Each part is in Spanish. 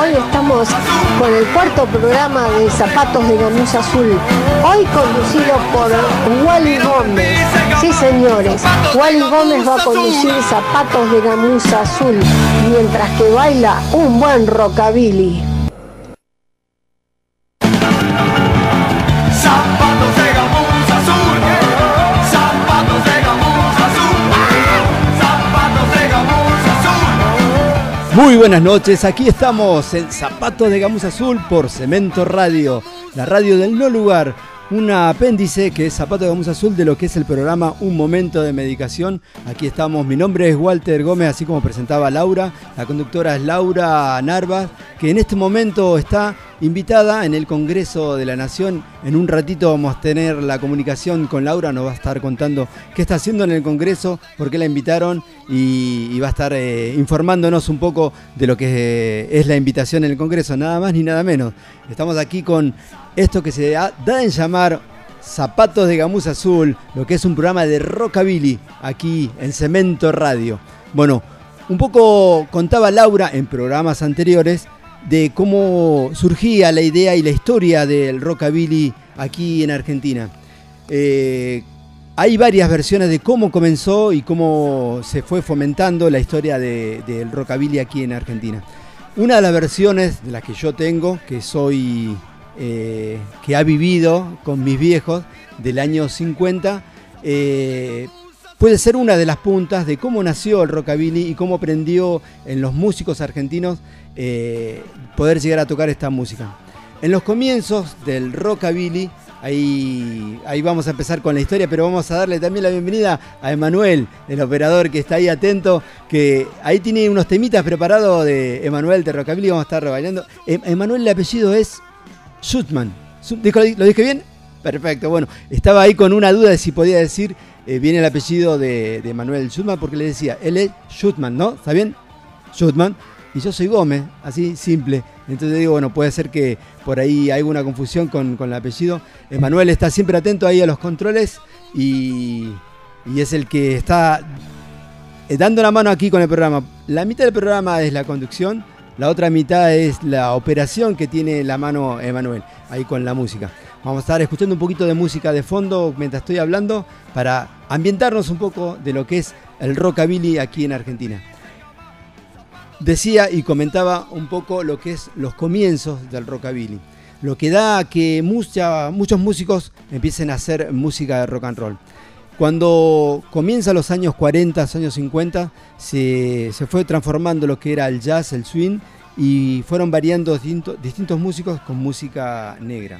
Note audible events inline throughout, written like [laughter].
Hoy estamos con el cuarto programa de Zapatos de Gamuza Azul, hoy conducido por Wally Gómez. Sí, señores, Wally Gómez va a conducir Zapatos de Gamuza Azul, mientras que baila un buen rockabilly. Muy buenas noches, aquí estamos en Zapatos de Gamuza Azul por Cemento Radio, la radio del no lugar, un apéndice que es Zapatos de Gamuza Azul de lo que es el programa Un Momento de Medicación. Aquí estamos, mi nombre es Walter Gómez, así como presentaba Laura, la conductora es Laura Narva, que en este momento está invitada en el Congreso de la Nación. En un ratito vamos a tener la comunicación con Laura, nos va a estar contando qué está haciendo en el Congreso, por qué la invitaron y, va a estar eh, informándonos un poco de lo que eh, es la invitación en el Congreso, nada más ni nada menos. Estamos aquí con esto que se da, en llamar Zapatos de Gamuza Azul, lo que es un programa de rockabilly aquí en Cemento Radio. Bueno, un poco contaba Laura en programas anteriores de cómo surgía la idea y la historia del rockabilly aquí en Argentina. Eh, hay varias versiones de cómo comenzó y cómo se fue fomentando la historia de- del rockabilly aquí en Argentina. Una de las versiones de las que yo tengo, que soy, eh, que ha vivido con mis viejos del año 50, eh, puede ser una de las puntas de cómo nació el rockabilly y cómo aprendió en los músicos argentinos eh, poder llegar a tocar esta música. En los comienzos del rockabilly, ahí, ahí vamos a empezar con la historia, pero vamos a darle también la bienvenida a Emanuel, el operador que está ahí atento, que ahí tiene unos temitas preparados de Emanuel de rockabilly, vamos a estar bailando. Em- Emanuel, el apellido es ¿Dijo- ¿Lo dije bien? Perfecto, bueno, estaba ahí con una duda de si podía decir eh, bien el apellido de, de Manuel Schutman, porque le decía, él es Schutman, ¿no? ¿Está bien? Schutman. Y yo soy Gómez, así simple. Entonces digo, bueno, puede ser que por ahí hay alguna confusión con, con el apellido. Emanuel está siempre atento ahí a los controles y, y es el que está eh, dando la mano aquí con el programa. La mitad del programa es la conducción, la otra mitad es la operación que tiene la mano Emanuel, ahí con la música. Vamos a estar escuchando un poquito de música de fondo mientras estoy hablando para ambientarnos un poco de lo que es el rockabilly aquí en Argentina. Decía y comentaba un poco lo que es los comienzos del rockabilly. Lo que da a que muchos músicos empiecen a hacer música de rock and roll. Cuando comienza los años 40, años 50, se, se fue transformando lo que era el jazz, el swing, y fueron variando distinto- distintos músicos con música negra.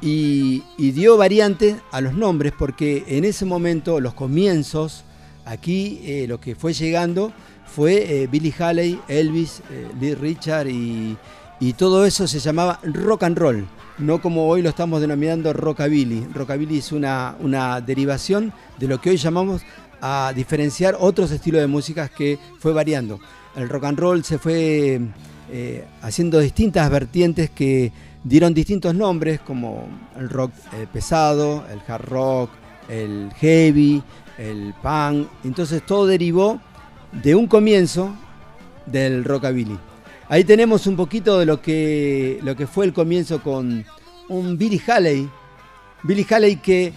Y, y dio variante a los nombres porque en ese momento, los comienzos, aquí eh, lo que fue llegando fue eh, Billy Haley, Elvis, eh, Lee Richard y, y todo eso se llamaba rock and roll, no como hoy lo estamos denominando rockabilly. Rockabilly es una, una derivación de lo que hoy llamamos a diferenciar otros estilos de músicas que fue variando. El rock and roll se fue eh, haciendo distintas vertientes que dieron distintos nombres como el rock eh, pesado, el hard rock, el heavy, el punk. Entonces todo derivó de un comienzo del rockabilly. Ahí tenemos un poquito de lo que, lo que fue el comienzo con un Billy Haley. Billy Haley que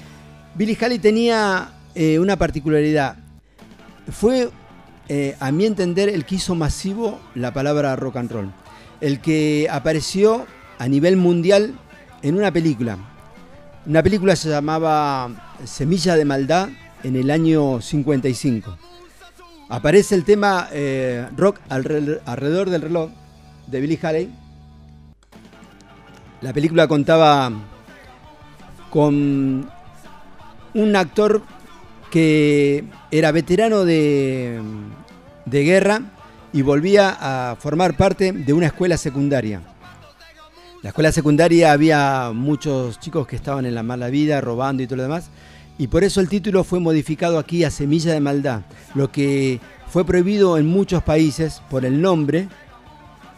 Billy Haley tenía eh, una particularidad. Fue, eh, a mi entender, el que hizo masivo la palabra rock and roll. El que apareció a nivel mundial en una película. Una película se llamaba Semilla de Maldad en el año 55. Aparece el tema eh, Rock alre- alrededor del reloj de Billy Haley. La película contaba con un actor que era veterano de, de guerra y volvía a formar parte de una escuela secundaria. La escuela secundaria había muchos chicos que estaban en la mala vida, robando y todo lo demás, y por eso el título fue modificado aquí a Semilla de Maldad, lo que fue prohibido en muchos países por el nombre,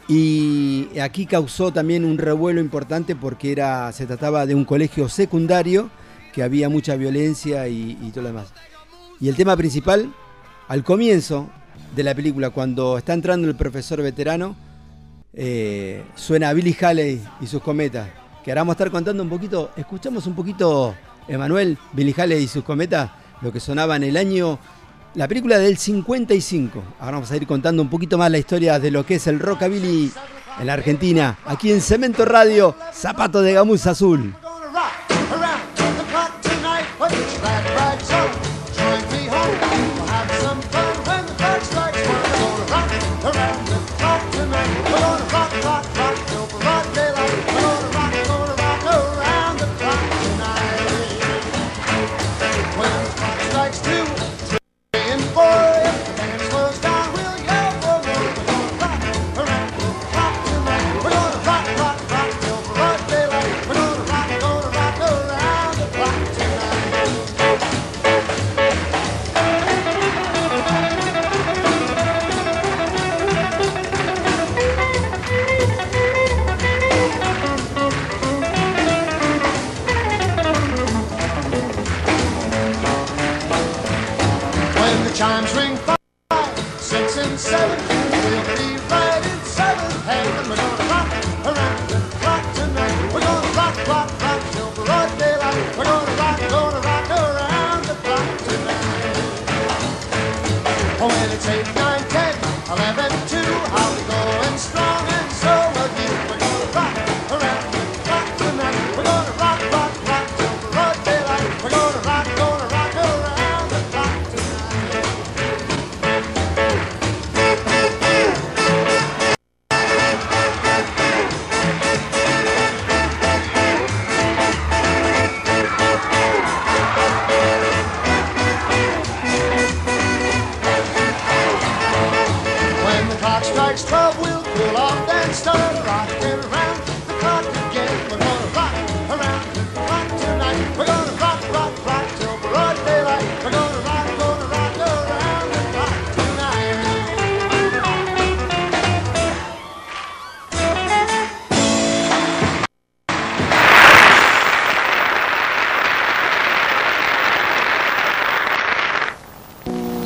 y aquí causó también un revuelo importante porque era, se trataba de un colegio secundario, que había mucha violencia y, todo lo demás. Y el tema principal al comienzo de la película, cuando está entrando el profesor veterano, eh, suena Billy Haley y sus cometas. Que ahora vamos a estar contando un poquito, escuchamos un poquito, Emanuel, Billy Haley y sus cometas, lo que sonaba en el año, la película del 55. Ahora vamos a ir contando un poquito más la historia de lo que es el rockabilly en la Argentina, aquí en Cemento Radio, Zapato de Gamuza Azul.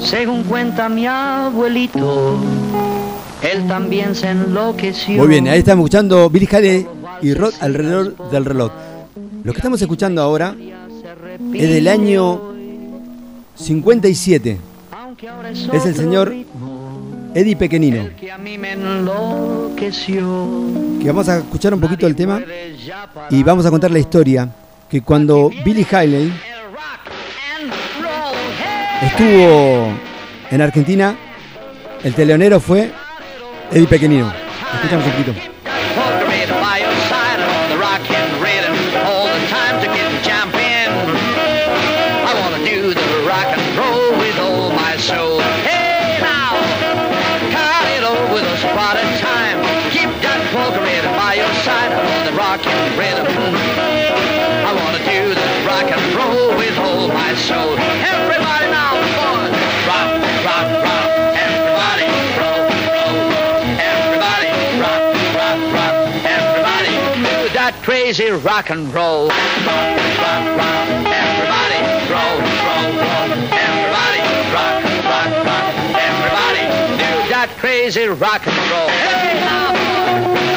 Según cuenta mi abuelito, él también se enloqueció. Muy bien, ahí estamos escuchando Billy Haley y Rod alrededor del reloj. Lo que estamos escuchando ahora es del año 57. Es el señor Eddie Pequenino, que vamos a escuchar un poquito el tema y vamos a contar la historia que cuando Billy Haley estuvo en Argentina, el teleonero fue Eddie Pequenino. Escuchamos un poquito. Crazy rock and roll. Everybody, roll, roll, roll. Everybody, rock, rock, rock. Everybody, do that crazy rock and roll. Hey.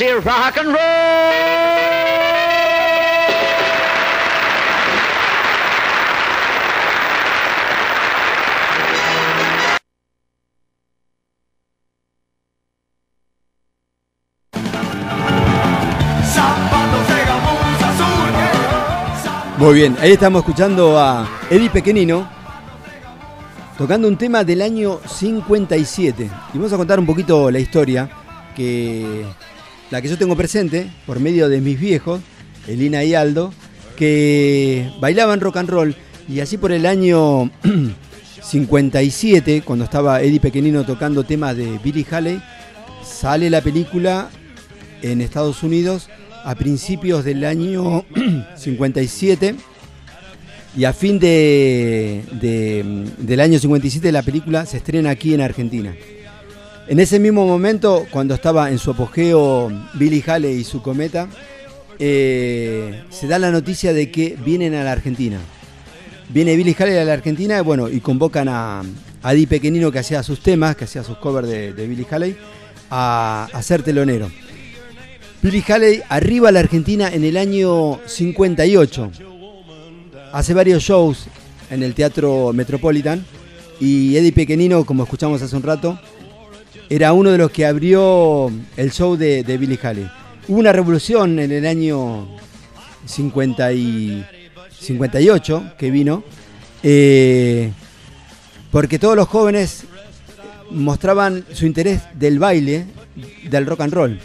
rock and roll. Muy bien, ahí estamos escuchando a Eddie Pequenino tocando un tema del año 57. Y vamos a contar un poquito la historia que la que yo tengo presente por medio de mis viejos, Elina y Aldo, que bailaban rock and roll y así por el año [clears throat] 57, cuando estaba Eddie Pequenino tocando temas de Billy Haley, sale la película en Estados Unidos a principios del año [clears throat] 57 y a fin de, de- del año 57 la película se estrena aquí en Argentina. En ese mismo momento, cuando estaba en su apogeo Billy Haley y su cometa, eh, se da la noticia de que vienen a la Argentina. Viene Billy Haley a la Argentina bueno, y convocan a, a Eddie Pequenino que hacía sus temas, que hacía sus covers de, de Billy Haley, a, a ser telonero. Billy Haley arriba a la Argentina en el año 58. Hace varios shows en el Teatro Metropolitan y Eddie Pequenino, como escuchamos hace un rato, era uno de los que abrió el show de, Billy Haley. Hubo una revolución en el año 50 y 58 que vino, eh, porque todos los jóvenes mostraban su interés del baile, del rock and roll.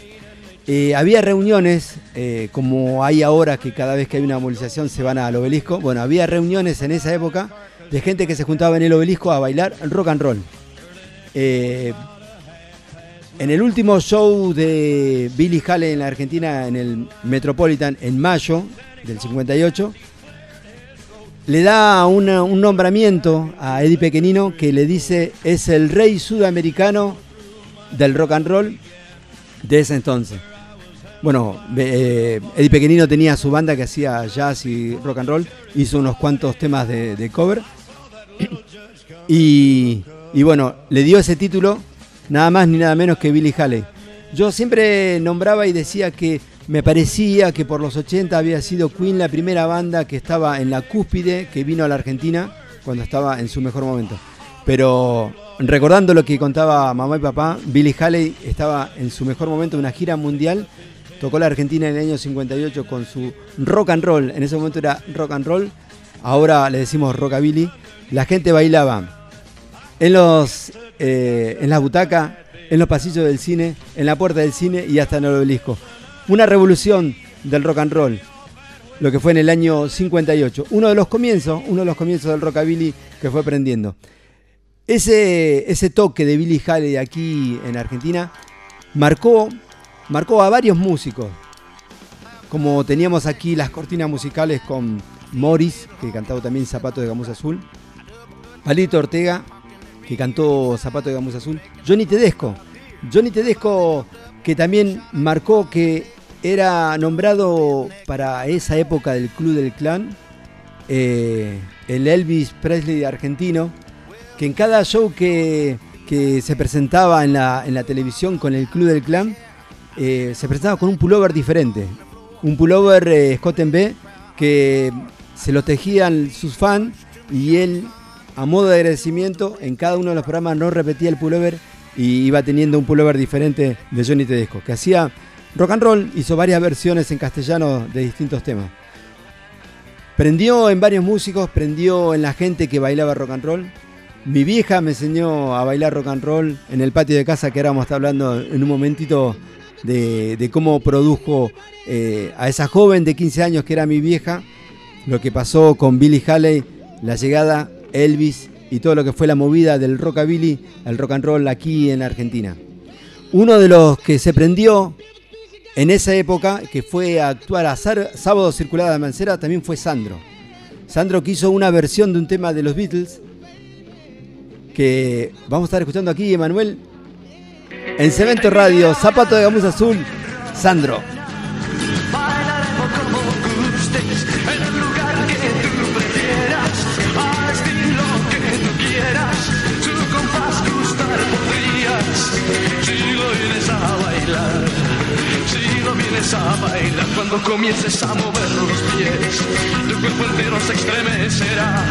Eh, había reuniones, eh, como hay ahora que cada vez que hay una movilización se van al obelisco. Bueno, había reuniones en esa época de gente que se juntaba en el obelisco a bailar rock and roll. En el último show de Billy Haley en la Argentina, en el Metropolitan, en mayo del 58, le da una- un nombramiento a Eddie Pequenino que le dice es el rey sudamericano del rock and roll de ese entonces. Bueno, eh, Eddie Pequenino tenía su banda que hacía jazz y rock and roll, hizo unos cuantos temas de, cover [clears throat] y bueno, le dio ese título nada más ni nada menos que Billy Haley. Yo siempre nombraba y decía que me parecía que por los 80 había sido Queen la primera banda que estaba en la cúspide, que vino a la Argentina cuando estaba en su mejor momento. Pero recordando lo que contaba mamá y papá, Billy Haley estaba en su mejor momento, en una gira mundial. Tocó la Argentina en el año 58 con su rock and roll. En ese momento era rock and roll. Ahora le decimos rockabilly. La gente bailaba en los eh, en las butacas, en los pasillos del cine, en la puerta del cine y hasta en el obelisco. Una revolución del rock and roll, lo que fue en el año 58. Uno de los comienzos, uno de los comienzos del rockabilly que fue prendiendo. Ese, toque de Billy Haley aquí en Argentina marcó, a varios músicos. Como teníamos aquí las cortinas musicales con Morris, que cantaba también Zapato de Gamuza Azul. Palito Ortega, que cantó Zapato de Gamuza Azul. Johnny Tedesco. Johnny Tedesco, que también marcó que era nombrado para esa época del Club del Clan, eh, el Elvis Presley argentino, que en cada show que, que se presentaba en la, en la televisión con el Club del Clan, eh, se presentaba con un pullover diferente. Un pullover eh, Scott B que se lo tejían sus fans y él, a modo de agradecimiento, en cada uno de los programas no repetía el pullover y iba teniendo un pullover diferente de Johnny Tedesco, que hacía rock and roll, hizo varias versiones en castellano de distintos temas. Prendió en varios músicos, prendió en la gente que bailaba rock and roll. Mi vieja me enseñó a bailar rock and roll en el patio de casa, que éramos hablando en un momentito de, cómo produjo eh, a esa joven de 15 años que era mi vieja, lo que pasó con Billy Haley, la llegada, Elvis y todo lo que fue la movida del rockabilly, el rock and roll aquí en Argentina. Uno de los que se prendió en esa época, que fue a actuar a Sábado Circulada de Mancera, también fue Sandro. Sandro que hizo una versión de un tema de los Beatles, que vamos a estar escuchando aquí, Emanuel, en Cemento Radio, Zapato de Gamuza Azul, Sandro. Vienes a bailar, cuando comiences a mover los pies, tu cuerpo entero se estremecerá.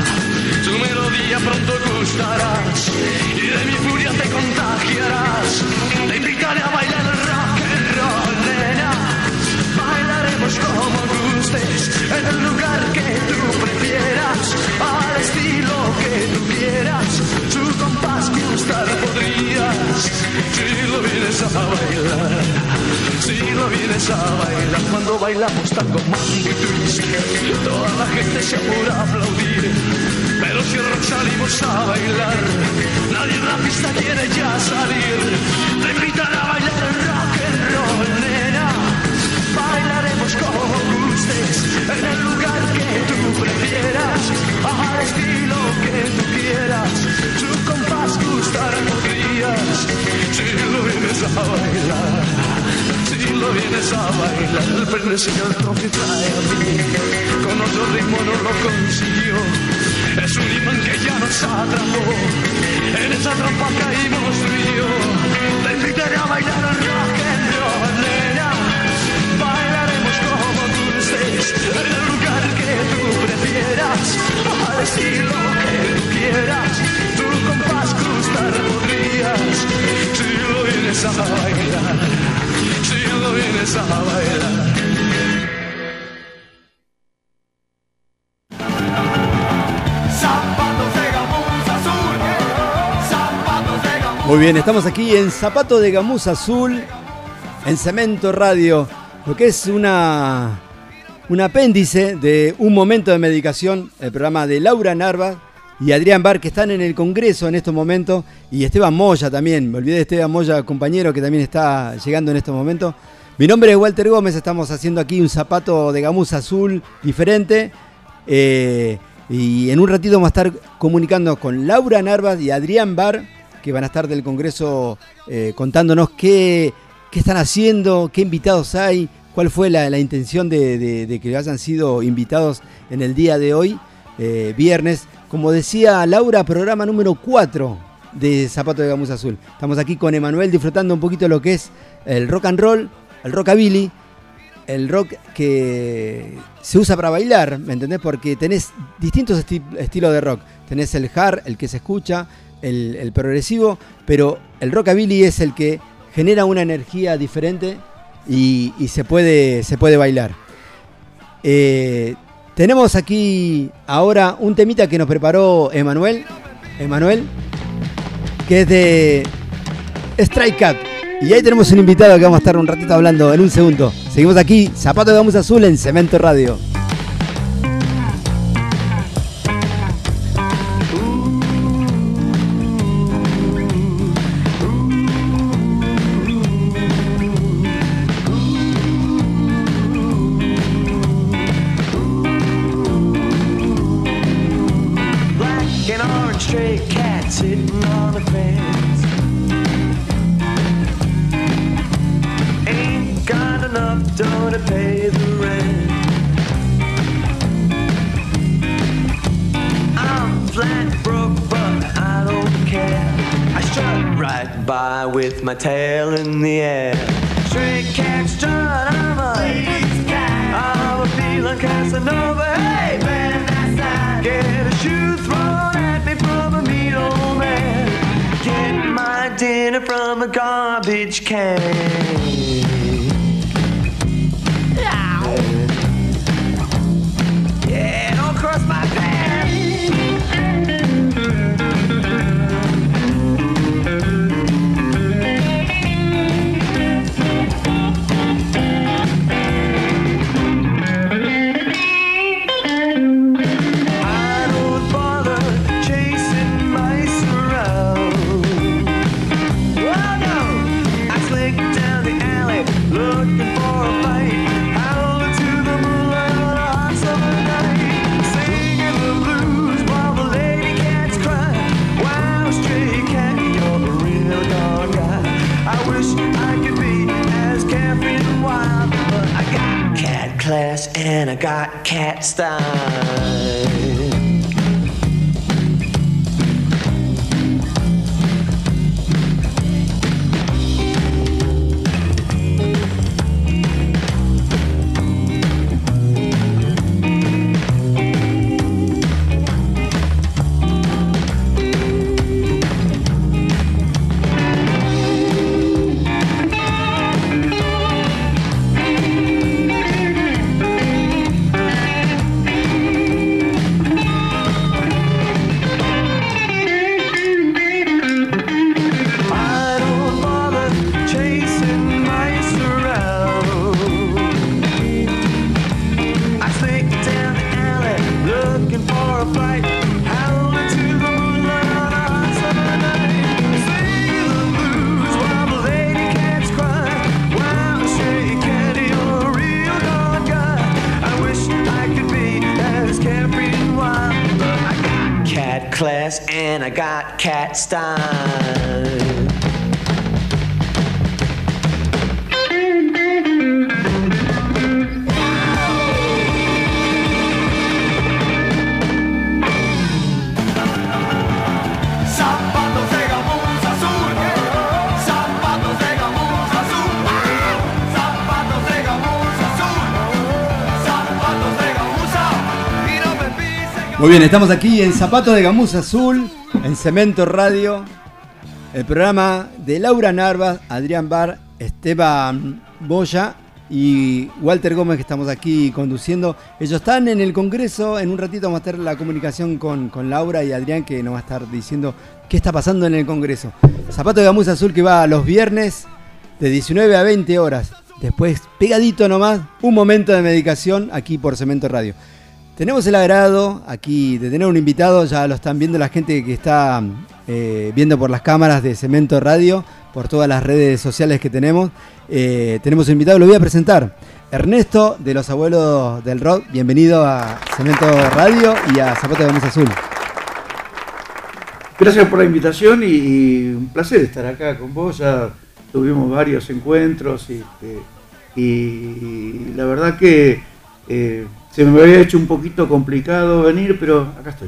Tu melodía pronto gustarás y de mi furia te contagiarás. Te invitaré a bailar rock and roll, nena. Bailaremos como gustes en el lugar que tú podrías si lo vienes a bailar, si lo vienes a bailar. Cuando bailamos tango mambo y twist, toda la gente se apura a aplaudir. Pero si salimos a bailar, nadie en la pista quiere ya salir. Te invitan a bailar el rock and roll, nena. Bailaremos como gustes, en el lugar que tú prefieras, al estilo que tú quieras. Si lo vienes a bailar. Si lo vienes a bailar, el prendesillo el toque trae a mí. Con otro ritmo no lo consiguió. Es un imán que ya nos atrapó. En esa trampa caímos tú y yo. Te invitaré a bailar el rock Muy bien, estamos aquí en Zapato de Gamuza Azul, en Cemento Radio, lo que es una, un apéndice de Un Momento de Medicación, el programa de Laura Narva y Adrián Bar, que están en el Congreso en estos momentos, y Esteban Moya también, me olvidé de Esteban Moya, compañero, que también está llegando en estos momentos. Mi nombre es Walter Gómez, estamos haciendo aquí un zapato de gamuza azul diferente. eh, y en un ratito vamos a estar comunicando con Laura Narvas y Adrián Bar, que van a estar del Congreso eh, contándonos qué, qué están haciendo, qué invitados hay, cuál fue la, la intención de, de- de que hayan sido invitados en el día de hoy, eh, viernes. Como decía Laura, programa número 4 de Zapato de Gamuza Azul. Estamos aquí con Emanuel disfrutando un poquito de lo que es el rock and roll, el rockabilly, el rock que se usa para bailar, ¿me entendés? Porque tenés distintos esti- estilos de rock. Tenés el hard, el que se escucha, el, progresivo, pero el rockabilly es el que genera una energía diferente y, se, puede, se puede bailar. Eh, tenemos aquí ahora un temita que nos preparó Emanuel, Emanuel, que es de Strike Cat. Y ahí tenemos un invitado que vamos a estar un ratito hablando en un segundo. Seguimos aquí, Zapato de Gamuza Azul en Cemento Radio. Bien, estamos aquí en Zapatos de Gamuza Azul, en Cemento Radio, el programa de Laura Narvas, Adrián Bar, Esteban Boya y Walter Gómez que estamos aquí conduciendo. Ellos están en el Congreso, en un ratito vamos a tener la comunicación con, con Laura y Adrián que nos va a estar diciendo qué está pasando en el Congreso. Zapatos de Gamuza Azul que va los viernes de 19 a 20 horas. Después, pegadito nomás, un momento de medicación aquí por Cemento Radio. Tenemos el agrado aquí de tener un invitado, ya lo están viendo la gente que está eh, viendo por las cámaras de Cemento Radio, por todas las redes sociales que tenemos. Eh, tenemos un invitado, lo voy a presentar. Ernesto de los Abuelos del Rock, bienvenido a Cemento Radio y a Zapato de Gamuza Azul. Gracias por la invitación y, un placer estar acá con vos. Ya tuvimos varios encuentros y, este, y la verdad que eh, se me había hecho un poquito complicado venir, pero acá estoy.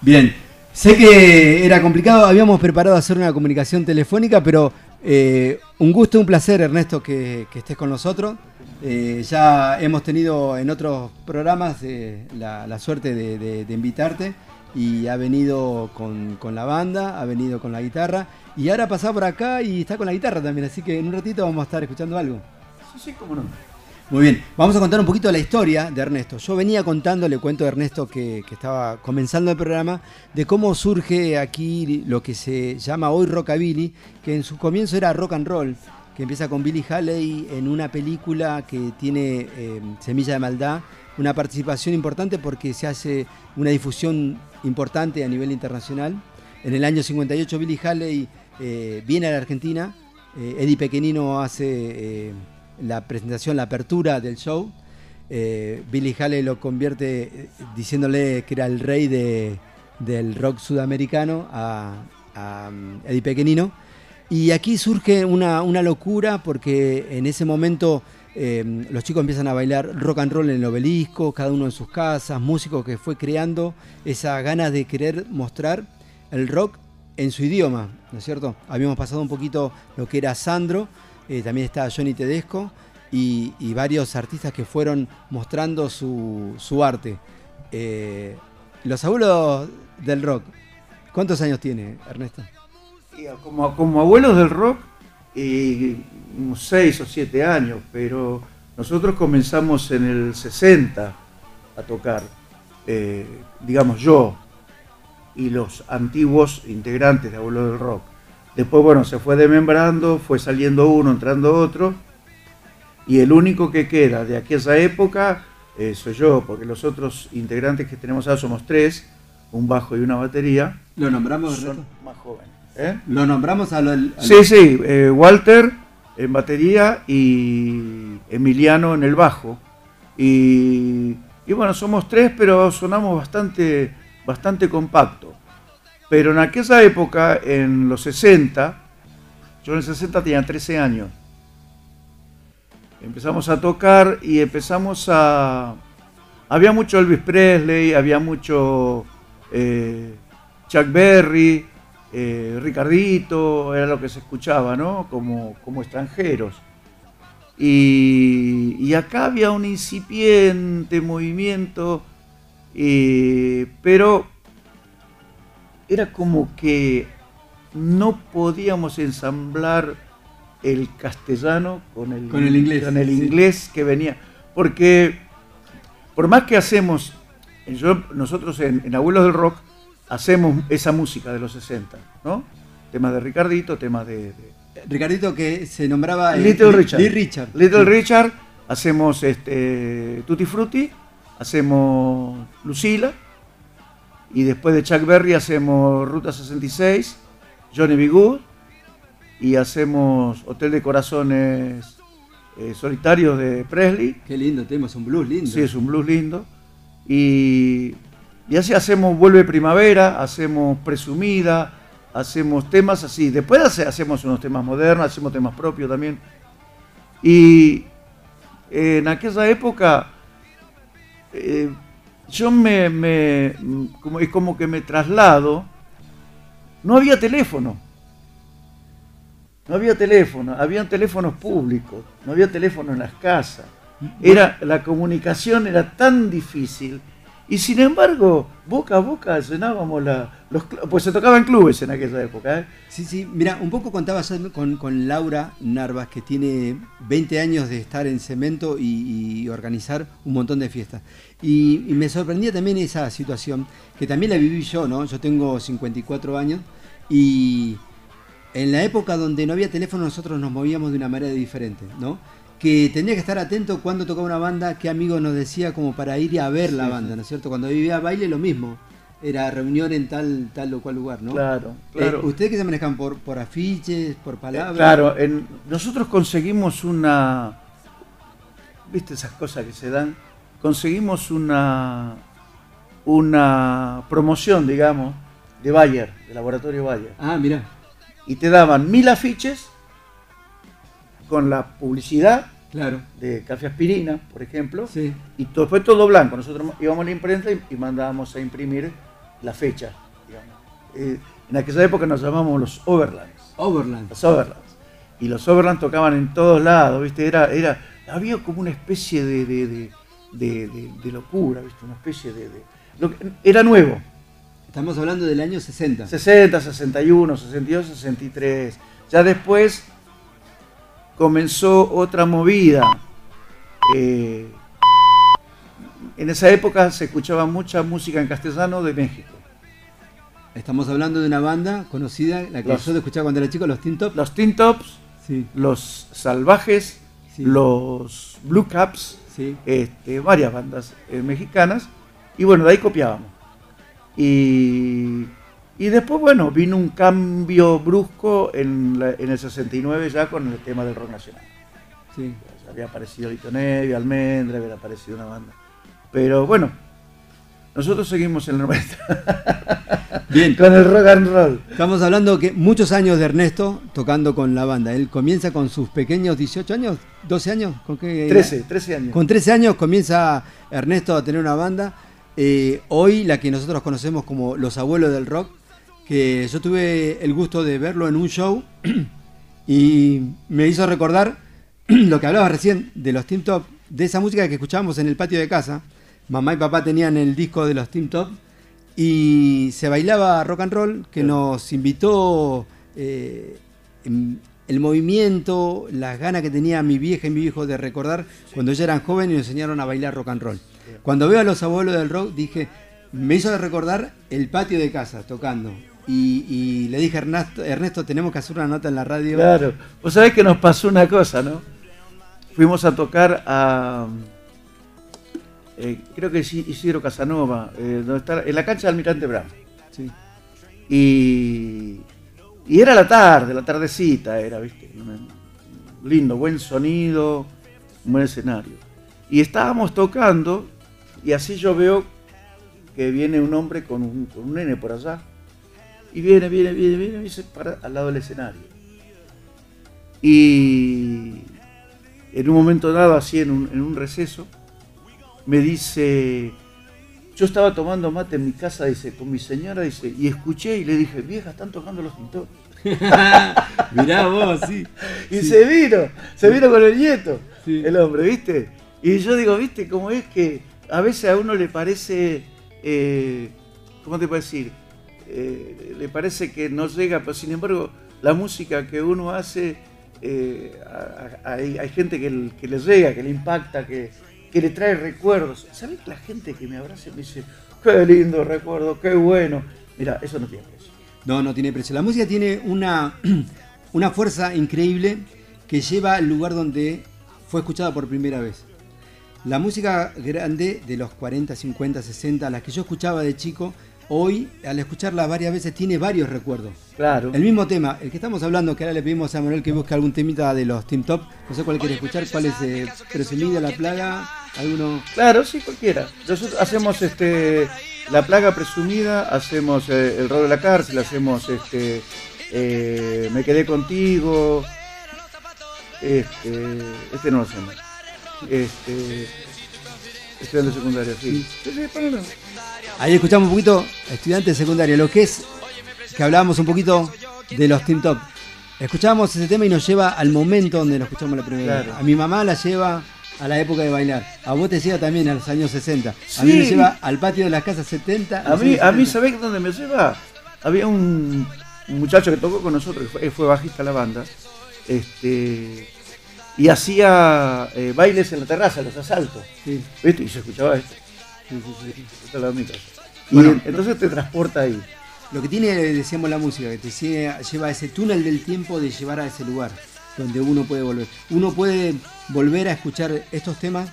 Bien, sé que era complicado, habíamos preparado hacer una comunicación telefónica, pero eh, un gusto, un placer, Ernesto, que, que estés con nosotros. Eh, ya hemos tenido en otros programas eh, la, la suerte de, de- de invitarte y ha venido con, con la banda, ha venido con la guitarra y ahora pasado por acá y está con la guitarra también, así que en un ratito vamos a estar escuchando algo. Sí, sí, cómo no. Muy bien, vamos a contar un poquito la historia de Ernesto. Yo venía contando, le cuento a Ernesto que, estaba comenzando el programa, de cómo surge aquí lo que se llama hoy rockabilly, que en su comienzo era rock and roll, que empieza con Billy Haley en una película que tiene eh, Semilla de Maldad, una participación importante porque se hace una difusión importante a nivel internacional. En el año 58 Billy Haley viene a la Argentina, eh, Eddie Pequenino hace eh, la presentación, la apertura del show. Eh, Billy Haley lo convierte eh, diciéndole que era el rey de- del rock sudamericano a, um, Eddie Pequenino. Y aquí surge una, una locura porque en ese momento eh, los chicos empiezan a bailar rock and roll en el obelisco, cada uno en sus casas, músicos que fue creando esa ganas de querer mostrar el rock en su idioma, ¿no es cierto? Habíamos pasado un poquito lo que era Sandro, eh, también está Johnny Tedesco y, y varios artistas que fueron mostrando su, su arte. Eh, los abuelos del rock, ¿cuántos años tiene Ernesto? Y como, como abuelos del rock, eh, unos 6 o 7 años, pero nosotros comenzamos en el 60 a tocar, eh, digamos yo y los antiguos integrantes de Abuelos del Rock. Después, bueno, se fue desmembrando, fue saliendo uno, entrando otro, y el único que queda de aquella época eh, soy yo, porque los otros integrantes que tenemos ahora somos tres, un bajo y una batería, ¿Lo nombramos, son más jóvenes. ¿eh? Lo nombramos a lo, Sí, sí, eh, Walter en batería y Emiliano en el bajo. Y, y bueno, somos tres, pero sonamos bastante, bastante compacto. Pero en aquella época, en los 60, yo en el 60 tenía 13 años. Empezamos a tocar y empezamos a... Había mucho Elvis Presley, había mucho eh, Chuck Berry, eh, Ricardito, era lo que se escuchaba, ¿no? Como, como extranjeros. Y, acá había un incipiente movimiento, eh, pero era como que no podíamos ensamblar el castellano con el, Con el inglés, con el sí. inglés que venía. Porque por más que hacemos, yo- nosotros en, en Abuelos del Rock hacemos esa música de los 60, ¿no? Temas de Ricardito, temas de, de Ricardito que se nombraba eh, Little Li- Richard. Lee Richard. Little Sí. Richard, hacemos este, Tutti Frutti hacemos Lucila, y después de Chuck Berry hacemos Ruta 66, Johnny B. Good, y hacemos Hotel de Corazones eh, Solitarios de Presley. Qué lindo tema, es un blues lindo. Sí, es un blues lindo. Y, y así hacemos Vuelve Primavera, hacemos Presumida, hacemos temas así. Después hace- hacemos unos temas modernos, hacemos temas propios también. Y en aquella época eh, yo me, me- como, es como que me traslado. No había teléfono. No había teléfono, habían teléfonos públicos, no había teléfono en las casas. Era, la comunicación era tan difícil. Y sin embargo, boca a boca llenábamos la, los pues se tocaba en clubes en aquella época. ¿eh? Sí, sí, mira, un poco contaba yo con, con Laura Narvas, que tiene 20 años de estar en cemento y, y organizar un montón de fiestas. Y, y me sorprendía también esa situación, que también la viví yo, ¿no? Yo tengo 54 años y en la época donde no había teléfono nosotros nos movíamos de una manera diferente, ¿no? Que tenía que estar atento cuando tocaba una banda, qué amigo nos decía como para ir a ver la banda, ¿no es cierto? Cuando vivía baile lo mismo, era reunión en tal, tal o cual lugar, ¿no? Claro, claro. Eh, ¿Ustedes que se manejan por, por afiches, por palabras? Claro, en- nosotros conseguimos una, viste esas cosas que se dan, conseguimos una, una promoción, digamos, de Bayer, de laboratorio Bayer. Ah, mira. Y te daban mil afiches con la publicidad Claro. de café aspirina, por ejemplo, Sí. y to- después todo blanco. Nosotros íbamos a la imprenta y, y mandábamos a imprimir la fecha. Eh, en aquella época nos llamábamos los Overlands Overland. los Overlands. Y los Overlands tocaban en todos lados, ¿viste? Era, era, había como una especie de, de, de, de- locura, ¿viste? Una especie de... de- lo que- era nuevo. Estamos hablando del año 60. 60, 61, 62, 63. Ya después comenzó otra movida. Eh, en esa época se escuchaba mucha música en castellano de México. Estamos hablando de una banda conocida, la que Los- yo escuchaba cuando era chico, los Tin Top. Los Tin Tops, Sí, los Salvajes, Sí. los Blue Caps, sí. este, varias bandas eh, mexicanas, y bueno, de ahí copiábamos. Y, y después, bueno, vino un cambio brusco en, la- en el 69 ya con el tema del rock nacional. sí. Ya había aparecido Lito Nevi, Almendra, había aparecido una banda. Pero bueno, nosotros seguimos en el [laughs] 90 Bien. con el rock and roll. Estamos hablando que muchos años de Ernesto tocando con la banda. Él comienza con sus pequeños 18 años, 12 años, ¿con qué? 13, 13 años. Con 13 años comienza Ernesto a tener una banda. Eh, hoy la que nosotros conocemos como los abuelos del rock, que yo tuve el gusto de verlo en un show [clears throat] y me hizo recordar [clears throat] lo que hablaba recién de los Team Top, de esa música que escuchábamos en el patio de casa. Mamá y papá tenían el disco de los Team Top y se bailaba rock and roll que nos invitó eh, el movimiento, las ganas que tenía mi vieja y mi viejo de recordar cuando ellos eran jóvenes y nos enseñaron a bailar rock and roll. Cuando veo a los abuelos del rock dije, me hizo recordar el patio de casa tocando. Y, y le dije a Ernesto, Ernesto, tenemos que hacer una nota en la radio. Claro. Vos sabés que nos pasó una cosa, ¿no? Fuimos a tocar a. eh, creo que es Isidro Casanova, eh, donde está, en la cancha del Almirante Brown. Sí. Y, y era la tarde, la tardecita era, ¿viste? Lindo, buen sonido, un buen escenario. Y estábamos tocando, y así yo veo que viene un hombre con un, con un nene por allá. Y viene, viene, viene, viene y se para al lado del escenario. Y en un momento dado, así en un, en un receso, me dice, yo estaba tomando mate en mi casa, dice, con mi señora, dice, y escuché y le dije, vieja, están tocando los pintores. [laughs] Mirá vos, sí. [laughs] Y se vino, se vino con el nieto, Sí. el hombre, ¿viste? Y yo digo, ¿viste cómo es que a veces a uno le parece, eh, ¿cómo te puedo decir? Eh, le parece que no llega, pero sin embargo, la música que uno hace, eh, hay, gente que, que le llega, que le impacta, que, que le trae recuerdos. ¿Sabes la gente que me abraza y me dice, qué lindo recuerdo, qué bueno? Mira, eso no tiene precio. No, no tiene precio. La música tiene una, [clears throat] una fuerza increíble que lleva al lugar donde fue escuchada por primera vez. La música grande de los 40, 50, 60, las que yo escuchaba de chico, hoy al escucharla varias veces tiene varios recuerdos. Claro. El mismo tema, el que estamos hablando, que ahora le pedimos a Manuel que busque algún temita de los Team Top, no sé cuál quiere escuchar, cuál es eh, Presumida la Plaga, alguno... Claro, sí, cualquiera. Nosotros hacemos este la plaga presumida, hacemos eh, el rol de la cárcel, hacemos este eh, me quedé contigo. Este, este no lo hacemos. Este, estudiante secundario, sí. Sí, sí, ponelo. Ahí escuchamos un poquito estudiante secundario, lo que es que hablábamos un poquito de los Team Top. Escuchábamos ese tema y nos lleva al momento donde lo escuchamos la primera vez. Claro. A mi mamá la lleva a la época de bailar. A vos te lleva también a los años 60. A mí me lleva al patio de las casas 70. A mí, a mí 70. ¿sabés dónde me lleva? Había un, un muchacho que tocó con nosotros, que fue, fue bajista de la banda, este, y hacía eh, bailes en la terraza, los asaltos, Sí, ¿viste? Y se escuchaba esto. Sí, sí, sí. Y entonces te transporta ahí. Lo que tiene, decíamos, la música, que te lle- lleva a ese túnel del tiempo de llevar a ese lugar donde uno puede volver. Uno puede volver a escuchar estos temas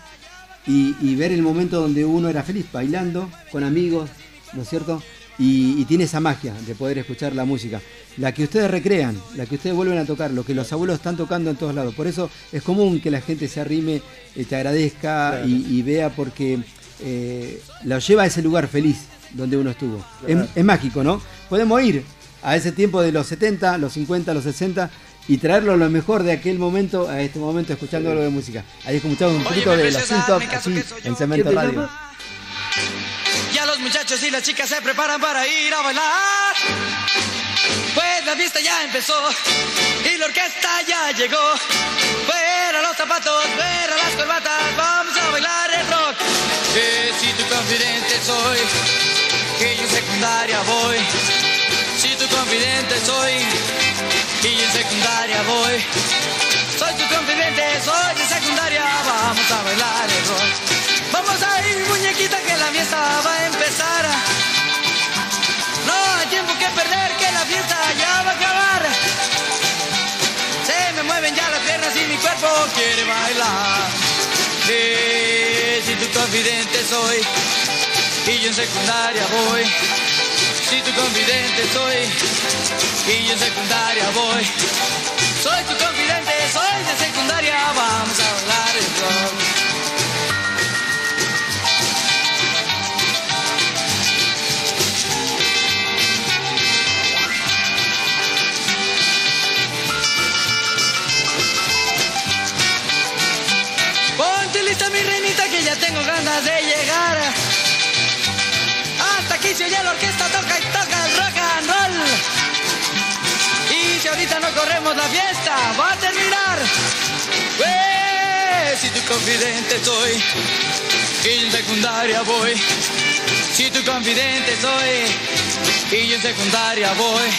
y, y ver el momento donde uno era feliz, bailando con amigos, ¿no es cierto? Y, y tiene esa magia de poder escuchar la música. La que ustedes recrean, la que ustedes vuelven a tocar, lo que los abuelos están tocando en todos lados. Por eso es común que la gente se arrime, eh, te agradezca Claro. y, y vea porque eh, lo lleva a ese lugar feliz donde uno estuvo. Claro. Es, es mágico, ¿no? Podemos ir a ese tiempo de los 70, los 50, los 60 y traerlo lo mejor de aquel momento a este momento escuchando algo de música. Ahí escuchamos un poquito de los Top aquí en Cemento ¿Quién te Radio. Ya los muchachos y las chicas se preparan para ir a bailar. Pues la fiesta ya empezó y la orquesta ya llegó. Fuera los zapatos, fuera las corbatas, vamos a bailar. Que si tu confidente soy, que yo en secundaria voy. Si tu confidente soy, y yo en secundaria voy. Soy tu confidente, soy de secundaria, vamos a bailar el rock. Vamos a ir, muñequita, que la fiesta va a empezar. No hay tiempo que perder, que la fiesta ya va a acabar. Se me mueven ya las piernas y mi cuerpo quiere bailar. Si tu confidente soy, y yo en secundaria voy. Si tu confidente soy, y yo en secundaria voy. Soy tu confidente, soy de secundaria, vamos a bailar el rock. Lista mi reinita que ya tengo ganas de llegar. Hasta aquí se oye la orquesta, toca y toca el rock and roll. Y si ahorita no corremos la fiesta, va a terminar. Pues, si tu confidente soy, y en secundaria voy. Si tu confidente soy, y yo en secundaria voy.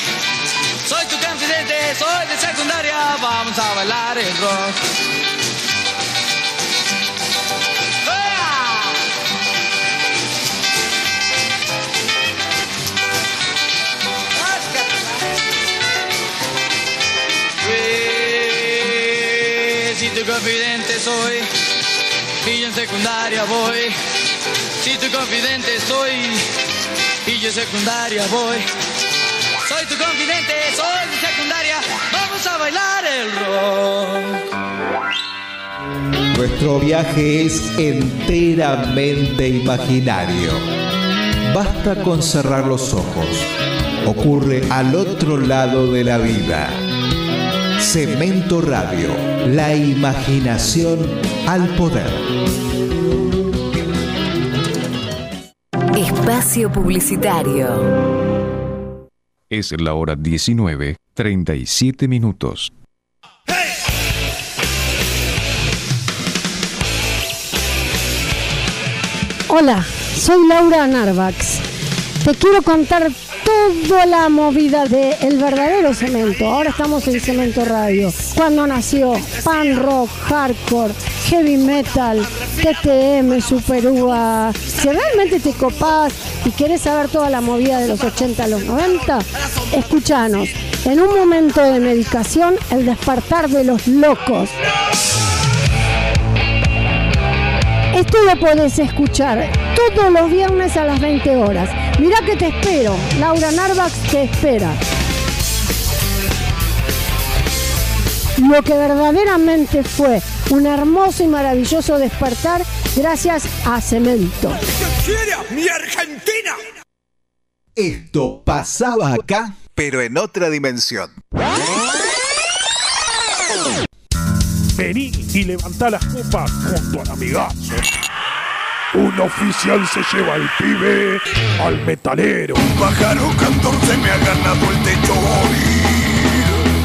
Soy tu confidente, soy de secundaria, vamos a bailar el rock. Tu confidente soy, y yo en secundaria voy. Si tu confidente soy, y yo en secundaria voy. Soy tu confidente, soy de secundaria, vamos a bailar el rock. Nuestro viaje es enteramente imaginario. Basta con cerrar los ojos. Ocurre al otro lado de la vida. Cemento Radio, la imaginación al poder. Espacio Publicitario. Es la hora 19, 37 minutos. Hola, soy Laura Narvax. Te quiero contar toda la movida de El verdadero cemento. Ahora estamos en Cemento Radio. Cuando nació pan rock, hardcore, heavy metal, TTM, Super Uva. Si realmente te copás y querés saber toda la movida de los 80 a los 90, escúchanos. En un momento de medicación, el despertar de los locos. Esto lo podés escuchar todos los viernes a las 20 horas. Mirá que te espero. Laura Narvax te espera. Lo que verdaderamente fue un hermoso y maravilloso despertar gracias a Cemento. ¡Mi Argentina! Esto pasaba acá, pero en otra dimensión. Vení y levantá las copas junto al amigazo. Un oficial se lleva al pibe al metalero. Un pájaro cantor se me ha ganado el techo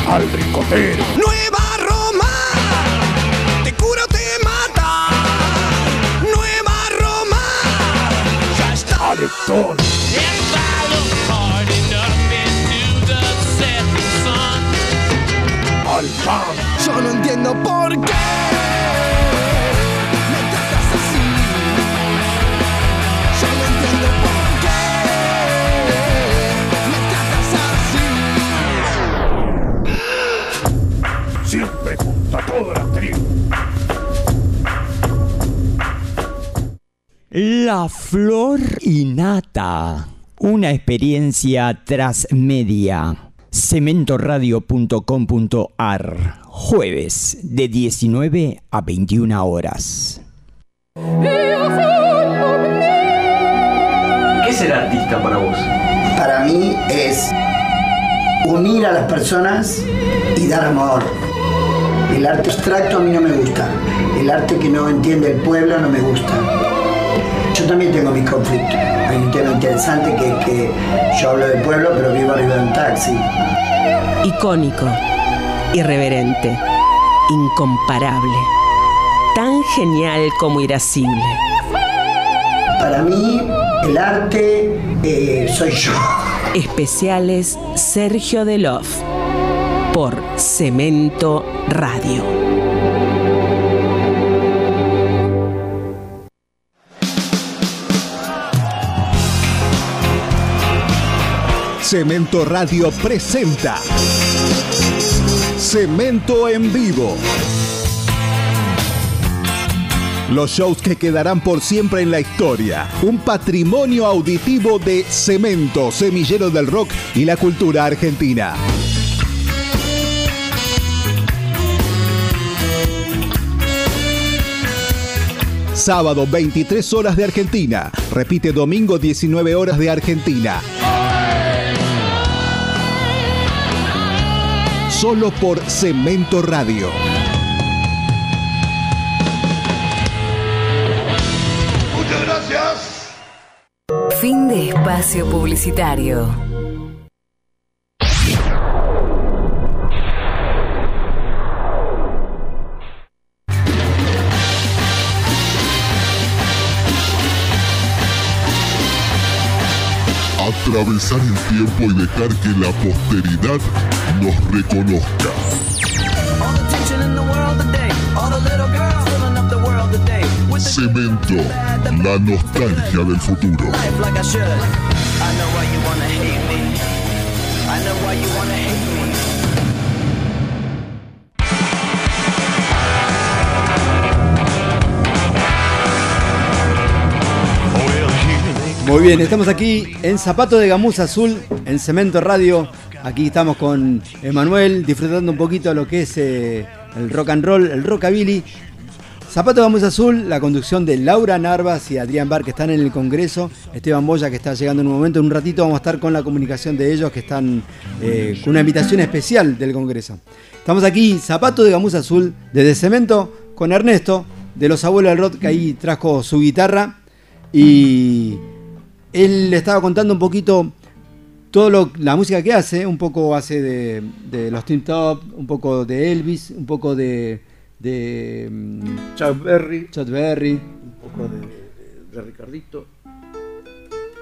Al ricotero. Nueva Roma, te cura o te mata. Nueva Roma, ya está. Al Yo no entiendo por qué me tratas así. Yo no entiendo por qué me tratas así. Siempre junto a toda la tribu. La flor innata. Una experiencia transmedia. Cementoradio.com.ar. Jueves de 19 a 21 horas. ¿Qué es el artista para vos? Para mí es unir a las personas y dar amor. El arte abstracto a mí no me gusta. El arte que no entiende el pueblo no me gusta. Yo también tengo mis conflictos. Hay un tema interesante que es que yo hablo del pueblo pero vivo arriba de un taxi. Icónico, irreverente, incomparable, tan genial como irascible. Para mí el arte eh, soy yo. Especiales Sergio Delof por Cemento Radio. Cemento Radio presenta Cemento en vivo. Los shows que quedarán por siempre en la historia. Un patrimonio auditivo de Cemento, semillero del rock y la cultura argentina. Sábado 23 horas de Argentina. Repite domingo 19 horas de Argentina. Solo por Cemento Radio. Muchas gracias. Fin de espacio publicitario. Atravesar el tiempo y dejar que la posteridad nos reconozca. Cemento, la nostalgia del futuro. Muy bien, estamos aquí en Zapato de Gamuza Azul, en Cemento Radio. Aquí estamos con Emanuel, disfrutando un poquito de lo que es eh, el rock and roll, el rockabilly. Zapato de Gamuza Azul, la conducción de Laura Narvas y Adrián Bar, que están en el Congreso. Esteban Boya, que está llegando en un momento. En un ratito vamos a estar con la comunicación de ellos, que están eh, con una invitación especial del Congreso. Estamos aquí, Zapato de Gamuza Azul, desde Cemento, con Ernesto, de los abuelos del rock, que ahí trajo su guitarra. Y él le estaba contando un poquito toda la música que hace, un poco hace de, de los Teen Top, un poco de Elvis, un poco de, de mm, Chuck Berry. Chuck Berry. Un poco de, de- Ricardito.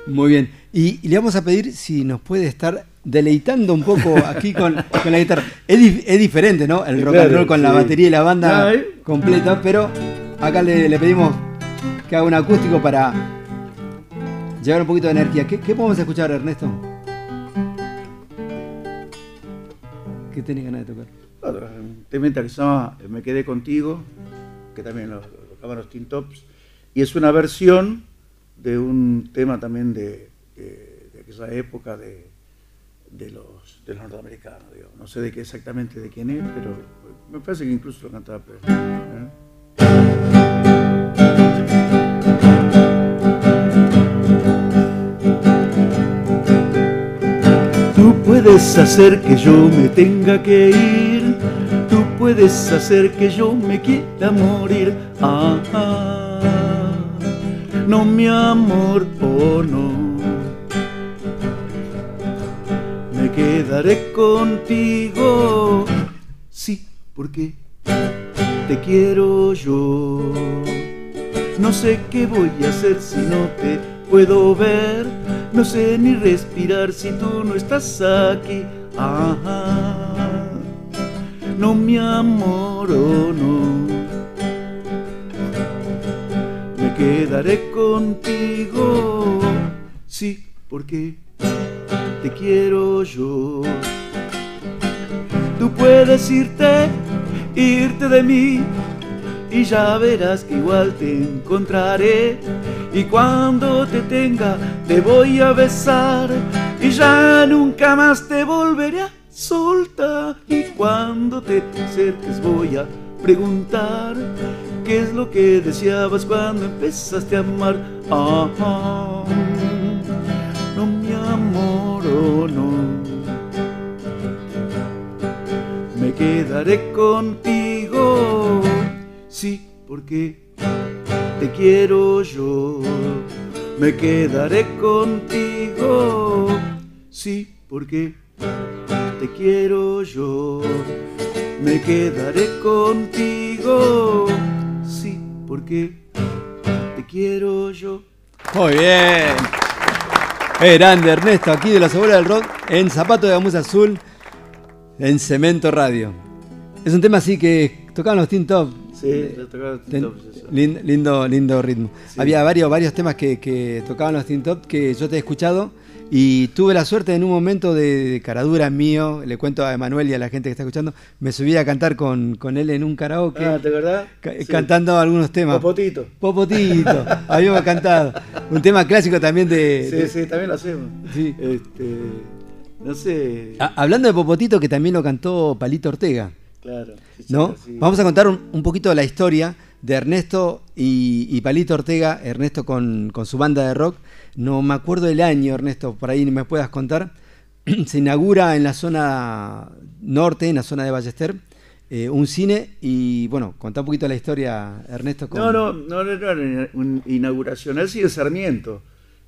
Muy bien. Y, y le vamos a pedir si nos puede estar deleitando un poco [laughs] aquí con, con la guitarra. Es, dif- es diferente, ¿no? El rock and roll con la batería y la banda completa, pero acá le, le pedimos que haga un acústico para llevar un poquito de energía. ¿Qué, qué podemos escuchar, Ernesto? ¿Qué tenés ganas de tocar? Un temita que se llama Me quedé contigo, que también lo, los Teen Tops. Y es una versión de un tema también de, de- de aquella época de, de los, de los norteamericanos. No sé de qué exactamente de quién es, pero me parece que incluso lo cantaba. ¿eh? Puedes hacer que yo me tenga que ir, tú puedes hacer que yo me quiera morir. Ah, ah, no mi amor, oh no. Me quedaré contigo, sí, porque te quiero yo. No sé qué voy a hacer si no te puedo ver. No sé ni respirar si tú no estás aquí. Ah, no, mi amor, oh no. Me quedaré contigo, sí, porque te quiero yo. Tú puedes irte, irte de mí, y ya verás que igual te encontraré. Y cuando te tenga, te voy a besar, y ya nunca más te volveré a soltar. Y cuando te acerques, voy a preguntar qué es lo que deseabas cuando empezaste a amar. No, mi amor, oh no. Me quedaré contigo, sí, porque te quiero yo. Me quedaré contigo, sí, porque te quiero yo. Me quedaré contigo, sí, porque te quiero yo. Muy bien. Eh, grande Ernesto, aquí de la Segura del Rock, en Zapato de Gamuza Azul, en Cemento Radio. Es un tema así que tocaban los Teen Top. Sí, Ten- Tito, pues, lindo, lindo ritmo. Sí. Había varios, varios temas que, que tocaban los Teen Top que yo te he escuchado y tuve la suerte en un momento de, de caradura mío, le cuento a Emanuel y a la gente que está escuchando, me subí a cantar con, con él en un karaoke. Ah, ca- Sí. Cantando algunos temas. Popotito. Popotito, [laughs] habíamos cantado. Un tema clásico también de. Sí, de- sí, también lo hacemos. Sí. Este, no sé. Ah, hablando de Popotito, que también lo cantó Palito Ortega. Claro. ¿no? sí. Vamos a contar un, un poquito de la historia de Ernesto y, y Palito Ortega, Ernesto con, con su banda de rock. No me acuerdo del año, Ernesto, por ahí me puedas contar. [clears throat] Se inaugura en la zona norte, en la zona de Ballester, eh, un cine y bueno, contá un poquito la historia, Ernesto. Con... No, no, no, no, no, era una inauguración. Él sigue Sarmiento.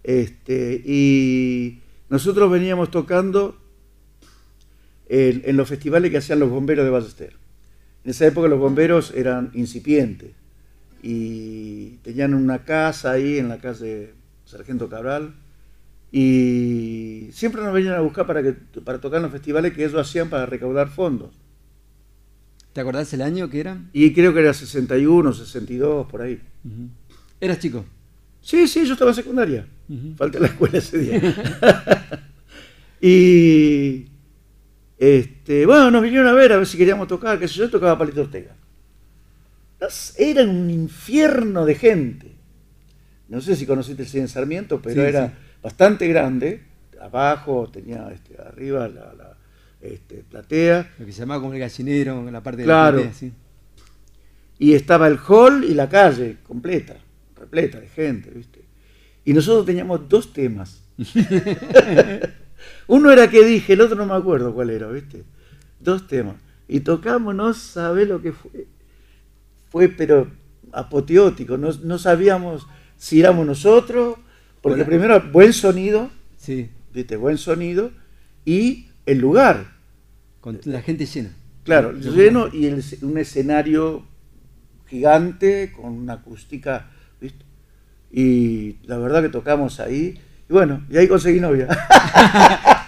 Este, y nosotros veníamos tocando en, en los festivales que hacían los bomberos de Ballester. En esa época los bomberos eran incipientes y tenían una casa ahí en la calle Sargento Cabral y siempre nos venían a buscar para, que, para tocar en los festivales que ellos hacían para recaudar fondos. ¿Te acordás el año que era? Y creo que era 61, 62, por ahí. ¿Eras chico? Sí, sí, yo estaba en secundaria. Ujú. Falté a la escuela ese día. [laughs] [laughs] y este, bueno, nos vinieron a ver a ver si queríamos tocar, qué sé yo, tocaba Palito Ortega. Era un infierno de gente. No sé si conociste el cine Sarmiento, pero Sí, era sí. bastante grande. Abajo tenía este, arriba la, la, este, platea. Lo que se llamaba como el gallinero, en la parte de Claro. la platea, sí. Y estaba el hall y la calle completa, repleta de gente, ¿viste? Y nosotros teníamos dos temas. [laughs] Uno era que dije, el otro no me acuerdo cuál era, ¿viste? Dos temas. Y tocamos, no sabe lo que fue. Fue, pero apoteótico. No, no sabíamos si éramos nosotros, porque Hola. primero, buen sonido, Sí, ¿viste? Buen sonido, y el lugar. con la gente llena. Claro, Yo- lleno y el- un escenario gigante con una acústica, ¿viste? Y la verdad que tocamos ahí. Y bueno, y ahí conseguí novia. [laughs]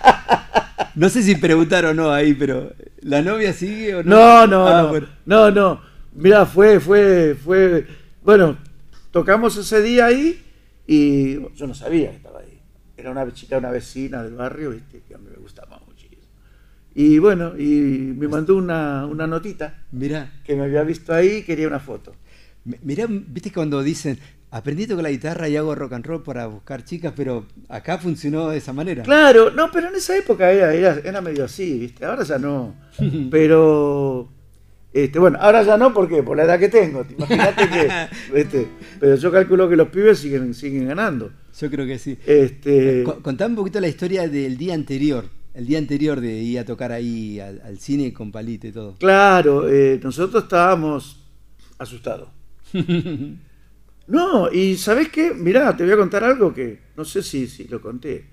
No sé si preguntar o no ahí, pero ¿la novia sigue o no? No, no, Ah, no. bueno. No, no. Mira, fue, fue, fue. Bueno, tocamos ese día ahí y yo no sabía que estaba ahí. Era una chica, una vecina del barrio, ¿viste? Que a mí me gustaba muchísimo. Y bueno, y me mandó una, una notita Mirá, que me había visto ahí y quería una foto. mi- mirá, viste cuando dicen, aprendí a tocar la guitarra y hago rock and roll para buscar chicas, pero acá funcionó de esa manera. Claro, no, pero en esa época era, era, era medio así, ¿viste? Ahora ya no. [laughs] Pero, este, bueno, ahora ya no, ¿por qué? Por la edad que tengo. te Imagínate que, ¿viste? [laughs] Pero yo calculo que los pibes siguen, siguen ganando. Yo creo que sí. Este, Co- Contame un poquito la historia del día anterior. El día anterior de ir a tocar ahí al, al cine con palito y todo. claro, eh, nosotros estábamos asustados. [laughs] No, y ¿sabés qué? Mirá, te voy a contar algo que no sé si, si lo conté.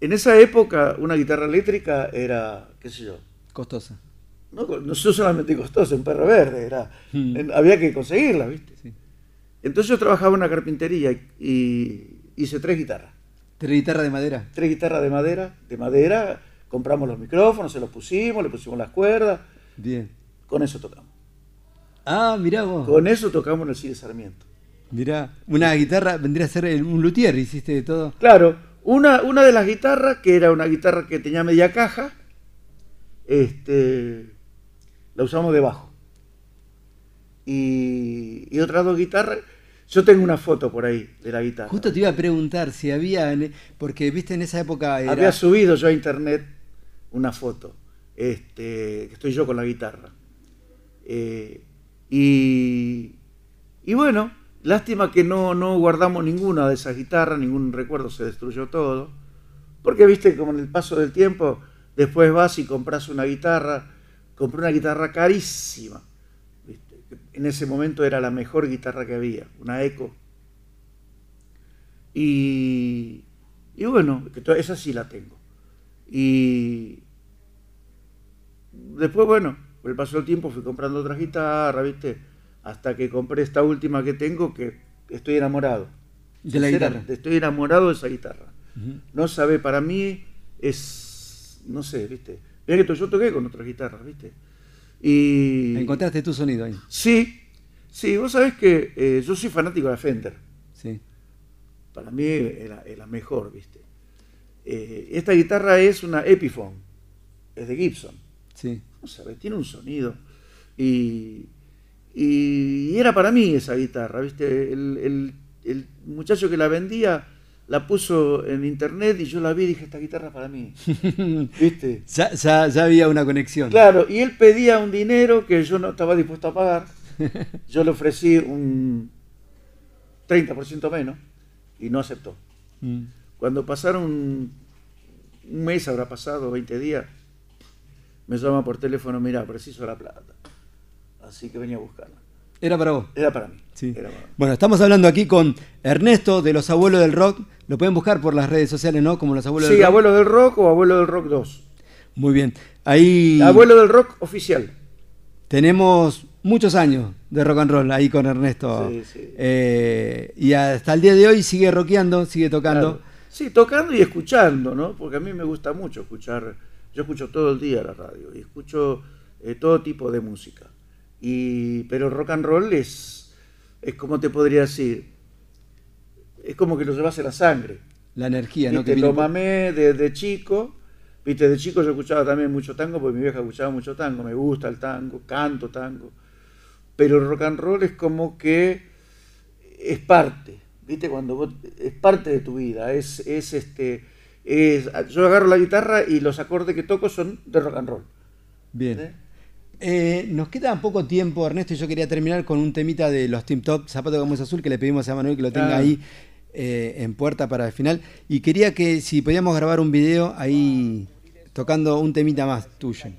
En esa época, una guitarra eléctrica era, qué sé yo, Costosa. no, no solamente costosa, un perro verde, era, en- había que conseguirla, ¿viste? Entonces yo trabajaba en una carpintería y, y hice tres guitarras. ¿Tres guitarras de madera? Tres guitarras de madera, de madera, compramos los micrófonos, se los pusimos, le pusimos las cuerdas, Bien. con eso tocamos. Ah, mirá vos. Con eso tocamos en el Cine Sarmiento. Mirá, una guitarra vendría a ser un luthier, hiciste de todo. Claro, una, una de las guitarras, que era una guitarra que tenía media caja, este, la usamos de bajo. Y, y otras dos guitarras, yo tengo una foto por ahí de la guitarra. Justo te iba a preguntar si había, en- porque viste en esa época era... Había subido yo a internet una foto, este, que estoy yo con la guitarra. Eh, y, y bueno, lástima que no, no guardamos ninguna de esas guitarras, ningún recuerdo, se destruyó todo. Porque viste, como en el paso del tiempo, después vas y compras una guitarra, compré una guitarra carísima. ¿viste? En ese momento era la mejor guitarra que había, una Eco. Y, y bueno, esa sí la tengo. Y después, bueno, con el paso del tiempo fui comprando otras guitarras, ¿viste? Hasta que compré esta última que tengo, que estoy enamorado. De la guitarra. Estoy enamorado de esa guitarra. No sabe, para mí es, no sé, ¿viste? Mira que yo toqué con otras guitarras, ¿viste? Y... Encontraste tu sonido ahí. Sí, sí, vos sabés que eh, yo soy fanático de la Fender. Sí. Para mí es la, es la mejor, ¿viste? Eh, esta guitarra es una Epiphone, es de Gibson. Sí. No tiene un sonido. Y, y era para mí esa guitarra, ¿viste? El, el- el muchacho que la vendía la puso en internet y yo la vi y dije, esta guitarra es para mí. [laughs] ¿Viste? Ya, ya, ya había una conexión. Claro, y él pedía un dinero que yo no estaba dispuesto a pagar. [laughs] Yo le ofrecí un 30% menos y no aceptó. Mm. Cuando pasaron un mes, habrá pasado 20 días, me llama por teléfono, mira, preciso la plata. Así que venía a buscarla. Era para vos. Era para mí. Sí. Era para mí. Bueno, estamos hablando aquí con Ernesto de los Abuelos del Rock. Lo pueden buscar por las redes sociales, ¿no? Como los Abuelos Sí, del Rock. Abuelo del Rock o Abuelo del Rock 2. Muy bien. Ahí Abuelo del Rock oficial. tenemos muchos años de rock and roll ahí con Ernesto. Sí, sí. Eh, y hasta el día de hoy sigue rockeando, sigue tocando. Claro. Sí, tocando y escuchando, ¿no? Porque a mí me gusta mucho escuchar, yo escucho todo el día la radio y escucho eh, todo tipo de música. Y, pero rock and roll es, es como te podría decir, es como que lo llevas en la sangre. La energía, ¿no? Que lo por- mamé desde chico, viste, de chico yo escuchaba también mucho tango, porque mi vieja escuchaba mucho tango, me gusta el tango, canto tango, pero el rock and roll es como que es parte, viste, cuando vos- es parte de tu vida, es, es este, es, yo agarro la guitarra y los acordes que toco son de rock and roll. Bien. Eh, nos queda poco tiempo, Ernesto, y yo quería terminar con un temita de los Team Top, Zapato Gamos Azul, que le pedimos a Manuel que lo tenga Ah. ahí eh, en puerta para el final. Y quería que si podíamos grabar un video ahí tocando un temita más tuyo.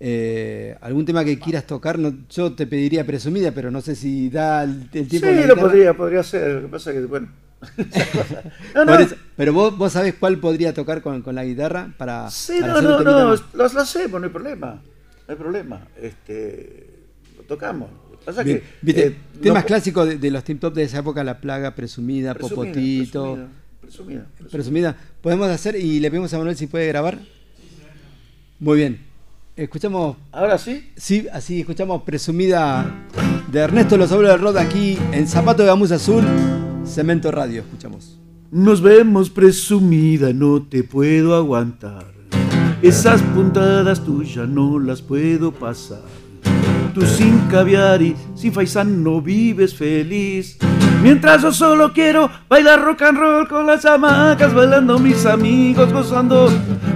Eh, algún tema que quieras tocar, no- yo te pediría presumida, pero no sé si da el, el tiempo. Sí, lo podría, podría ser, lo que pasa que, bueno, [laughs] no, no, Por eso- pero vos, vos sabés cuál podría tocar con, con la guitarra para. Sí, para no, no, no, las hacemos, no hay problema. No hay problema. Este, lo tocamos. Lo pasa Bien, que, ¿viste? eh, temas no- clásicos de, de los Team Top de esa época, La Plaga, Presumida, Presumida, Popotito. presumida, presumida, presumida. Presumida. Podemos hacer y le pedimos a Manuel si puede grabar. Muy bien. Escuchamos. ¿Ahora sí? Sí, así escuchamos Presumida de Ernesto Los Abuelos del Rock aquí en Zapato de Gamuza Azul, Cemento Radio. Escuchamos. Nos vemos presumida, no te puedo aguantar. Esas puntadas tuyas no las puedo pasar. Tú sin caviar y sin faisán no vives feliz. Mientras yo solo quiero bailar rock and roll con las hamacas, bailando mis amigos, gozando.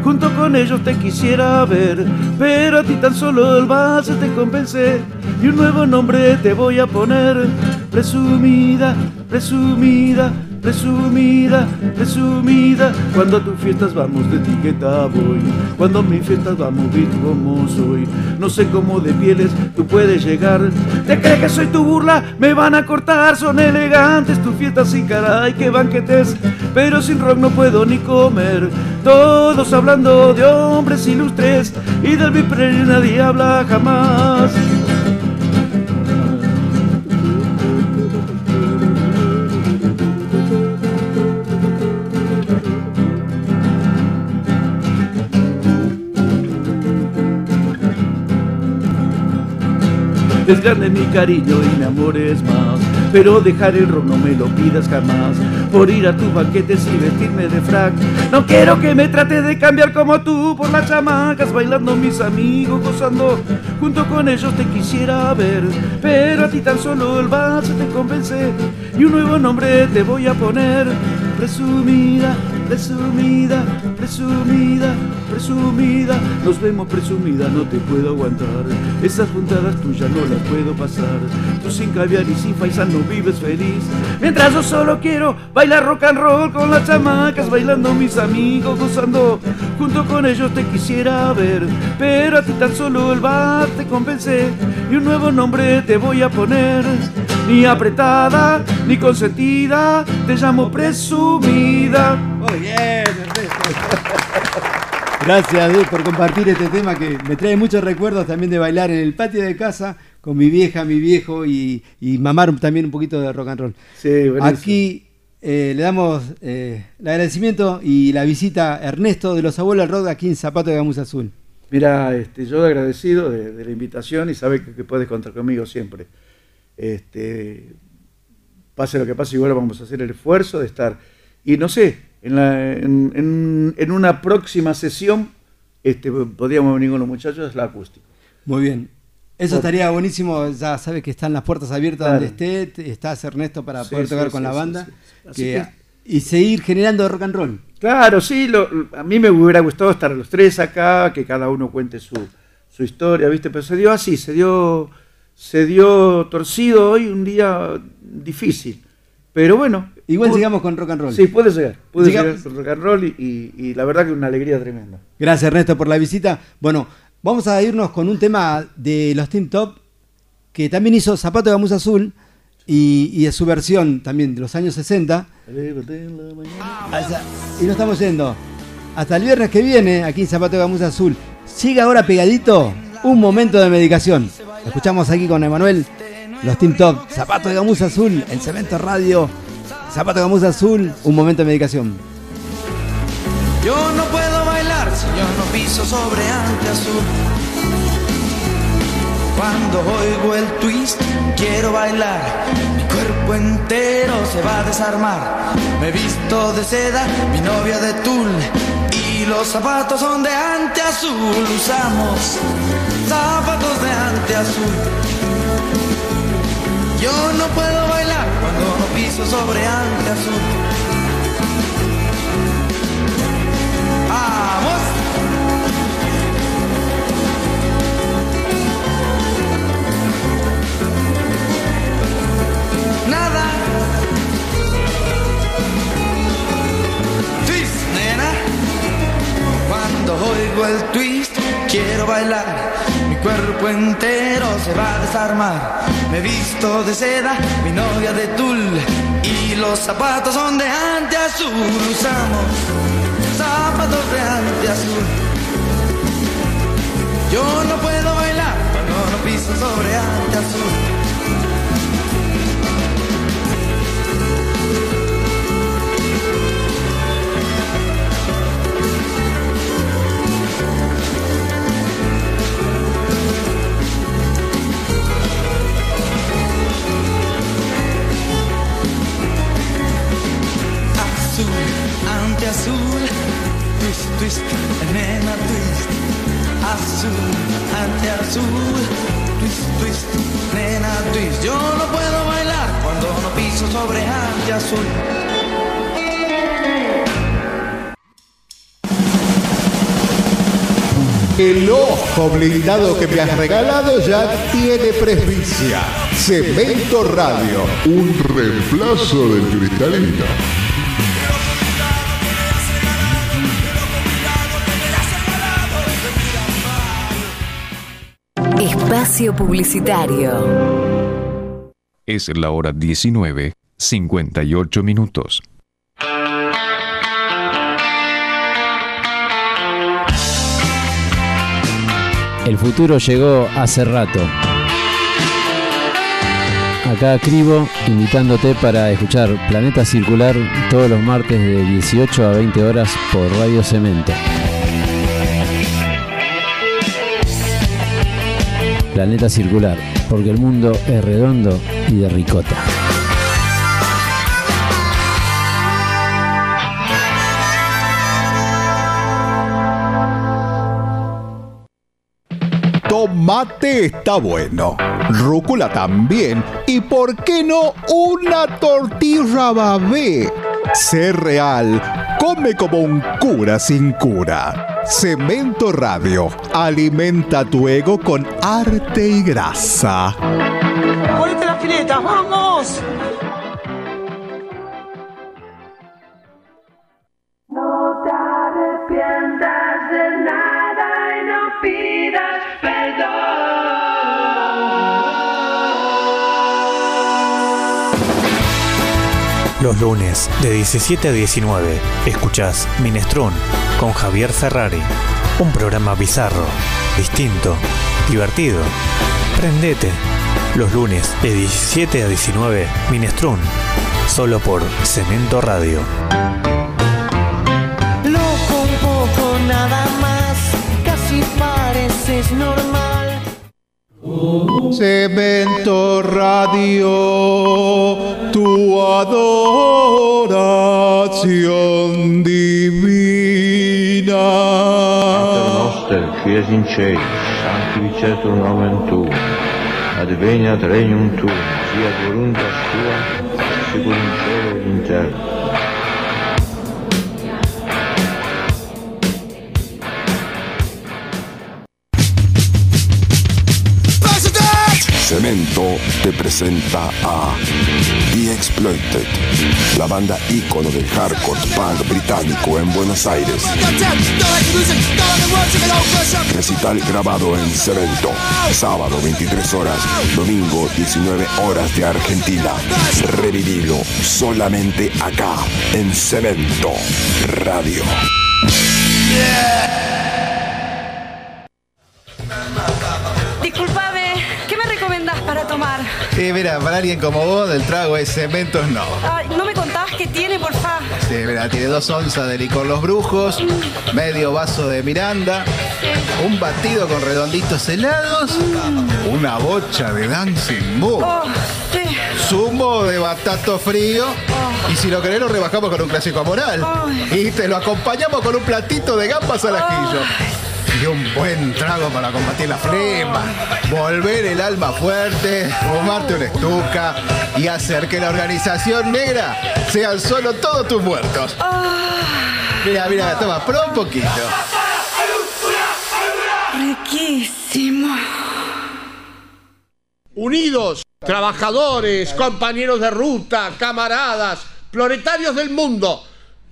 Junto con ellos te quisiera ver, pero a ti tan solo el vals te convence y un nuevo nombre te voy a poner. Presumida, presumida, presumida, presumida. Cuando a tus fiestas vamos de etiqueta voy, cuando a mis fiestas vamos visto como soy. No sé cómo de pieles tú puedes llegar. ¿Te crees que soy tu burla? Me van a cortar, son elegantes tus fiestas sin caray, que banquetes. Pero sin rock no puedo ni comer. Todos hablando de hombres ilustres y del bipre nadie habla jamás. Desgane mi cariño y me amores más. Pero dejar el rock no me lo pidas jamás. Por ir a tus banquetes y vestirme de frac. No quiero que me trate de cambiar como tú por las chamacas, bailando mis amigos, gozando. Junto con ellos te quisiera ver. Pero a ti tan solo el vals te convence. Y un nuevo nombre te voy a poner. Presumida, presumida, presumida, presumida. Nos vemos presumida, no te puedo aguantar. Esas puntadas tuyas no las puedo pasar. Tú sin caviar y sin faisán no vives feliz. Mientras yo solo quiero bailar rock and roll con las chamacas, bailando mis amigos, gozando. Junto con ellos te quisiera ver. Pero a ti tan solo el bar te convence. Y un nuevo nombre te voy a poner. Ni apretada, ni consentida, te llamo presumida. Bien, Gracias Dios, por compartir este tema que me trae muchos recuerdos también de bailar en el patio de casa con mi vieja, mi viejo y, y mamar también un poquito de rock and roll. Sí. Aquí eh, le damos eh, el agradecimiento y la visita a Ernesto de los Abuelos Rock aquí en Zapato de Gamuza Azul. Mira, este, yo agradecido de, de la invitación y sabes que, que puedes contar conmigo siempre. Este, pase lo que pase, igual vamos a hacer el esfuerzo de estar. Y no sé, en, la- en- en- en una próxima sesión este, podríamos venir con los muchachos, es la acústica. Muy bien. Eso estaría buenísimo, ya sabes que están las puertas abiertas Claro. donde esté, estás Ernesto para Sí, poder tocar sí, con la banda que- y seguir generando rock and roll. Claro, sí, lo- a mí me hubiera gustado estar los tres acá, que cada uno cuente su, su historia, ¿viste? Pero se dio así, se dio, se dio torcido hoy, un día difícil. Pero bueno. Igual llegamos con rock and roll. Sí, puede llegar, puede llegar con rock and roll y, y- y la verdad que una alegría tremenda. Gracias Ernesto por la visita. Bueno, vamos a irnos con un tema de los Team Top que también hizo Zapato de Gamuza Azul y, y de su versión también de los años 60. Hasta- y nos estamos yendo. Hasta el viernes que viene, aquí en Zapato de Gamuza Azul. Sigue ahora pegadito un momento de medicación. Lo escuchamos aquí con Emanuel, los Team Top, Zapato de Gamuza Azul, el Cemento Radio, Zapato Azul, un momento de medicación. Yo no puedo bailar si yo no piso sobre ante azul. Cuando oigo el twist, quiero bailar. Mi cuerpo entero se va a desarmar. Me he visto de seda, mi novia de tul. Y los zapatos son de ante azul. Usamos zapatos de ante azul. Yo no puedo bailar cuando piso sobre ante. ¡Vamos! Nada. Twist, nena. Cuando oigo el twist, quiero bailar. Cuerpo entero se va a desarmar. Me visto de seda, mi novia de tul. Y los zapatos son de ante azul. Usamos zapatos de ante azul. Yo no puedo bailar cuando no piso sobre ante azul, twist, twist, nena twist, azul, ante azul, twist, twist, nena, twist. Yo no puedo bailar cuando no piso sobre haya azul. El ojo blindado que me has regalado ya tiene presbicia. Cemento Radio. Un reemplazo del cristalino. Espacio Publicitario. Es la hora 19, 58 minutos. El futuro llegó hace rato. Acá Cribo invitándote para escuchar Planeta Circular todos los martes de 18 a 20 horas por Radio Cemento. Planeta Circular, porque el mundo es redondo y de ricota. Tomate está bueno, rúcula también y por qué no una tortilla babé. Sé real, come como un cura sin cura. Cemento Radio, alimenta tu ego con arte y grasa. ¡Ponete las filetas, vamos! Los lunes de 17 a 19 escuchás Minestrón con Javier Ferrari. Un programa bizarro, distinto, divertido. Prendete. Los lunes de 17 a 19 Minestrón. Solo por Cemento Radio. Loco un poco nada más, casi pareces normal. Cemento radio tu adoración divina. Pater noster, qui es in cieli, sanctificetur nomen tuum. Adveniat regnum tuum, fiat voluntas tua, sicur in cielo in terra. Te presenta a The Exploited, la banda ícono del hardcore punk británico en Buenos Aires. Recital grabado en Cemento, sábado 23 horas, domingo 19 horas de Argentina. Revivilo solamente acá, en Cemento Radio. Disculpame, Sí, mira, para alguien como vos, del trago es cementos no. ¿No me contás qué tiene, porfa? Sí, mira, tiene dos onzas de licor Los Brujos, medio vaso de Miranda, un batido con redonditos helados, una bocha de Dancing Moon, Oh, sí. zumo de batato frío, y si lo querés lo rebajamos con un clásico moral. Y te lo acompañamos con un platito de gambas al ajillo. Y un buen trago para combatir la flema, volver el alma fuerte, fumarte una estuca y hacer que la organización negra sean solo todos tus muertos. Mira, mira, toma, prueba un poquito. Riquísimo. Unidos, trabajadores, compañeros de ruta, camaradas, proletarios del mundo,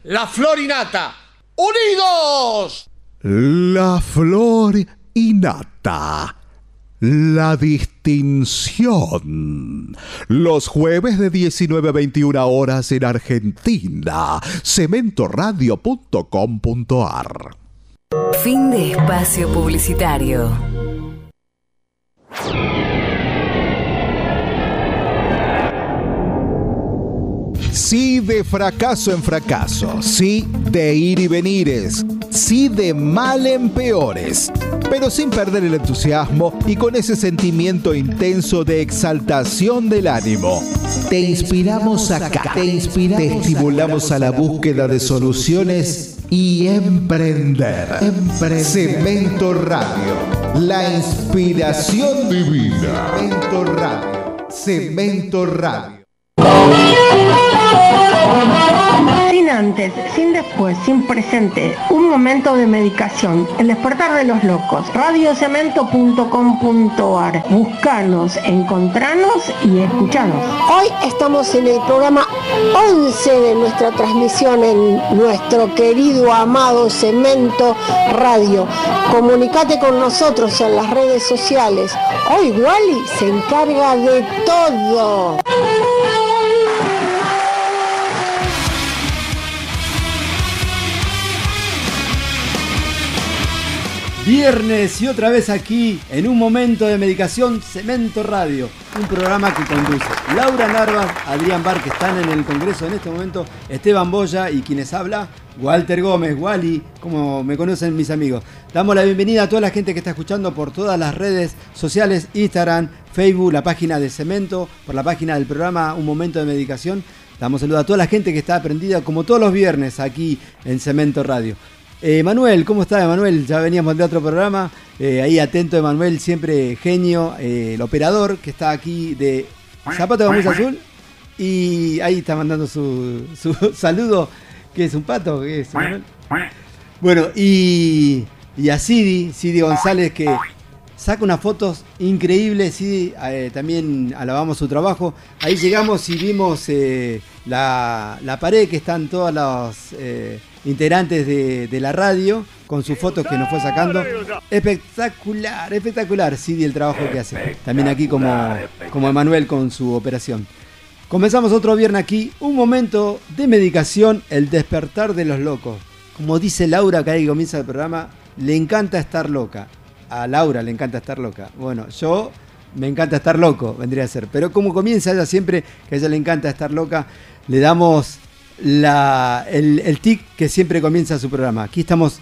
la florinata. ¡Unidos! La flor innata. La distinción. Los jueves de 19 a 21 horas en Argentina. Cementoradio.com.ar. Fin de espacio publicitario. Sí de fracaso en fracaso, sí de ir y venires, sí de mal en peores, pero sin perder el entusiasmo y con ese sentimiento intenso de exaltación del ánimo. Te inspiramos acá, te inspiramos, te estimulamos a la búsqueda de soluciones y emprender. Cemento Radio, La inspiración divina. Cemento Radio. Cemento Radio. Sin antes, sin después, sin presente, un momento de medicación. El despertar de los locos. Radiocemento.com.ar. Buscanos, encontranos y escuchanos. Hoy estamos en el programa 11 de nuestra transmisión en nuestro querido amado Cemento Radio. Comunicate con nosotros en las redes sociales. Hoy Wally se encarga de todo. Viernes y otra vez aquí en un momento de medicación Cemento Radio, un programa que conduce Laura Narvas, Adrián Bar, que están en el Congreso en este momento, Esteban Boya y quienes habla, Walter Gómez, Wally, como me conocen mis amigos. Damos la bienvenida a toda la gente que está escuchando por todas las redes sociales, Instagram, Facebook, la página de Cemento, por la página del programa Un Momento de Medicación. Damos saludo a toda la gente que está aprendida como todos los viernes aquí en Cemento Radio. Eh, Manuel, ¿cómo está Emanuel? Ya veníamos de otro programa. Eh, ahí atento Emanuel, siempre genio, eh, el operador que está aquí de Zapato de Camisa Azul. Y ahí está mandando su, [laughs] su saludo, que es un pato. Bueno, y, y a Sidi, Sidi González, que saca unas fotos increíbles. Sidi, también alabamos su trabajo. Ahí llegamos y vimos la, la pared que están todos los eh, integrantes de, de la radio con sus fotos que nos fue sacando. Espectacular, espectacular, Sidi, el trabajo que hace. También aquí como, como Emanuel con su operación. Comenzamos otro viernes aquí, un momento de medicación, el despertar de los locos. Como dice Laura, que ahí comienza el programa, le encanta estar loca. A Laura le encanta estar loca. Bueno, yo me encanta estar loco, vendría a ser. Pero como comienza ella siempre, que a ella le encanta estar loca, le damos la, el, tic que siempre comienza su programa. Aquí estamos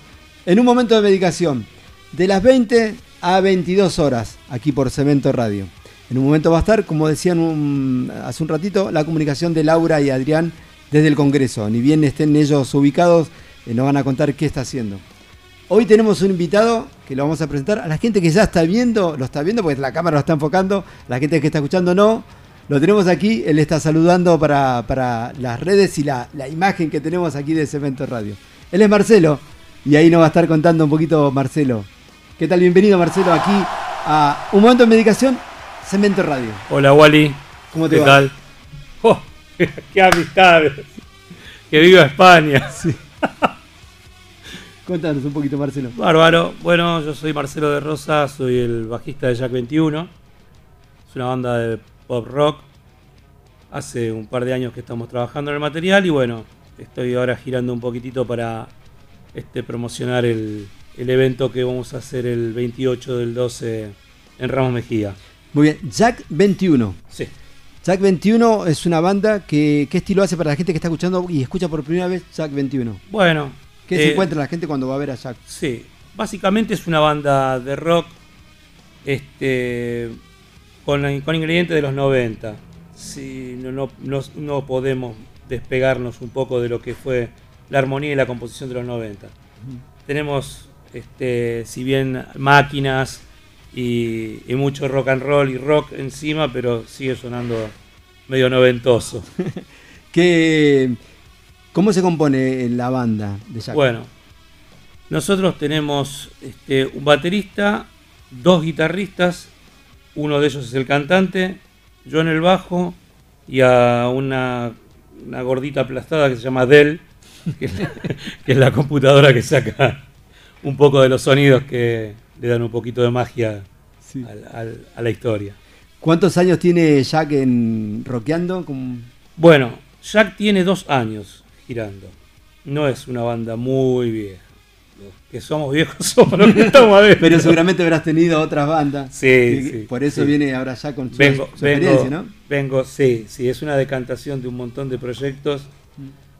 en un momento de medicación, de las 20 a 22 horas, aquí por Cemento Radio. En un momento va a estar, como decían un- hace un ratito, la comunicación de Laura y Adrián desde el Congreso. Ni bien estén ellos ubicados, eh, nos van a contar qué está haciendo. Hoy tenemos un invitado que lo vamos a presentar a la gente que ya está viendo, lo está viendo porque la cámara lo está enfocando, la gente que está escuchando no. Lo tenemos aquí, él está saludando para, para las redes y la, la imagen que tenemos aquí de Cemento Radio. Él es Marcelo y ahí nos va a estar contando un poquito Marcelo. ¿Qué tal? Bienvenido Marcelo aquí a Un Momento de Medicación, Cemento Radio. Hola Wally. ¿Cómo te ¿Qué va? tal? Oh, [laughs] ¡Qué amistad! ¡Que viva España! Cuéntanos un poquito Marcelo. Bárbaro. Bueno, yo soy Marcelo de Rosa, soy el bajista de Jack 21. Es una banda de pop rock. Hace un par de años que estamos trabajando en el material y bueno, estoy ahora girando un poquitito para este, promocionar el, el evento que vamos a hacer el 28 del 12 en Ramos Mejía. Muy bien, Jack 21. Sí. Jack 21 es una banda que, ¿qué estilo hace para la gente que está escuchando y escucha por primera vez Jack 21? Bueno. ¿Qué se eh, encuentra la gente cuando va a ver a Jack? Sí, básicamente es una banda de rock este, con, con ingredientes de los 90. Sí, no, no, no, no podemos despegarnos un poco de lo que fue la armonía y la composición de los 90. Tenemos, este, si bien máquinas y, y mucho rock and roll y rock encima, pero sigue sonando medio noventoso. [laughs] ¿Qué, ¿Cómo se compone la banda de Jack? Bueno, nosotros tenemos este, un baterista, dos guitarristas, uno de ellos es el cantante, yo en el bajo y a una, una gordita aplastada que se llama Dell, que es, la, que es la computadora que saca un poco de los sonidos que le dan un poquito de magia a la historia. ¿Cuántos años tiene Jack en rockeando? Bueno, Jack tiene dos años girando. No es una banda muy vieja. Que somos viejos [laughs] somos los que estamos adentro. Pero seguramente habrás tenido otras bandas. Sí, sí, Por eso sí. viene ahora ya con su, vengo, su vengo, ¿no? vengo, sí, sí, es una decantación de un montón de proyectos.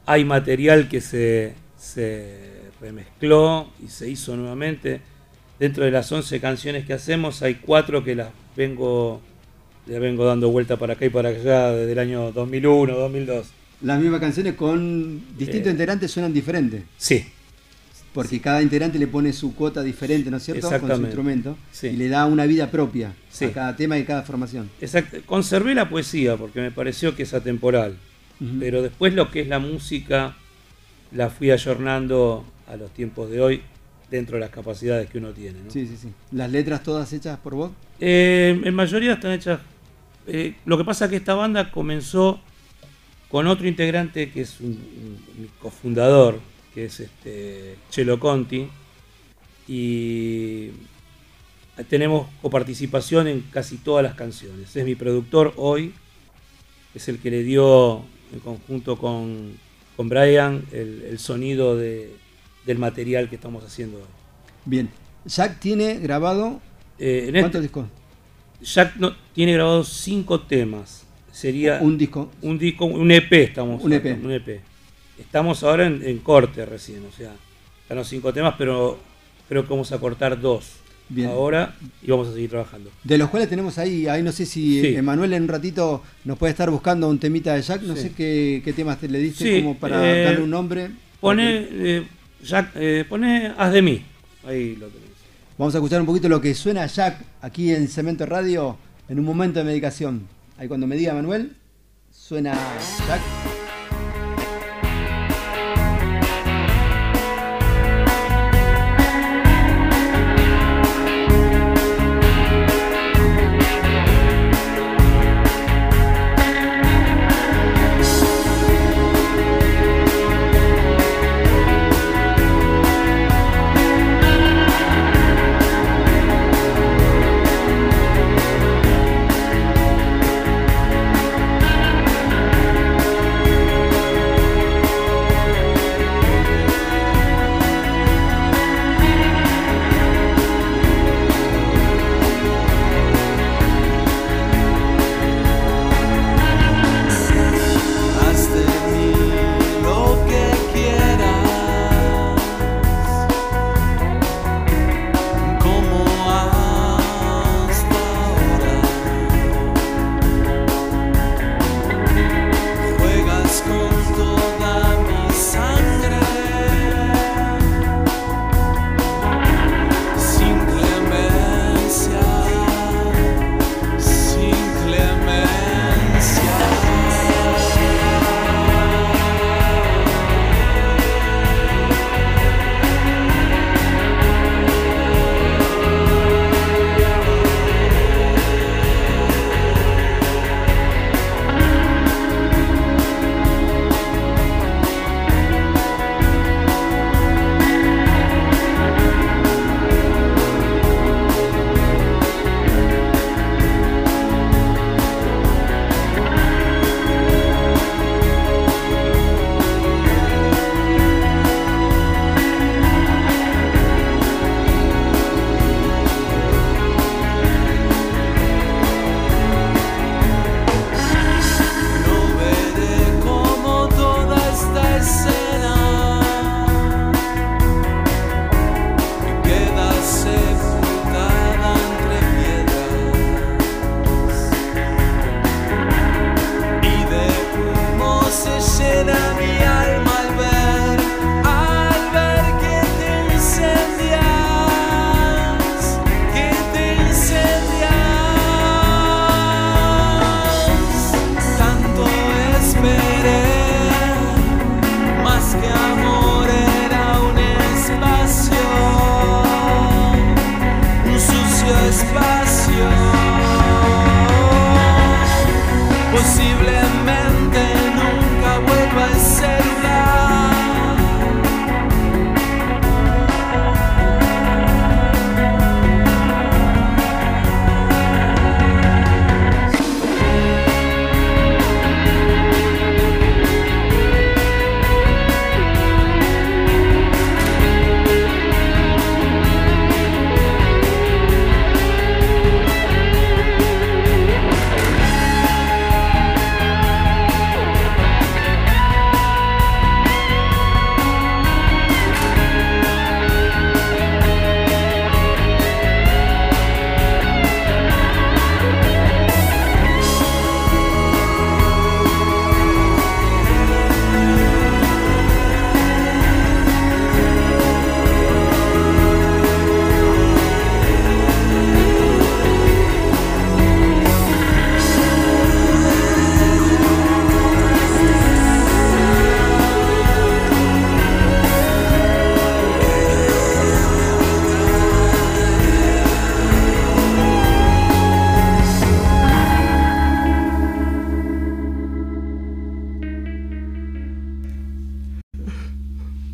Hay material que se, se remezcló y se hizo nuevamente. Dentro de las 11 canciones que hacemos, hay cuatro que las vengo, las vengo dando vuelta para acá y para allá desde el año 2001, 2002. Las mismas canciones con distintos Eh, integrantes suenan diferentes. Sí. Porque cada integrante le pone su cuota diferente, ¿no es cierto? Con su instrumento. Sí. Y le da una vida propia Sí. a cada tema y cada formación. Exacto. Conservé la poesía porque me pareció que es atemporal. Pero después lo que es la música la fui ayornando a los tiempos de hoy dentro de las capacidades que uno tiene. ¿no? Sí, sí, sí. ¿Las letras todas hechas por vos? Eh, en mayoría están hechas. eh, lo que pasa es que esta banda comenzó con otro integrante que es un, cofundador, que es este Chelo Conti, y tenemos coparticipación en casi todas las canciones. Es mi productor hoy, es el que le dio en conjunto con, con Brian el, el sonido de- del material que estamos haciendo hoy. Bien. Jack tiene grabado. Eh, en ¿Cuántos este- discos? Jack no, tiene grabados cinco temas. Sería Un disco. un disco, un EP estamos. Un EP. un EP. Estamos ahora en, en corte recién, o sea, están los cinco temas, pero creo que vamos a cortar dos Bien. ahora y vamos a seguir trabajando. De los cuales tenemos ahí, ahí no sé si Sí. Emanuel en un ratito nos puede estar buscando un temita de Jack, no Sí. sé qué, qué temas te le diste Sí, como para eh, darle un nombre. Pone, eh, Jack, eh, pone Haz de mí. Ahí lo tenés. Vamos a escuchar un poquito lo que suena Jack aquí en Cemento Radio en un momento de medicación. Ahí cuando me diga Manuel, suena Jack.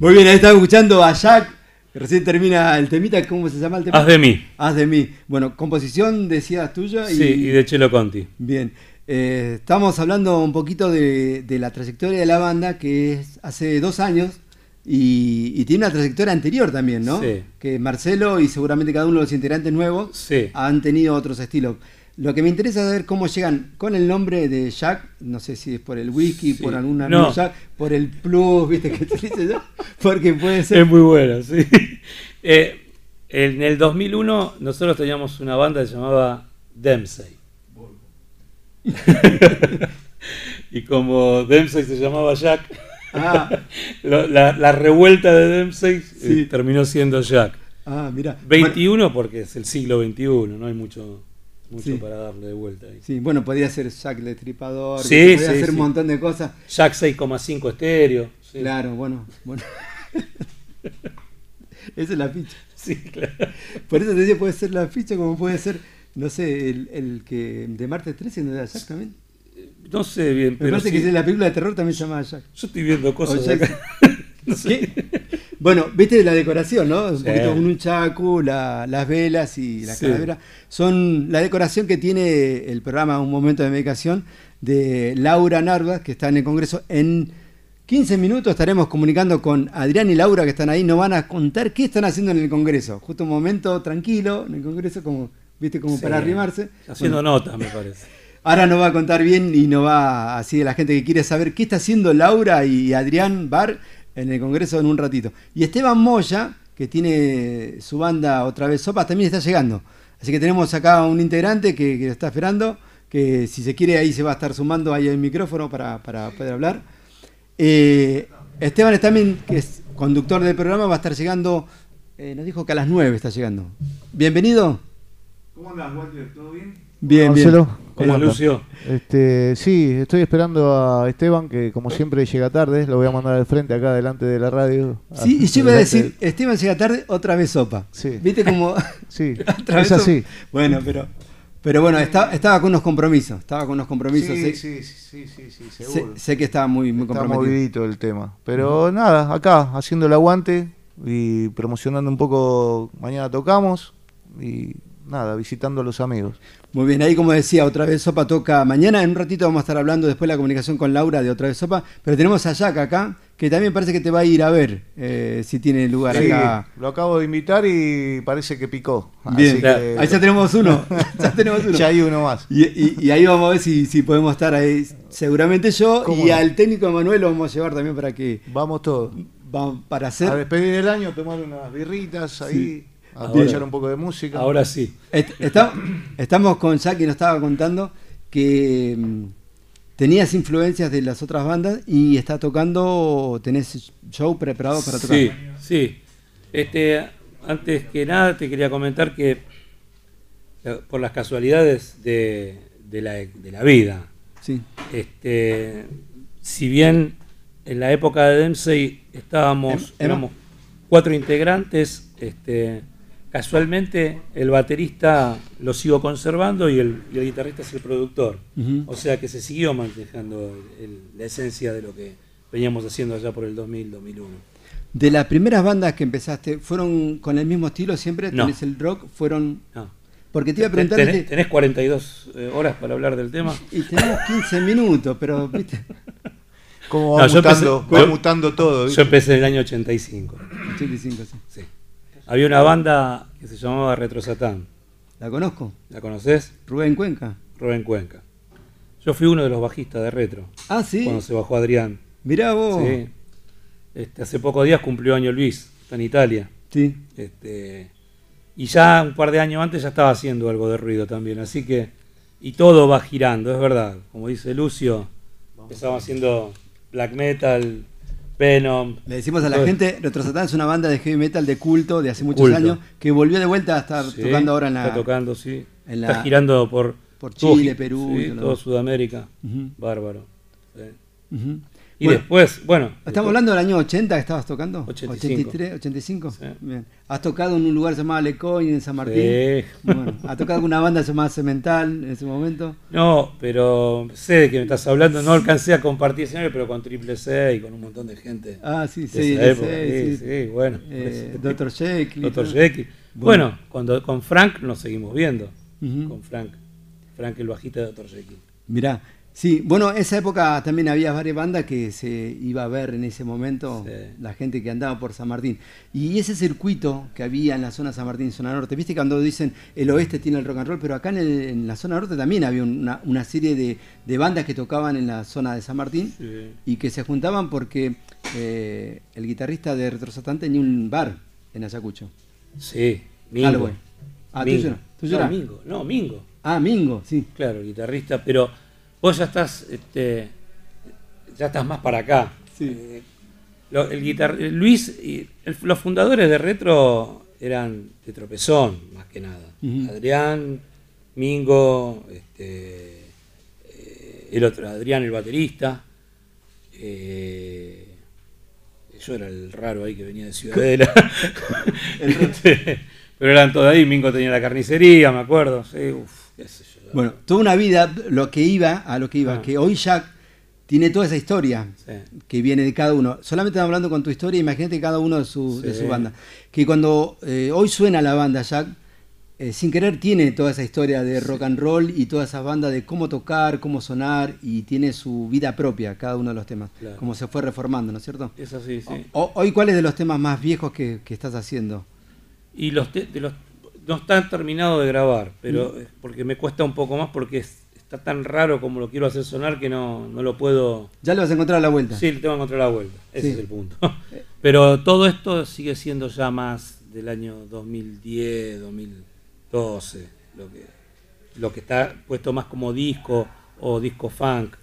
Muy bien, ahí estamos escuchando a Jack. que Recién termina el temita, ¿cómo se llama el tema? Haz de mí. Haz de mí. Bueno, composición decías tuya y, Sí, y de Chelo Conti. Bien. Eh, estamos hablando un poquito de, de la trayectoria de la banda, que es hace dos años y, y tiene una trayectoria anterior también, ¿no? Sí. Que Marcelo y seguramente cada uno de los integrantes nuevos Sí. han tenido otros estilos. Lo que me interesa es saber cómo llegan con el nombre de Jack, no sé si es por el whisky, Sí. por alguna No. Jack, por el plus, viste que se dice porque puede ser. Es muy bueno, sí. [laughs] Eh, en el 2001 nosotros teníamos una banda que se llamaba Dempsey. [laughs] y como Dempsey se llamaba Jack, Ah. [laughs] la, la revuelta de Dempsey eh, terminó siendo Jack. Ah, mira. 21 porque es el siglo XXI, no hay mucho, mucho Sí. para darle de vuelta ahí. Sí, bueno, podía ser Jack el Destripador, Sí, podía hacer un montón de cosas. Jack 6,5 estéreo. Claro, bueno, bueno. [laughs] Esa es la ficha. Sí, claro. Por eso te decía, puede ser la ficha como puede ser, no sé, el, el que de martes 13 no era Jack también. No sé bien, Me pero parece sí. que la película de terror también se llama Jack. Yo estoy viendo cosas Jack- acá. [laughs] No sé. Bueno, viste la decoración, ¿no? Un poquito un chacu, la- las velas y la Sí. calavera. Son la decoración que tiene el programa Un Momento de Medicación de Laura Narva, que está en el Congreso. En 15 minutos estaremos comunicando con Adrián y Laura, que están ahí. Nos van a contar qué están haciendo en el Congreso. Justo un momento tranquilo en el Congreso, como, viste, como Sí. para arrimarse. Haciendo Bueno, notas, me parece. [laughs] Ahora nos va a contar bien y nos va así de la gente que quiere saber qué está haciendo Laura y Adrián Bar en el Congreso en un ratito. Y Esteban Moya, que tiene su banda otra vez Sopas, también está llegando. Así que tenemos acá un integrante que, que lo está esperando, que si se quiere ahí se va a estar sumando ahí el micrófono para, para poder hablar. Eh, Esteban es también, que es conductor del programa, va a estar llegando, eh, nos dijo que a las 9 está llegando. Bienvenido. ¿Cómo andas, Walter? ¿Todo bien? Bien, bien. ¿Cómo? Lucio? Este, sí, estoy esperando a Esteban, que como siempre llega tarde, lo voy a mandar al frente acá delante de la radio. Sí, y yo iba a decir, Esteban llega tarde, otra vez sopa. Sí. ¿Viste cómo? [laughs] Sí, [laughs] otra es vez así. sopa? Bueno, pero, pero bueno, está- estaba con unos compromisos. Estaba con unos compromisos. Sí, sé, sí, sí, sí, sí, seguro. sé que estaba muy, muy Está comprometido. movidito el tema. Pero nada, acá, haciendo el aguante y promocionando un poco. Mañana tocamos y nada, visitando a los amigos. Muy bien, ahí como decía, otra vez Sopa toca mañana. En un ratito vamos a estar hablando después de la comunicación con Laura de otra vez Sopa. Pero tenemos a Jack acá, que también parece que te va a ir a ver eh, si tiene lugar Sí, acá. lo acabo de invitar y parece que picó. Bien, Así que- ahí ya tenemos uno. [laughs] ya tenemos uno. Ya hay uno más. Y, y- y ahí vamos a ver si, si podemos estar ahí. Seguramente yo ¿Cómo y no? al técnico Manuel lo vamos a llevar también para que. Vamos todos. para hacer. A despedir el año, tomar unas birritas ahí, Sí. A escuchar un poco de música. Ahora sí. Est- está- estamos con Jack y nos estaba contando que mm, tenías influencias de las otras bandas y está tocando, tenés show preparado para tocar. Sí, sí. Este, antes que nada te quería comentar que eh, por las casualidades de, de la, de la vida, Sí. este, si bien en la época de Dempsey estábamos, Em- éramos cuatro integrantes, este, casualmente el baterista lo sigo conservando y el, y el guitarrista es el productor. O sea que se siguió manejando el- la esencia de lo que veníamos haciendo allá por el 2000-2001. De las primeras bandas que empezaste, ¿fueron con el mismo estilo siempre? No. ¿Tenés el rock? ¿Fueron.? No. Porque te iba a preguntar. tenés, tenés 42 eh, horas para hablar del tema. Y tenemos 15 minutos, pero viste. Cómo va No, mutando, empecé- va yo- mutando todo. Yo empecé en el año 85. 85, sí. Sí. Había una banda que se llamaba Retro Satán. ¿La conozco? ¿La conoces? Rubén Cuenca. Rubén Cuenca. Yo fui uno de los bajistas de Retro. Ah, sí. Cuando se bajó Adrián. Mirá vos. Sí. Este, hace pocos días cumplió año Luis, está en Italia. Sí. Este, y ya un par de años antes ya estaba haciendo algo de ruido también, así que. Y todo va girando, es verdad. Como dice Lucio, empezamos haciendo black metal, Venom. Le decimos a la gente, Retro Satán es una banda de heavy metal de culto de hace muchos Culto. años que volvió de vuelta a estar Sí, tocando ahora en la. Está tocando, sí. en está girando por, Chile, Perú, sí, todo Sudamérica. Bárbaro. sí. Y Bueno. después, bueno. Estamos después- hablando del año 80 que estabas tocando. 85. 83, 85. Bien. ¿Has tocado en un lugar llamado Lecoy en San Martín? Sí. Bueno, ¿Has tocado con una banda llamada Cemental en ese momento? No, pero sé de qué me estás hablando. No alcancé a compartir escenario, pero con Triple C y con un montón de gente. Ah, sí, de sí, esa sí, época. sí. Sí, sí, bueno. Eh. Dr. Jekyll. Dr. Jekyll. Bueno. Bueno, cuando con Frank nos seguimos viendo. Con Frank. Frank el bajista de Dr. Jekyll. Mirá, sí, bueno, esa época también había varias bandas que se iba a ver en ese momento, la gente que andaba por San Martín. Y ese circuito que había en la zona San Martín, zona norte, viste que cuando dicen el oeste tiene el rock and roll, pero acá en, el- en la zona norte también había una, una serie de, de bandas que tocaban en la zona de San Martín Sí. y que se juntaban porque eh, el guitarrista de Retrosatán tenía un bar en Ayacucho. Sí, Mingo. Ah, Mingo. tuyo no, tuyo no. Mingo. No, Mingo. Ah, Mingo, sí. Claro, el guitarrista, pero vos ya estás, este, ya estás más para acá. Eh, lo- el guitar eh, Luis, y el- los fundadores de Retro eran de tropezón, más que nada. Adrián, Mingo, este, eh, el otro, Adrián el baterista. eh, yo era el raro ahí que venía de Ciudadela. [laughs] [laughs] Este, pero eran todos ahí, Mingo tenía la carnicería, me acuerdo. Sí, uf, qué sé yo. Bueno, toda una vida, lo que iba, a lo que iba, Ah. que hoy Jack tiene toda esa historia Sí. que viene de cada uno. Solamente estamos hablando con tu historia, imagínate cada uno de su, de Sí. su banda. Que cuando eh, hoy suena la banda Jack, eh, sin querer tiene toda esa historia de rock and roll y toda esa banda de cómo tocar, cómo sonar y tiene su vida propia cada uno de los temas, Claro. como se fue reformando, ¿no es cierto? Es así, sí. O- hoy, ¿cuál es de los temas más viejos que, que estás haciendo? Y los, te- de los no están terminados de grabar, pero Mm. eh, porque me cuesta un poco más porque es- está tan raro como lo quiero hacer sonar que no, no lo puedo. Ya le vas a encontrar a la vuelta. Sí, le tengo que encontrar la vuelta. Ese Sí. es el punto. [laughs] Pero todo esto sigue siendo ya más del año 2010, 2012, lo que, lo que está puesto más como disco o disco funk.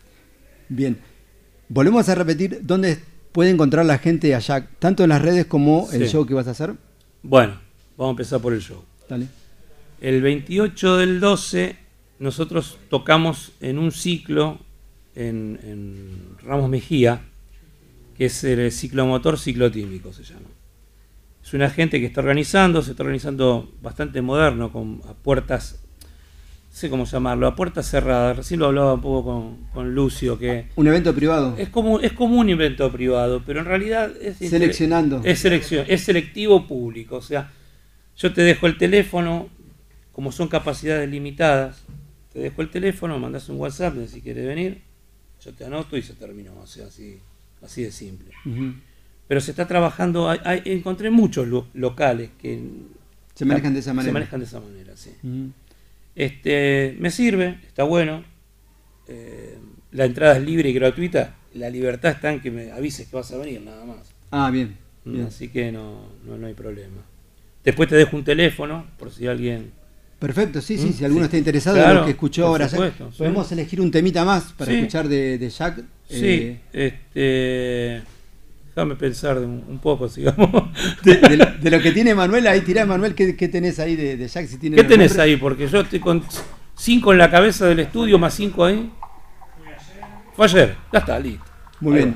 Bien. Volvemos a repetir dónde puede encontrar la gente a Jack, tanto en las redes como el Sí. show que vas a hacer. Bueno, vamos a empezar por el show. Dale. El 28 del 12 nosotros tocamos en un ciclo en, en Ramos Mejía, que es el ciclomotor ciclotímico se llama. Es una gente que está organizando, se está organizando bastante moderno, con a puertas, no sé cómo llamarlo, a puertas cerradas. Recién lo hablaba un poco con, con Lucio, que Un evento privado. es como, es como un invento privado, pero en realidad es Seleccionando. Es, selección, es selectivo público. O sea, yo te dejo el teléfono, como son capacidades limitadas, te dejo el teléfono, mandas un WhatsApp de si quieres venir, yo te anoto y se terminó. O sea, así, así de simple. Pero se está trabajando, hay- hay- encontré muchos lo- locales que Se manejan de esa manera. Se manejan de esa manera, sí. Este, me sirve, está bueno. Eh, la entrada es libre y gratuita. La libertad está en que me avises que vas a venir, nada más. Ah, bien. Mm, bien. Así que no, no, no hay problema. Después te dejo un teléfono, por si alguien. Perfecto, sí, sí. Mm, Si alguno sí. está interesado en lo que escuchó ahora, supuesto, sí. podemos elegir un temita más para Sí. escuchar de, de Jack. Sí, eh, este. Déjame pensar un, un poco, [laughs] sigamos. de, de lo- de lo que tiene Manuel, ahí tirá, Manuel, ¿qué, qué tenés ahí de, de Jack? Si tiene ¿Qué tenés ahí? Porque yo estoy con cinco en la cabeza del estudio, más cinco ahí. Fue ayer, ya está, listo. Muy Ahí bien.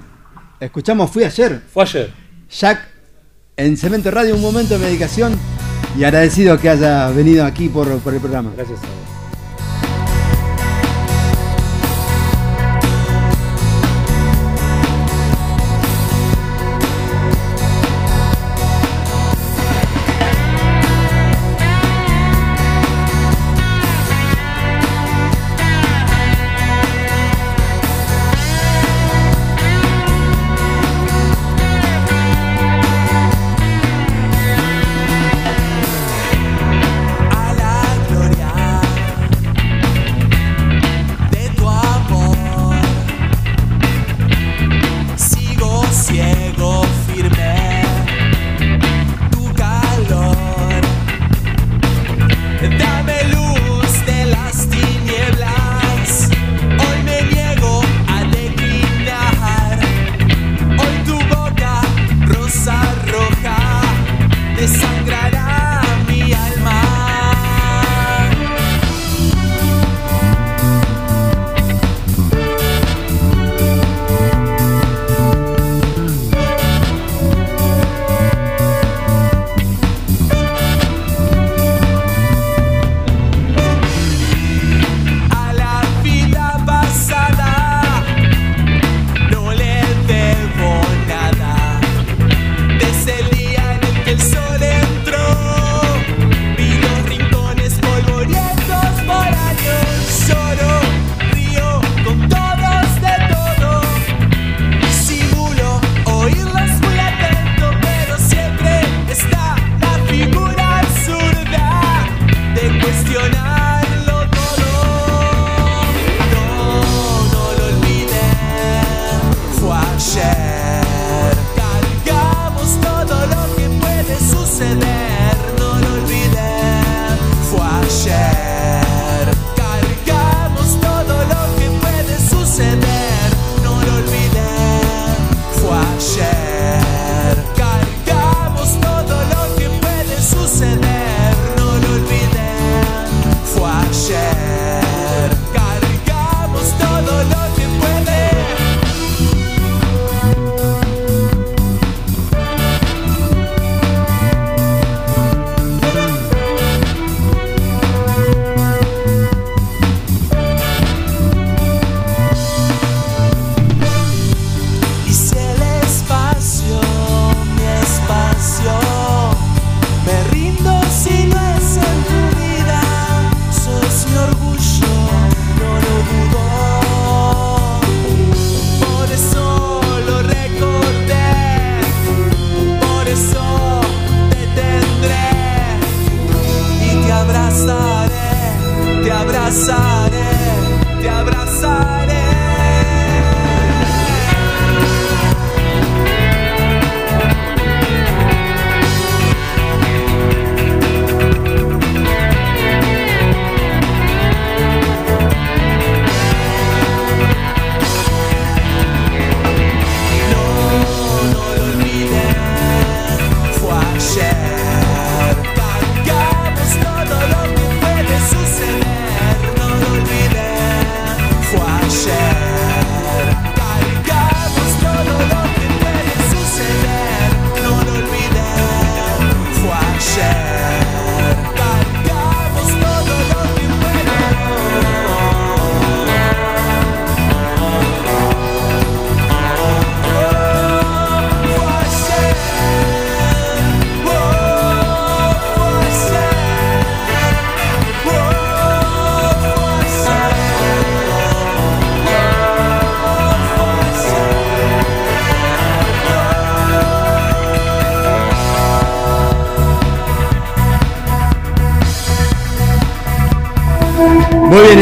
Escuchamos Fui ayer. Fue ayer. Jack en Cemento Radio, un momento de medicación. Y agradecido que haya venido aquí por, por el programa. Gracias a vos.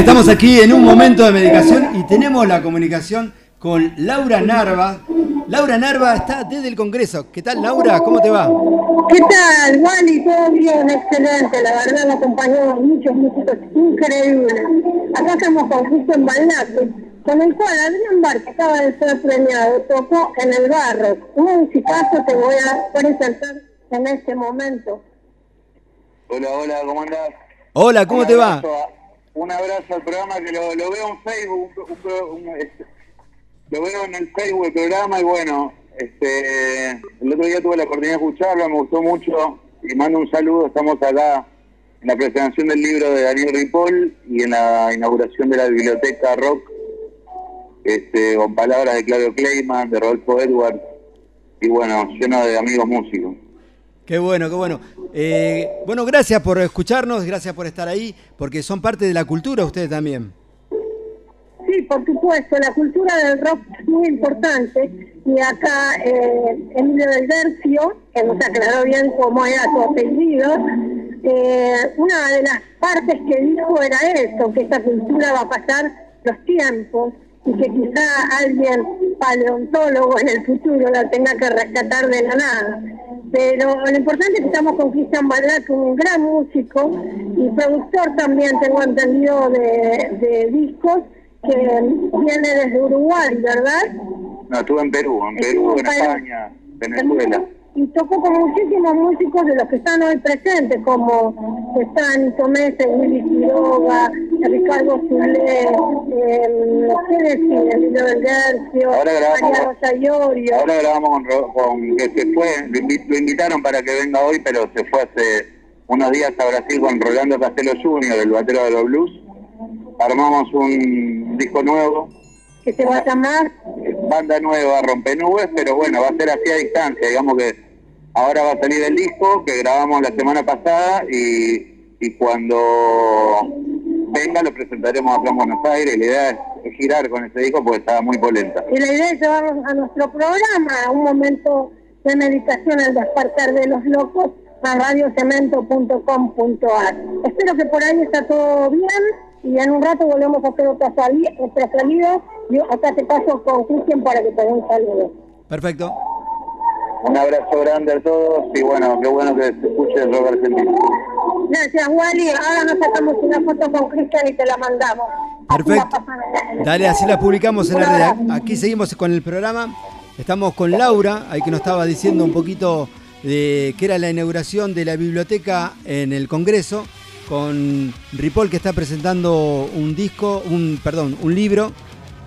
Estamos aquí en un momento de medicación y tenemos la comunicación con Laura Narva. Laura Narva está desde el Congreso. ¿Qué tal, Laura? ¿Cómo te va? ¿Qué tal, Wally? Todo bien, excelente. La verdad me acompañaron muchos músicos increíbles. Acá estamos con Cristian Balnato, con el cual Adrián Bar, que acaba de ser premiado, tocó en el barro. Un musicazo te voy a presentar en este momento. Hola, hola, ¿cómo andás? Hola, ¿cómo Un te va? abrazo a- Un abrazo al programa que lo, veo en Facebook, este, lo veo en el Facebook el programa y bueno, este, el otro día tuve la oportunidad de escucharlo, me gustó mucho y mando un saludo, estamos acá en la presentación del libro de Daniel Ripoll y en la inauguración de la biblioteca Rock, este, con palabras de Claudio Kleiman, de Rodolfo Edwards y bueno, lleno de amigos músicos. Qué bueno, qué bueno. Eh, bueno, gracias por escucharnos, gracias por estar ahí, porque son parte de la cultura ustedes también. Sí, por supuesto, la cultura del rock es muy importante y acá eh, Emilio del Dercio, que nos aclaró bien cómo era su apellido, eh, una de las partes que dijo era eso, que esta cultura va a pasar los tiempos y que quizá alguien paleontólogo en el futuro la tenga que rescatar de la nada. Pero lo importante es que estamos con Cristian Baldac, un gran músico y productor también, tengo entendido, de, de discos, que viene desde Uruguay, ¿verdad? No, estuve en Perú, en Perú, en España, Venezuela. Y tocó con muchísimos músicos de los que están hoy presentes, como están Tomé, Willy Quiroga, Ricardo Zulé, eh, ¿qué decir? Emilio del Garcio, María Rosa Iorio. Ahora grabamos con, que se fue, lo, invi- lo invitaron para que venga hoy, pero se fue hace unos días a Brasil con Rolando Castelo Jr., el batero de los blues. Armamos un disco nuevo, que se va a llamar banda nueva, Rompenubes, pero bueno, va a ser así a distancia, digamos que ahora va a salir el disco que grabamos la semana pasada y, y cuando venga lo presentaremos acá en Buenos Aires. La idea es girar con ese disco porque estaba muy polenta. Y la idea es llevarlos a nuestro programa, a un momento de meditación al despertar de los locos, a radiocemento.com.ar. Espero que por ahí está todo bien y en un rato volvemos a hacer otra, sali otra salida. Yo acá te paso con Cristian para que te dé un saludo. Perfecto. Un abrazo grande a todos y bueno, qué bueno que se escuche el rock argentino. Gracias, Wally. Ahora nos sacamos una foto con Cristian y te la mandamos. Perfecto. Dale, así la publicamos en la red. Aquí seguimos con el programa. Estamos con Laura, ahí que nos estaba diciendo un poquito de que era la inauguración de la biblioteca en el Congreso, con Ripoll que está presentando un disco, un perdón, un libro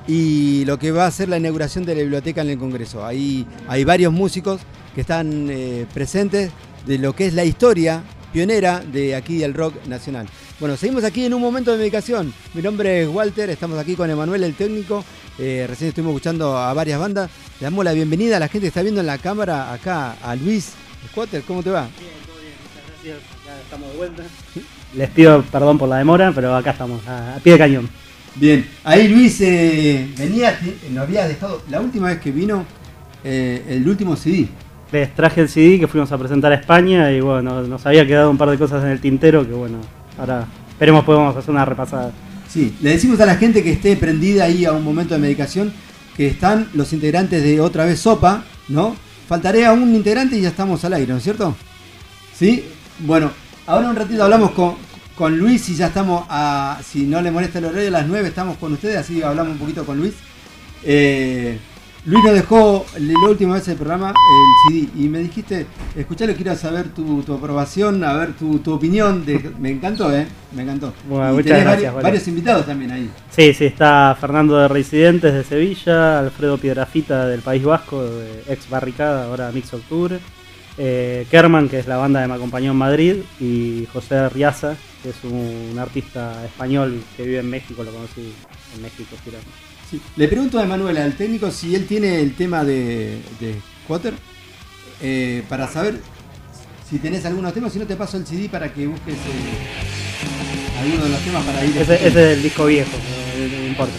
y lo que va a ser la inauguración de la biblioteca en el Congreso. Ahí hay varios músicos que están eh, presentes de lo que es la historia pionera de aquí del rock nacional. Bueno, seguimos aquí en un momento de medicación. Mi nombre es Walter, estamos aquí con Emanuel, el técnico. Eh, recién estuvimos escuchando a varias bandas. Le damos la bienvenida a la gente que está viendo en la cámara acá, a Luis Squatter. ¿Cómo te va? Gracias, ya estamos de vuelta. Les pido perdón por la demora, pero acá estamos, a, a pie de cañón. Bien, ahí Luis eh, venía, te- nos habías dejado, la última vez que vino, eh, el último CD. Les traje el CD que fuimos a presentar a España y bueno, nos había quedado un par de cosas en el tintero que bueno, ahora esperemos podemos hacer una repasada. Sí, le decimos a la gente que esté prendida ahí a un momento de medicación que están los integrantes de otra vez Sopa, ¿no? Faltaría un integrante y ya estamos al aire, ¿no es cierto? Sí, bueno, ahora un ratito hablamos con, con Luis y ya estamos a, si no le molesta el horario, a las 9 estamos con ustedes, así hablamos un poquito con Luis. Eh, Luis nos dejó la última vez del programa el CD y me dijiste, escuchalo, quiero saber tu, tu aprobación, a ver tu, tu opinión. De, me encantó, ¿eh? Me encantó. Bueno, Y muchas tenés gracias, varios, Vale. varios invitados también ahí. Sí, sí, está Fernando de Residentes de Sevilla, Alfredo Piedrafita del País Vasco, de ex Barricada, ahora Mix Octubre, eh, Kerman, que es la banda que me acompañó en Madrid, y José Riaza, que es un artista español que vive en México, lo conocí en México. Sí. Le pregunto a Emanuel, al técnico, si él tiene el tema de, de Squatter, eh, para saber si tenés algunos temas, si no te paso el CD para que busques eh, algunos de los temas para ir. Ese, ese es el disco viejo, no, importa.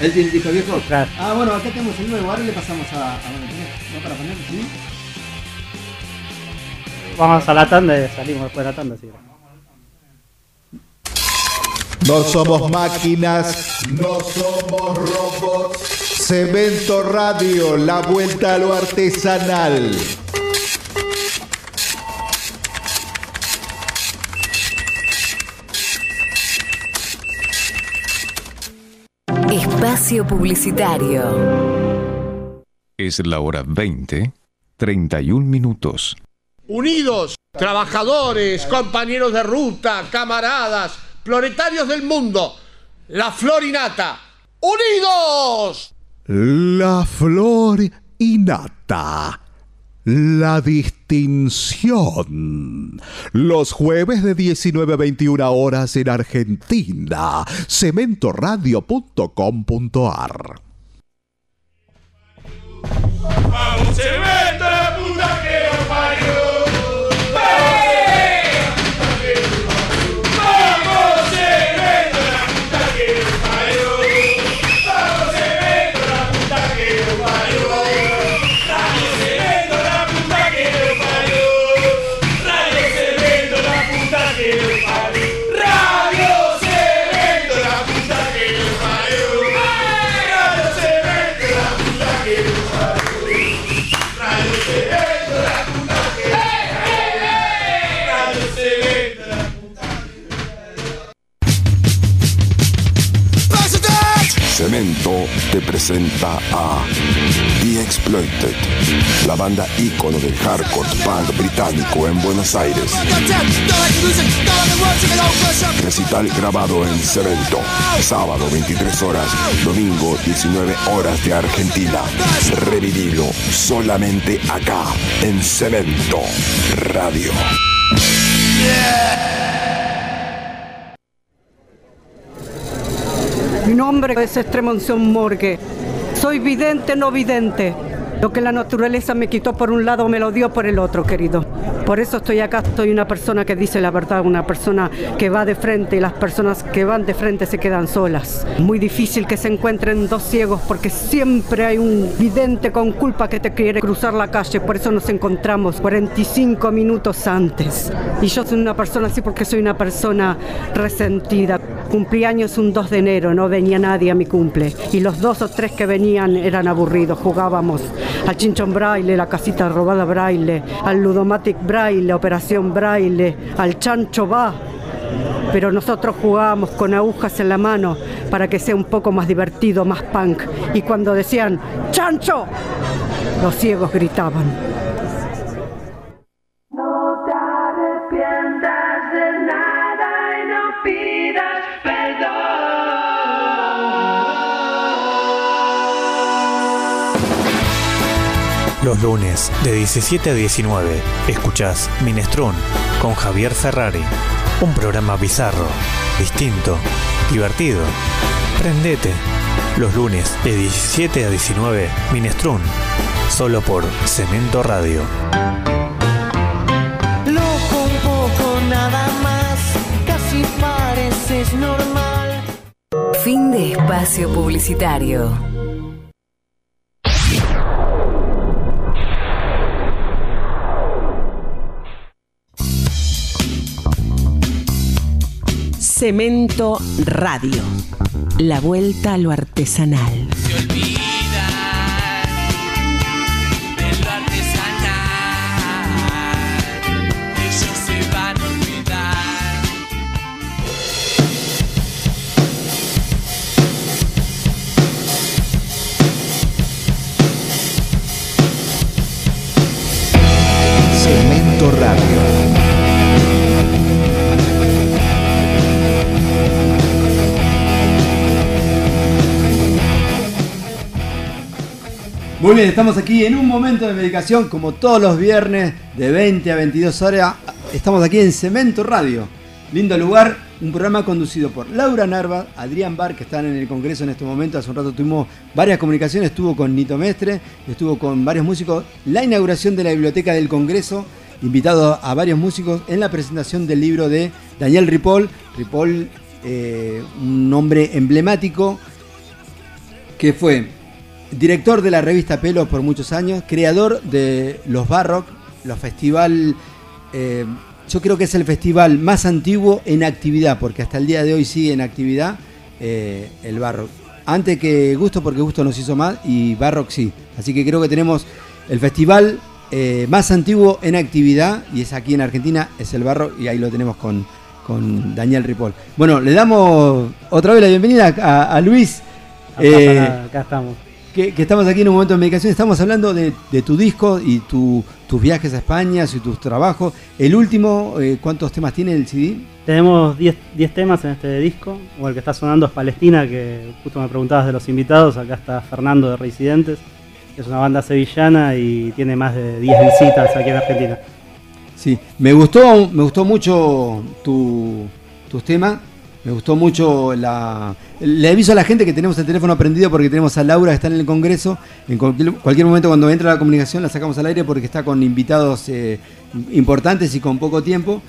¿Él tiene el disco viejo? Claro. Ah, bueno, acá tenemos el nuevo, ahora le pasamos a... a bueno, ¿tenés- ¿No para poner CD? Vamos a la tanda y salimos después de la tanda, sí. No somos máquinas, no somos robots. Cemento Radio, la vuelta a lo artesanal. Espacio Publicitario. Es la hora 20, 31 minutos. Unidos, trabajadores, compañeros de ruta, camaradas, proletarios del mundo, la florinata. ¡Unidos! La flor innata. La distinción. Los jueves de 19 a 21 horas en Argentina. Cementoradio.com.ar. Vamos, Cemento te presenta a The Exploited, la banda ícono del hardcore punk británico en Buenos Aires. Recital grabado en Cemento, sábado 23 horas, domingo 19 horas de Argentina. Revivilo solamente acá, en Cemento Radio. Mi nombre es Estremonción Morgue. Soy vidente, no vidente. Lo que la naturaleza me quitó por un lado me lo dio por el otro, querido. Por eso estoy acá, soy una persona que dice la verdad, una persona que va de frente y las personas que van de frente se quedan solas. Muy difícil que se encuentren dos ciegos porque siempre hay un vidente con culpa que te quiere cruzar la calle, por eso nos encontramos 45 minutos antes. Y yo soy una persona así porque soy una persona resentida. Cumplí años un 2 de enero, no venía nadie a mi cumple. Y los dos o tres que venían eran aburridos. Jugábamos al chinchón braille, la casita robada braille, al ludomatic braille, operación braille, al chancho va. Pero nosotros jugábamos con agujas en la mano para que sea un poco más divertido, más punk. Y cuando decían ¡Chancho! Los ciegos gritaban. Los lunes de 17 a 19 escuchás Minestrón con Javier Ferrari. Un programa bizarro, distinto, divertido. Prendete. Los lunes de 17 a 19 Minestrón. Solo por Cemento Radio. Loco un poco nada más, casi pareces normal. Fin de espacio publicitario. Cemento Radio. La vuelta a lo artesanal. de Muy bien, estamos aquí en un momento de medicación, como todos los viernes, de 20 a 22 horas. Estamos aquí en Cemento Radio. Lindo lugar, un programa conducido por Laura Narva, Adrián Bar, que están en el Congreso en este momento. Hace un rato tuvimos varias comunicaciones, estuvo con Nito Mestre, estuvo con varios músicos. La inauguración de la Biblioteca del Congreso, invitado a varios músicos en la presentación del libro de Daniel Ripoll. Ripoll, eh, un nombre emblemático que fue director de la revista Pelos por muchos años, creador de los Barrock, los festival eh, yo creo que es el festival más antiguo en actividad, porque hasta el día de hoy sigue en actividad eh, el Barrock. Antes que Gusto, porque Gusto nos hizo más, y Barrock sí. Así que creo que tenemos el festival eh, más antiguo en actividad, y es aquí en Argentina, es el Barrock, y ahí lo tenemos con, con Daniel Ripoll. Bueno, le damos otra vez la bienvenida a, a Luis. Eh, acá estamos. Que, que estamos aquí en un momento de medicación, estamos hablando de, de tu disco y tu- tus viajes a España y tus trabajos. El último, eh, ¿cuántos temas tiene el CD? Tenemos 10 10 temas en este disco. O el que está sonando es Palestina, que justo me preguntabas de los invitados. Acá está Fernando de Reincidentes, que es una banda sevillana y tiene más de 10 visitas aquí en Argentina. Sí, me gustó, me gustó mucho tu, tus temas. Me gustó mucho la. Le aviso a la gente que tenemos el teléfono prendido porque tenemos a Laura que está en el Congreso. En cualquier, cualquier momento, cuando entra la comunicación, la sacamos al aire porque está con invitados eh, importantes y con poco tiempo.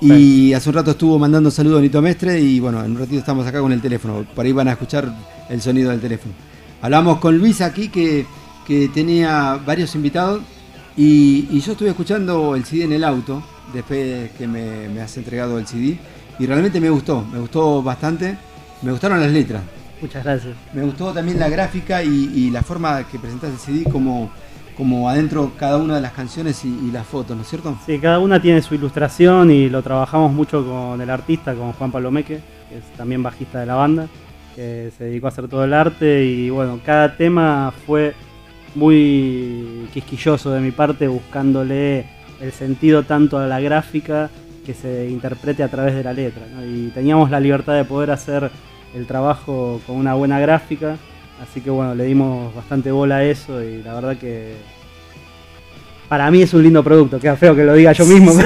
Y hace un rato estuvo mandando saludos a Nito Mestre y bueno, en un ratito estamos acá con el teléfono. Por ahí van a escuchar el sonido del teléfono. Hablamos con Luis aquí que, que tenía varios invitados y, y yo estuve escuchando el CD en el auto después que me, me has entregado el CD y realmente me gustó, me gustó bastante, me gustaron las letras. Muchas gracias. Me gustó también la gráfica y, y la forma que presentas el CD como, como adentro cada una de las canciones y, y las fotos, ¿no es cierto? Sí, cada una tiene su ilustración y lo trabajamos mucho con el artista, con Juan Pablo Meque, que es también bajista de la banda, que se dedicó a hacer todo el arte y bueno, cada tema fue muy quisquilloso de mi parte, buscándole el sentido tanto a la gráfica que se interprete a través de la letra. ¿no? Y teníamos la libertad de poder hacer el trabajo con una buena gráfica, así que bueno, le dimos bastante bola a eso y la verdad que para mí es un lindo producto, queda feo que lo diga yo mismo. [laughs]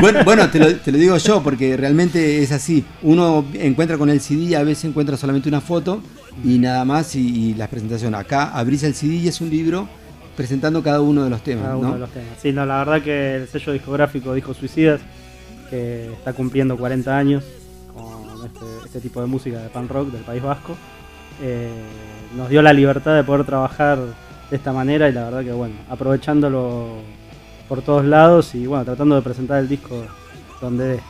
Bueno, bueno te, lo, te lo digo yo porque realmente es así. Uno encuentra con el CD y a veces encuentra solamente una foto y nada más y, y la presentación. Acá abrís el CD y es un libro presentando cada uno de los temas. Cada uno ¿no? de los temas. Sí, no, la verdad que el sello discográfico Disco Suicidas, que está cumpliendo 40 años con este, este tipo de música de punk rock del País Vasco, eh, nos dio la libertad de poder trabajar de esta manera y la verdad que bueno, aprovechándolo por todos lados y bueno, tratando de presentar el disco donde dé.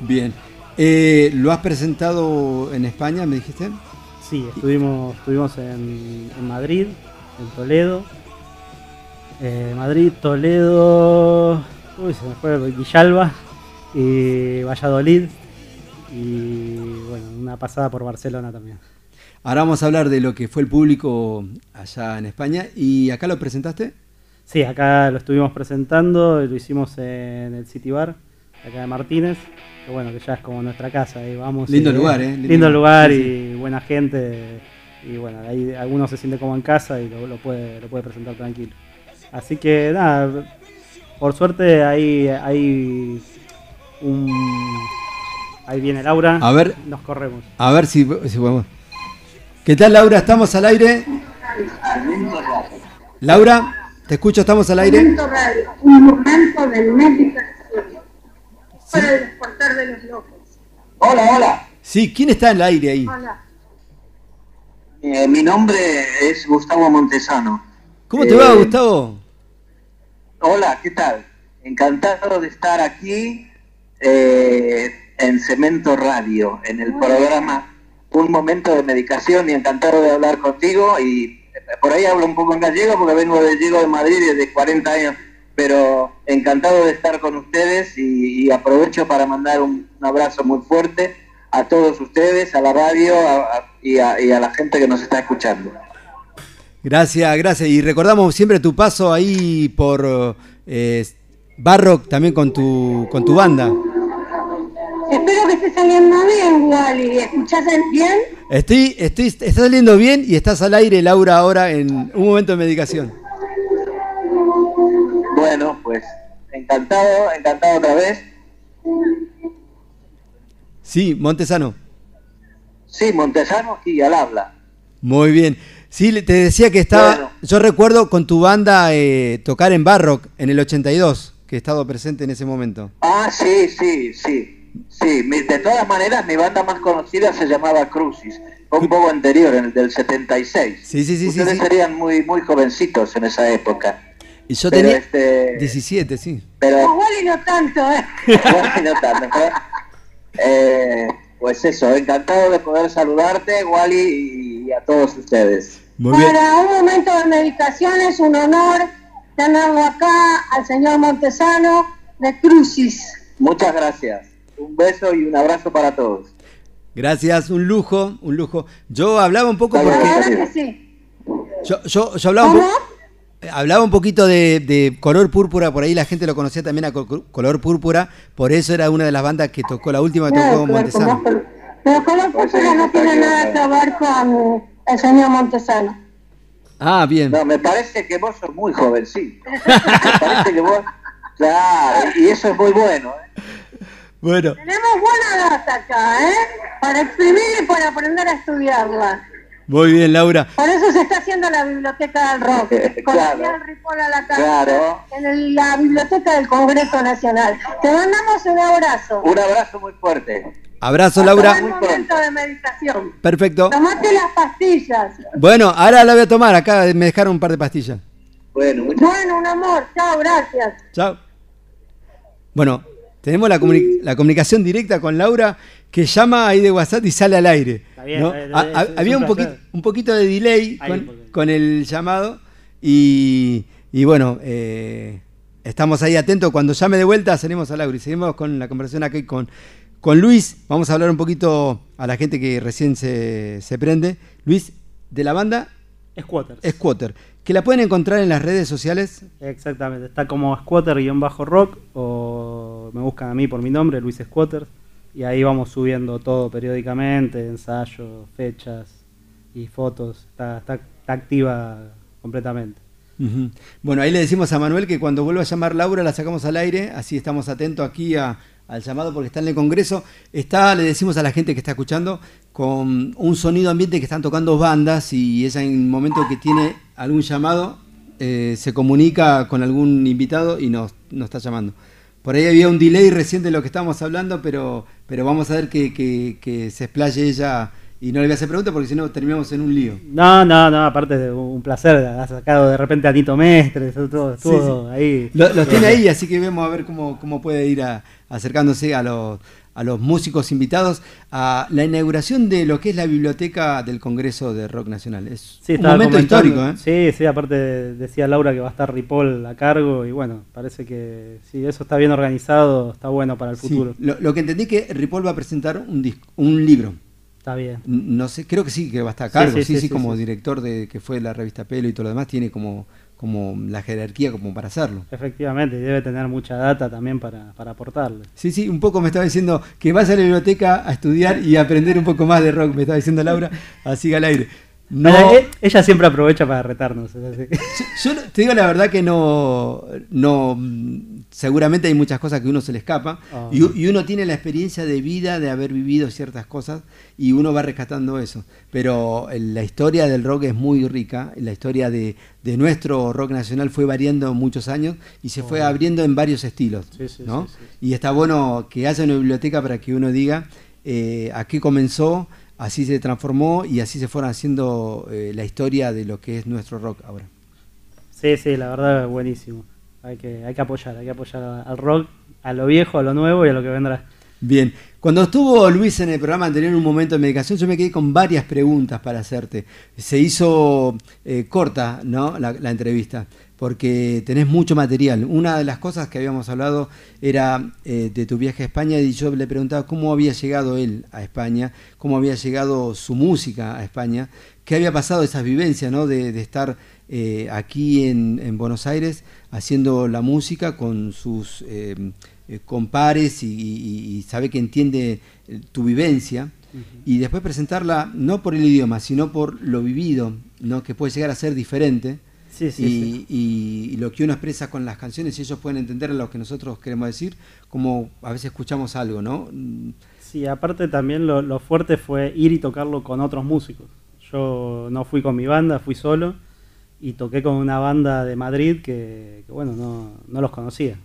Bien. Eh, ¿Lo has presentado en España, me dijiste? Sí, estuvimos, estuvimos en, en Madrid, en Toledo. eh, Madrid, Toledo, uy, se me fue Villalba y Valladolid. Y bueno, una pasada por Barcelona también. Ahora vamos a hablar de lo que fue el público allá en España. ¿Y acá lo presentaste? Sí, acá lo estuvimos presentando, lo hicimos en el City Bar, acá de Martínez, que bueno, que ya es como nuestra casa, ahí vamos. Lindo y- lugar, ¿eh? Lindo, Lindo- lugar sí, y buena gente, y bueno, ahí alguno se siente como en casa y lo, lo puede, lo puede presentar tranquilo. Así que nada, por suerte ahí hay un... Ahí viene Laura, A ver. nos corremos. A ver si, si podemos. ¿Qué tal, Laura? ¿Estamos al aire? Laura, te escucho, estamos al aire. Momento radio, un momento de meditación para el despertar de los locos. Hola, hola. Sí, ¿quién está en el aire ahí? Hola. Eh, mi nombre es Gustavo Montesano. ¿Cómo te va, Eh, Gustavo? Hola, ¿qué tal? Encantado de estar aquí eh, en Cemento Radio, en el programa Un Momento de Medicación y encantado de hablar contigo y eh, por ahí hablo un poco en gallego porque vengo de llego de Madrid desde 40 años, pero encantado de estar con ustedes y, y aprovecho para mandar un, un abrazo muy fuerte a todos ustedes, a la radio a- a- y, a, y a la gente que nos está escuchando. Gracias, gracias. Y recordamos siempre tu paso ahí por eh, Barrock también con tu, con tu banda. Espero que esté saliendo bien, Wally. ¿Escuchás bien? Estoy, estoy, está saliendo bien y estás al aire, Laura, ahora en un momento de medicación. Bueno, pues encantado, encantado otra vez. Sí, Montesano. Sí, Montesano aquí al habla. Muy bien. Sí, te decía que estaba. Bueno. Yo recuerdo con tu banda eh, tocar en Barrock en el 82, que he estado presente en ese momento. Ah, sí, sí, sí. Sí, mi- de todas maneras mi banda más conocida se llamaba Crucis. Fue un poco anterior, en el del 76. Sí, sí, sí, Ustedes sí. serían muy, muy jovencitos en esa época. Y yo Pero, tenía este, 17, sí. Pero Wally no tanto, ¿eh? [laughs] bueno, no tanto, pero, eh, pues eso, encantado de poder saludarte, Wally, y a todos ustedes. Muy bien. Para un momento de meditación es un honor tenerlo acá al señor Montesano de Crucis. Muchas gracias. Un beso y un abrazo para todos. Gracias, un lujo, un lujo. Yo hablaba un poco porque verdad que sí. yo, yo, yo hablaba, un po- hablaba un poquito de, de color púrpura, por ahí la gente lo conocía también a co- color púrpura, por eso era una de las bandas que tocó, la última que Claro, tocó claro, Montesano. Pero Color Púrpura no tiene nada que ver con el señor Montesano. Ah, bien. No, me parece que vos sos muy jovencito. Me parece que vos... Claro, y eso es muy bueno. ¿eh? Bueno, Tenemos buena data acá, ¿eh? Para exprimir y para aprender a estudiarla. muy bien, Laura. Por eso se está haciendo la biblioteca del rock. [laughs] Con Claro. Daniel Ripoll a la Claro. En el- la biblioteca del Congreso Nacional. Te mandamos un abrazo. Un abrazo muy fuerte. Abrazo, Hasta Laura. el momento de meditación. Perfecto. Tomate las pastillas. Bueno, ahora la voy a tomar. Acá me dejaron un par de pastillas. Bueno, Bueno, un amor. Chao, gracias. Chao. Bueno, tenemos la, comuni- la comunicación directa con Laura que llama ahí de WhatsApp y sale al aire. bien, ¿no? es- ha- es había un poquito, un poquito de delay con, el llamado y, y bueno, eh, estamos ahí atentos. Cuando llame de vuelta salimos a Laura y seguimos con la conversación aquí con, con Luis. Vamos a hablar un poquito a la gente que recién se, se prende. Luis, de la banda Squatters. Squatter, que la pueden encontrar en las redes sociales. Exactamente, está como squatter-rock o me buscan a mí por mi nombre, Luis Squatters, y ahí vamos subiendo todo periódicamente, ensayos, fechas y fotos, está, está, está activa completamente. Bueno, ahí le decimos a Manuel que cuando vuelva a llamar Laura la sacamos al aire, así estamos atentos aquí a- al llamado porque está en el Congreso. Está, le decimos a la gente que está escuchando, con un sonido ambiente que están tocando bandas y ella en el momento que tiene algún llamado eh, se comunica con algún invitado y nos, nos está llamando. Por ahí había un delay recién de lo que estábamos hablando, pero, pero vamos a ver que, que- que se explaye ella y no le voy a hacer preguntas porque si no terminamos en un lío. No, no, no, aparte de un placer, has sacado de repente a Nito Mestre, todo, todo, Sí, sí. ahí. Lo- Los, tiene ahí, así que vemos a ver cómo, cómo puede ir a- acercándose a los, a los músicos invitados a la inauguración de lo que es la biblioteca del Congreso de Rock Nacional. Es Sí, un momento histórico, ¿eh? Sí, sí, aparte decía Laura que va a estar Ripoll a cargo y bueno, parece que si eso está bien organizado, está bueno para el Sí, futuro. Lo, lo que entendí que Ripoll va a presentar un, disco, un libro. Está bien. No sé, creo que sí, que va a estar a cargo. Sí, sí, sí, sí, como director de que fue la revista Pelo y todo lo demás, tiene como, como la jerarquía como para hacerlo. Efectivamente, y debe tener mucha data también para, para aportarle. Sí, sí, un poco me estaba diciendo que vaya a la biblioteca a estudiar y aprender un poco más de rock, me estaba diciendo Laura, así al aire. No, Pero, eh, ella siempre aprovecha para retarnos. así yo te digo la verdad que no, no, mm, seguramente hay muchas cosas que uno se le escapa Ah. y, uno tiene la experiencia de vida de haber vivido ciertas cosas y uno va rescatando eso. Pero eh, la historia del rock es muy rica, la historia de, de nuestro rock nacional fue variando muchos años y se fue Oh. abriendo en varios estilos. Sí, sí, ¿no? sí, Y está bueno que haya una biblioteca para que uno diga eh, aquí comenzó, así se transformó y así se fueron haciendo eh, la historia de lo que es nuestro rock ahora. Sí, sí, la verdad es buenísimo. Hay que, hay que apoyar, hay que apoyar al rock, a lo viejo, a lo nuevo y a lo que vendrá. Bien, cuando estuvo Luis en el programa anterior en un momento de medicación, yo me quedé con varias preguntas para hacerte. Se hizo eh, corta ¿no? la, entrevista, porque tenés mucho material. Una de las cosas que habíamos hablado era eh, de tu viaje a España y yo le preguntaba cómo había llegado él a España, cómo había llegado su música a España, qué había pasado esas vivencias ¿no? de, estar eh, aquí en Buenos Aires haciendo la música con sus eh, compares y, y- y sabe que entiende eh, tu vivencia y después presentarla no por el idioma sino por lo vivido no que puede llegar a ser diferente Sí, sí, y, sí. y- y lo que uno expresa con las canciones y ellos pueden entender lo que nosotros queremos decir como a veces escuchamos algo no Sí, aparte también lo, lo fuerte fue ir y tocarlo con otros músicos. Yo no fui con mi banda, fui solo y toqué con una banda de Madrid que, que, bueno, no, no los conocía.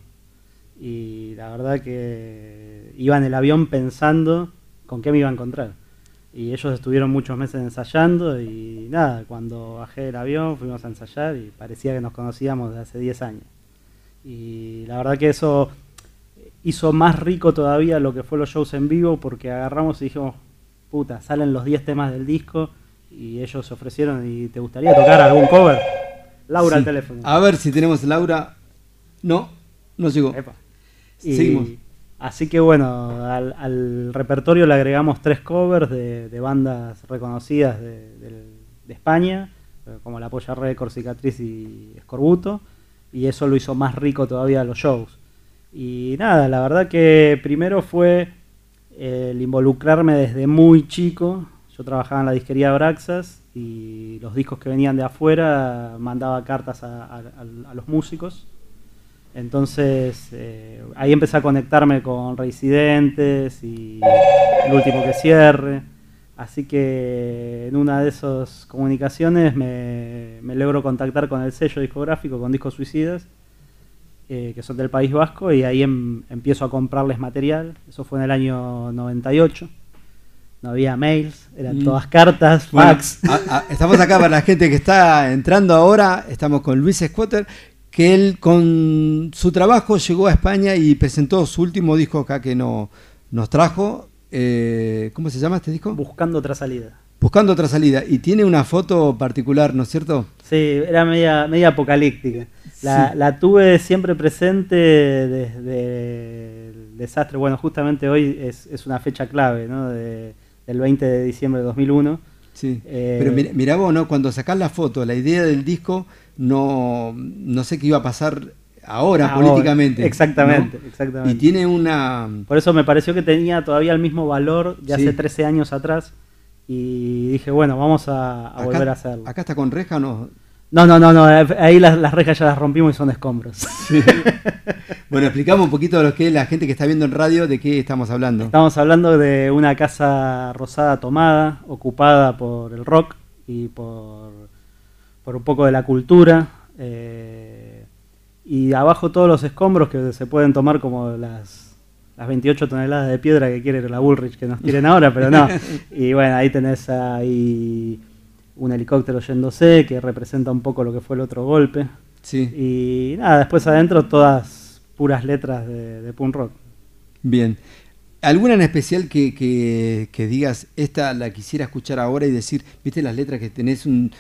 Y la verdad que iba en el avión pensando con qué me iba a encontrar. Y ellos estuvieron muchos meses ensayando y nada, cuando bajé del avión fuimos a ensayar y parecía que nos conocíamos desde hace 10 años. Y la verdad que eso hizo más rico todavía lo que fue los shows en vivo porque agarramos y dijimos, puta, salen los 10 temas del disco y ellos se ofrecieron y te gustaría tocar algún cover. Laura al teléfono. A ver si tenemos Laura. No, no llegó. Y- Seguimos. Así que bueno, al, al repertorio le agregamos tres covers de, de bandas reconocidas de, España, eh, como La Polla Records, Cicatriz y Escorbuto, y eso lo hizo más rico todavía los shows. Y nada, la verdad que primero fue eh, el involucrarme desde muy chico. Yo trabajaba en la disquería Braxas y los discos que venían de afuera mandaba cartas a- a- a- a los músicos. Entonces eh, ahí empecé a conectarme con Reincidentes y el último que cierre. Así que en una de esas comunicaciones me, me logro contactar con el sello discográfico, con Discos Suicidas, eh, que son del País Vasco, y ahí em- empiezo a comprarles material. Eso fue en el año 98. No había mails, eran Mm. todas cartas, Bueno, fax. a- a- estamos acá para la gente que está entrando ahora. Estamos con Luis Squatter, que él con su trabajo llegó a España y presentó su último disco acá que no, nos trajo. Eh, ¿Cómo se llama este disco? Buscando otra salida. Buscando otra salida. Y tiene una foto particular, ¿no es cierto? Sí, era media, media apocalíptica. La, Sí. la tuve siempre presente desde el desastre. Bueno, justamente hoy es, es una fecha clave, ¿no? De- del 20 de diciembre de 2001. Sí. Eh, Pero mira, mirá vos, ¿no? Cuando sacás la foto, la idea del disco, no, no sé qué iba a pasar ahora, Ahora, políticamente. exactamente, ¿no? exactamente. Y tiene una. Por eso me pareció que tenía todavía el mismo valor de Sí. hace 13 años atrás. Y dije, bueno, vamos a, a Acá- volver a hacerlo. Acá está con reja, ¿no? No, no, no, no. Ahí las, las rejas ya las rompimos y son escombros. [laughs] Bueno, explicamos un poquito de lo que es la gente que está viendo en radio, de qué estamos hablando. Estamos hablando de una casa rosada tomada, ocupada por el rock y por, por un poco de la cultura. eh, y abajo todos los escombros que se pueden tomar como las, las 28 toneladas de piedra que quiere la Bullrich que nos tiren ahora, pero no. [laughs] Y bueno, ahí tenés ahí un helicóptero yéndose que representa un poco lo que fue el otro golpe. Sí. Y nada, después adentro todas puras letras de, de punk rock. Bien. ¿Alguna en especial que, que- que digas, esta la quisiera escuchar ahora y decir, viste las letras que tenés un.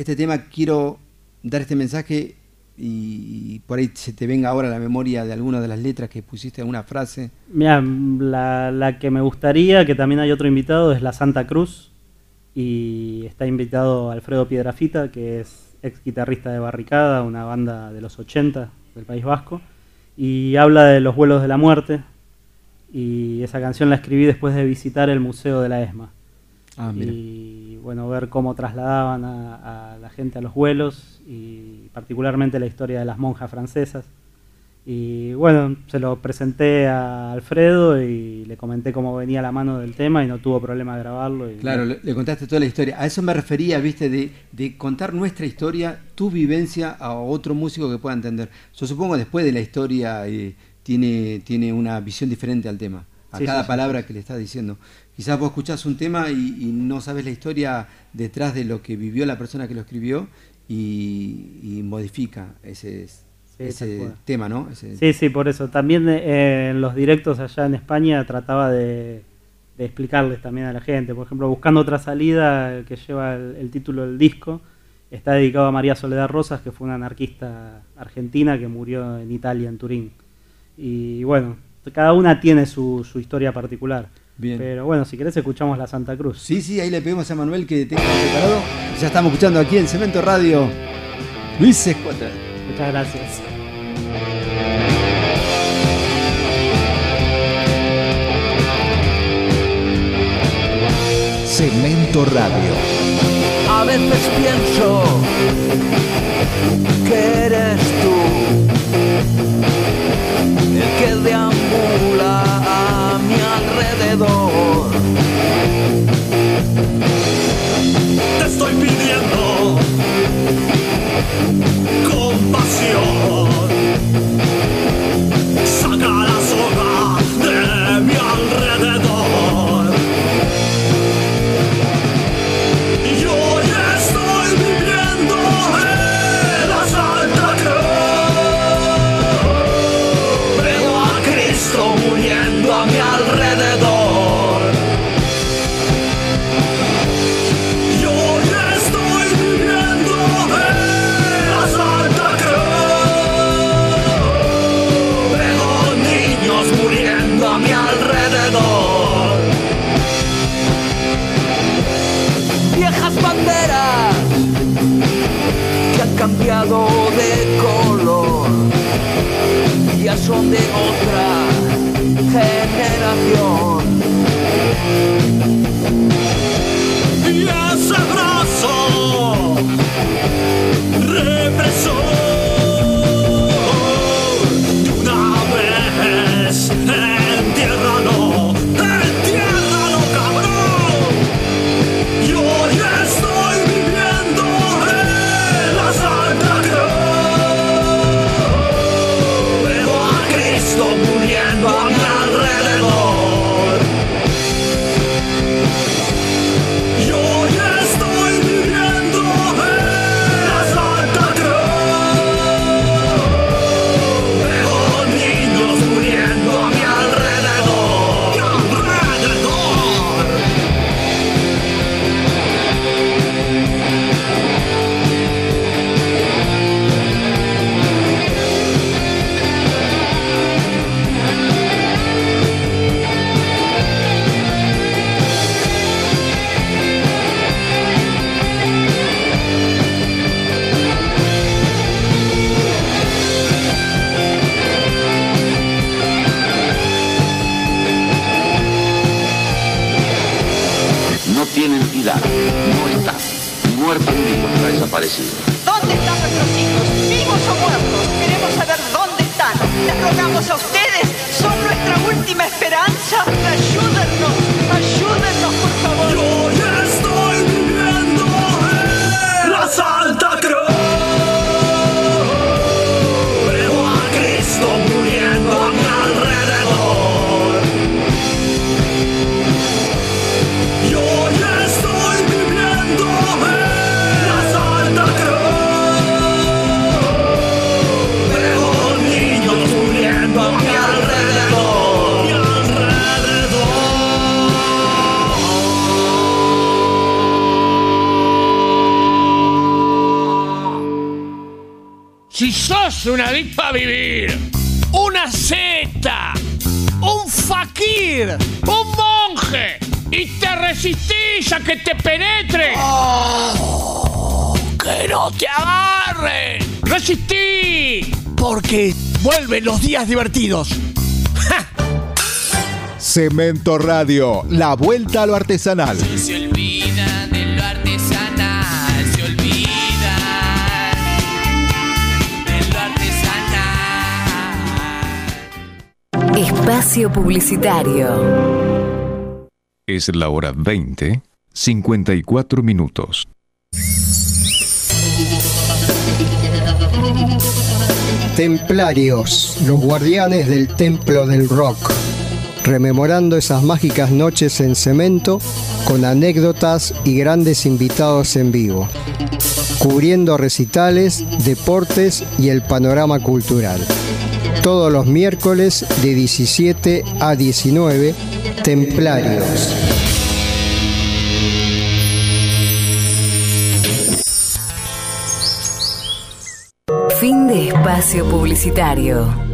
Este tema quiero dar este mensaje y, por ahí se te venga ahora la memoria de alguna de las letras que pusiste, alguna frase? Mira, la, la que me gustaría, que también hay otro invitado, es la Santa Cruz. Y está invitado Alfredo Piedrafita, que es ex guitarrista de Barricada, una banda de los 80 del País Vasco. Y habla de los vuelos de la muerte. Y esa canción la escribí después de visitar el Museo de la ESMA. Ah, y bueno, ver cómo trasladaban a, a la gente a los vuelos y particularmente la historia de las monjas francesas. Y bueno, se lo presenté a Alfredo y le comenté cómo venía la mano del tema y no tuvo problema de grabarlo. Y Claro, le, le contaste toda la historia. A eso me refería, viste, de, de contar nuestra historia, tu vivencia a otro músico que pueda entender. Yo supongo después de la historia eh, tiene, tiene una visión diferente al tema, a Sí, cada sí, sí. palabra que le estás diciendo. Quizás vos escuchás un tema y, y no sabes la historia detrás de lo que vivió la persona que lo escribió y, y modifica ese, Sí, tema, ¿no? Ese- Sí, sí, por eso. También eh, en los directos allá en España trataba de, de explicarles también a la gente. Por ejemplo, Buscando otra salida, que lleva el, el título del disco, está dedicado a María Soledad Rosas, que fue una anarquista argentina que murió en Italia, en Turín. Y bueno, cada una tiene su, su historia particular. Bien. Pero bueno, si querés escuchamos la Santa Cruz. Sí, sí, ahí le pedimos a Manuel que tenga preparado. Ya estamos escuchando aquí en Cemento Radio. Luis Escuadra. Muchas gracias. Cemento Radio. A veces pienso que eres tú cambiado de color. Ya son de otra generación. Y ese abrazo represor ¿Dónde están nuestros hijos? ¿Vivos o muertos? Queremos saber dónde están. Rogamos a Si sos un adicto a vivir, una seta, un fakir, un monje y te resistís a que te penetre, que no te agarren, resistí, porque vuelven los días divertidos. Cemento Radio, la vuelta a lo artesanal. Espacio Publicitario. Es la hora 20, 54 minutos. Templarios, los guardianes del templo del rock, rememorando esas mágicas noches en cemento con anécdotas y grandes invitados en vivo, cubriendo recitales, deportes y el panorama cultural. Todos los miércoles de 17 a 19, Templarios. Fin de espacio publicitario.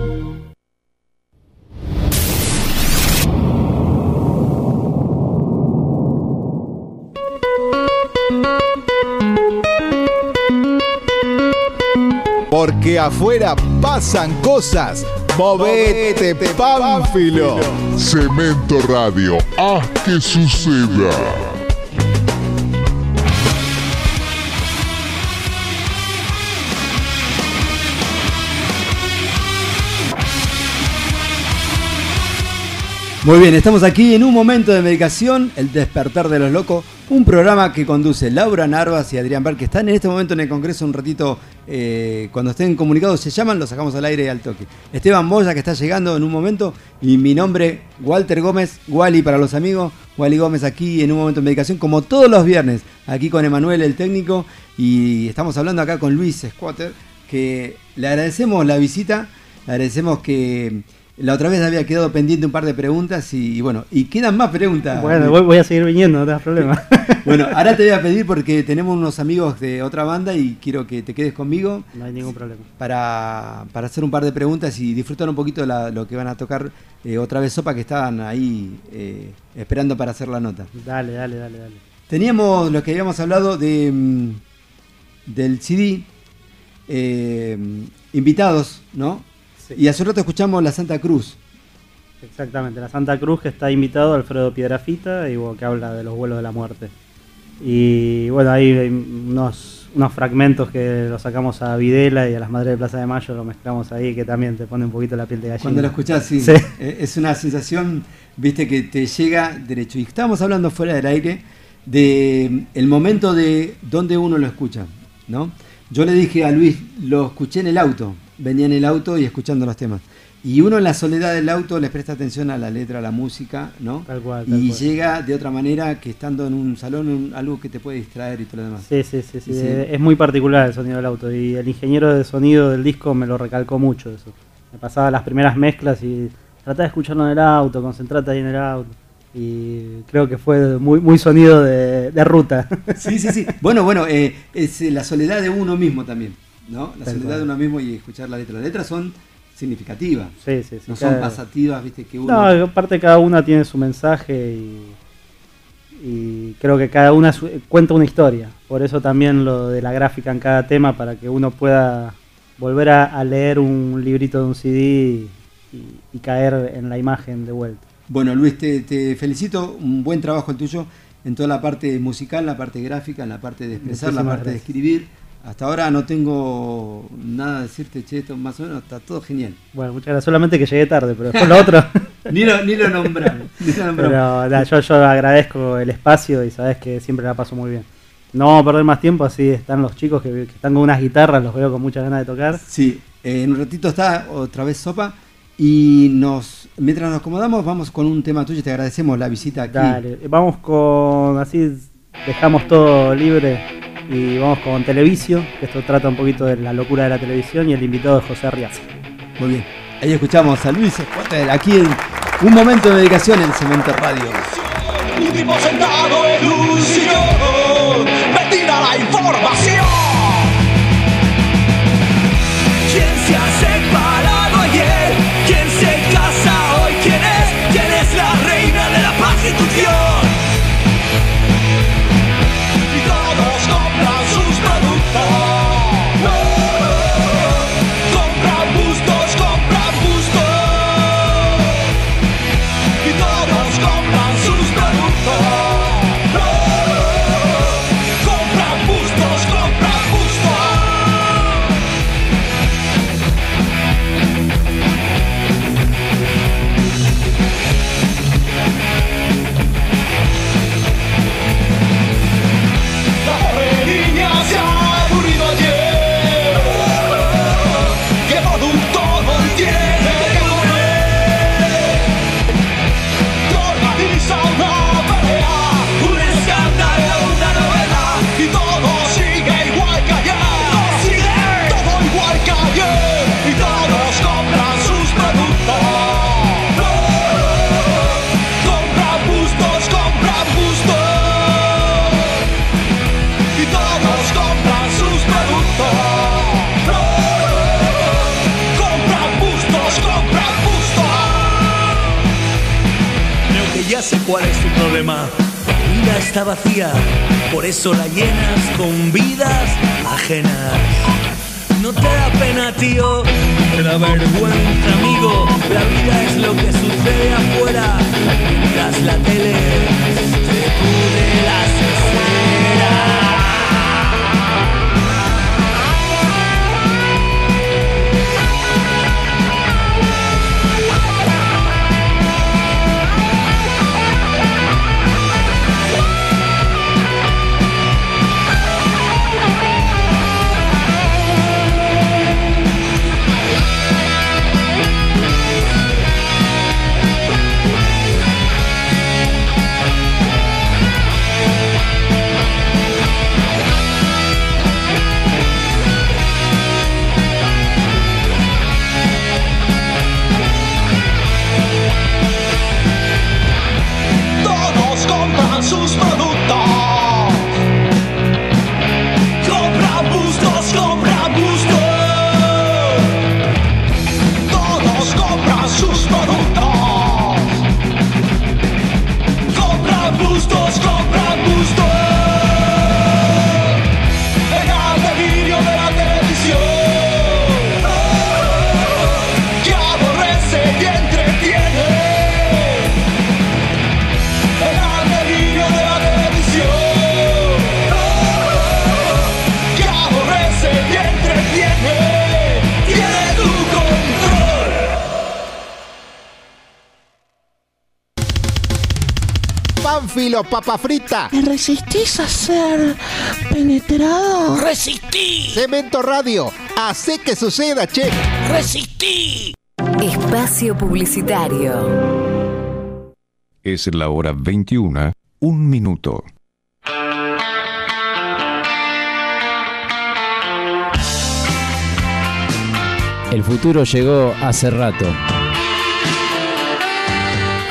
Porque afuera pasan cosas. Movete, Pánfilo. Cemento Radio, haz que suceda. Muy bien, estamos aquí en un momento de medicación, El Despertar de los Locos, un programa que conduce Laura Narvas y Adrián Bar, que están en este momento en el Congreso un ratito, eh, cuando estén comunicados se llaman, los sacamos al aire al toque. Esteban Moya, que está llegando en un momento, y mi nombre, Walter Gómez, Wally para los amigos, Wally Gómez aquí en un momento de medicación, como todos los viernes, aquí con Emanuel, el técnico, y estamos hablando acá con Luis Squatter, que le agradecemos la visita, le agradecemos que La otra vez había quedado pendiente un par de preguntas y, y bueno, y quedan más preguntas. Bueno, voy, voy a seguir viniendo, no te das problema. [laughs] Bueno, ahora te voy a pedir porque tenemos unos amigos de otra banda y quiero que te quedes conmigo No hay ningún problema. para, para hacer un par de preguntas y disfrutar un poquito la- lo que van a tocar eh, otra vez Sopa que estaban ahí eh, esperando para hacer la nota. Dale, dale, dale, dale. Teníamos lo que habíamos hablado de mm, del CD, eh, invitados, ¿no? Y hace rato escuchamos la Santa Cruz. Exactamente, la Santa Cruz que está invitado Alfredo Piedrafita y bueno, que habla de los vuelos de la muerte. Y bueno, ahí hay unos, unos fragmentos que los sacamos a Videla y a las Madres de Plaza de Mayo, lo mezclamos ahí, que también te pone un poquito la piel de gallina. Cuando lo escuchás, sí, Sí. eh, es una sensación, viste, que te llega derecho. Y estábamos hablando fuera del aire de mm, el momento de donde uno lo escucha, ¿no? Yo le dije a Luis, lo escuché en el auto, venía en el auto y escuchando los temas. Y uno en la soledad del auto les presta atención a la letra, a la música, ¿no? Tal cual, tal y cual. llega de otra manera que estando en un salón, un- algo que te puede distraer y todo lo demás. Sí, sí, sí, sí, sí. Es muy particular el sonido del auto y el ingeniero de sonido del disco me lo recalcó mucho eso. Me pasaba las primeras mezclas y tratá de escucharlo en el auto, concentrate ahí en el auto. Y creo que fue muy, muy sonido de, de ruta. Sí, sí, sí. Bueno, bueno, eh, es la soledad de uno mismo también, ¿no? La soledad cual. de uno mismo y escuchar la letra. Las letras son significativas. Sí, sí, sí. No son Cada- pasativas, viste, que uno... No, aparte cada una tiene su mensaje y, y creo que cada una su- cuenta una historia. Por eso también lo de la gráfica en cada tema, para que uno pueda volver a, a leer un librito de un CD y, y caer en la imagen de vuelta. Bueno, Luis, te, te felicito. Un buen trabajo el tuyo en toda la parte musical, la parte gráfica, en la parte de expresar, la parte de escribir. Hasta ahora no tengo nada a decirte, che, esto más o menos está todo genial. Bueno, muchas gracias. Solamente que llegué tarde, pero después lo otro. [laughs] Ni lo, ni lo nombramos. ni lo [laughs] nombramos. Pero yo, yo agradezco el espacio y sabes que siempre la paso muy bien. No vamos a perder más tiempo, así están los chicos que, que están con unas guitarras, los veo con muchas ganas de tocar. Sí, eh, en un ratito está otra vez Sopa. Y nos mientras nos acomodamos, vamos con un tema tuyo. Te agradecemos la visita aquí. Dale, vamos con, así dejamos todo libre y vamos con Televisio, que esto trata un poquito de la locura de la televisión y el invitado de José Riaza. Muy bien. Ahí escuchamos a Luis Escuatel aquí en un momento de dedicación en Cemento Radio. Último sentado en un sé cuál es tu problema. Tu vida está vacía, por eso la llenas con vidas ajenas. No te da pena, tío, te da vergüenza, amigo. La vida es lo que sucede afuera, mientras la tele te pudre las sus productos. Papa frita. ¿Me resistís a ser penetrado? ¡Resistí! Cemento Radio. Hace que suceda, che. ¡Resistí! Espacio Publicitario. Es la hora 21, un minuto. El futuro llegó hace rato.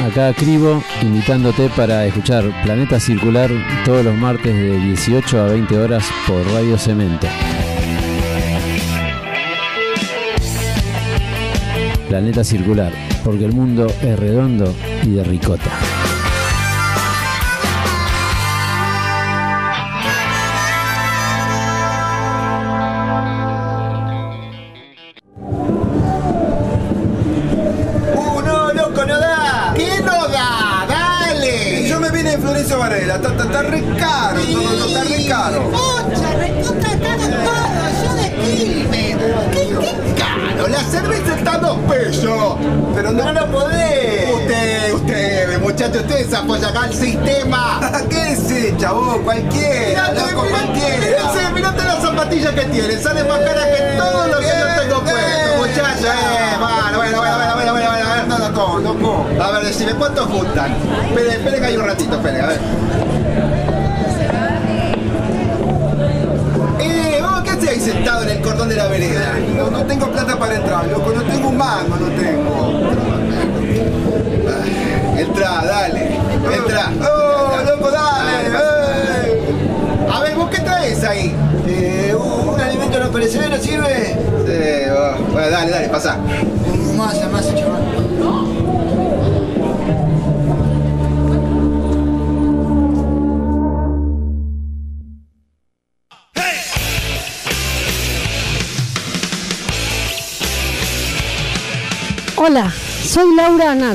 Acá Cribo, invitándote para escuchar Planeta Circular todos los martes de 18 a 20 horas por Radio Cemento. Planeta Circular, porque el mundo es redondo y de ricota.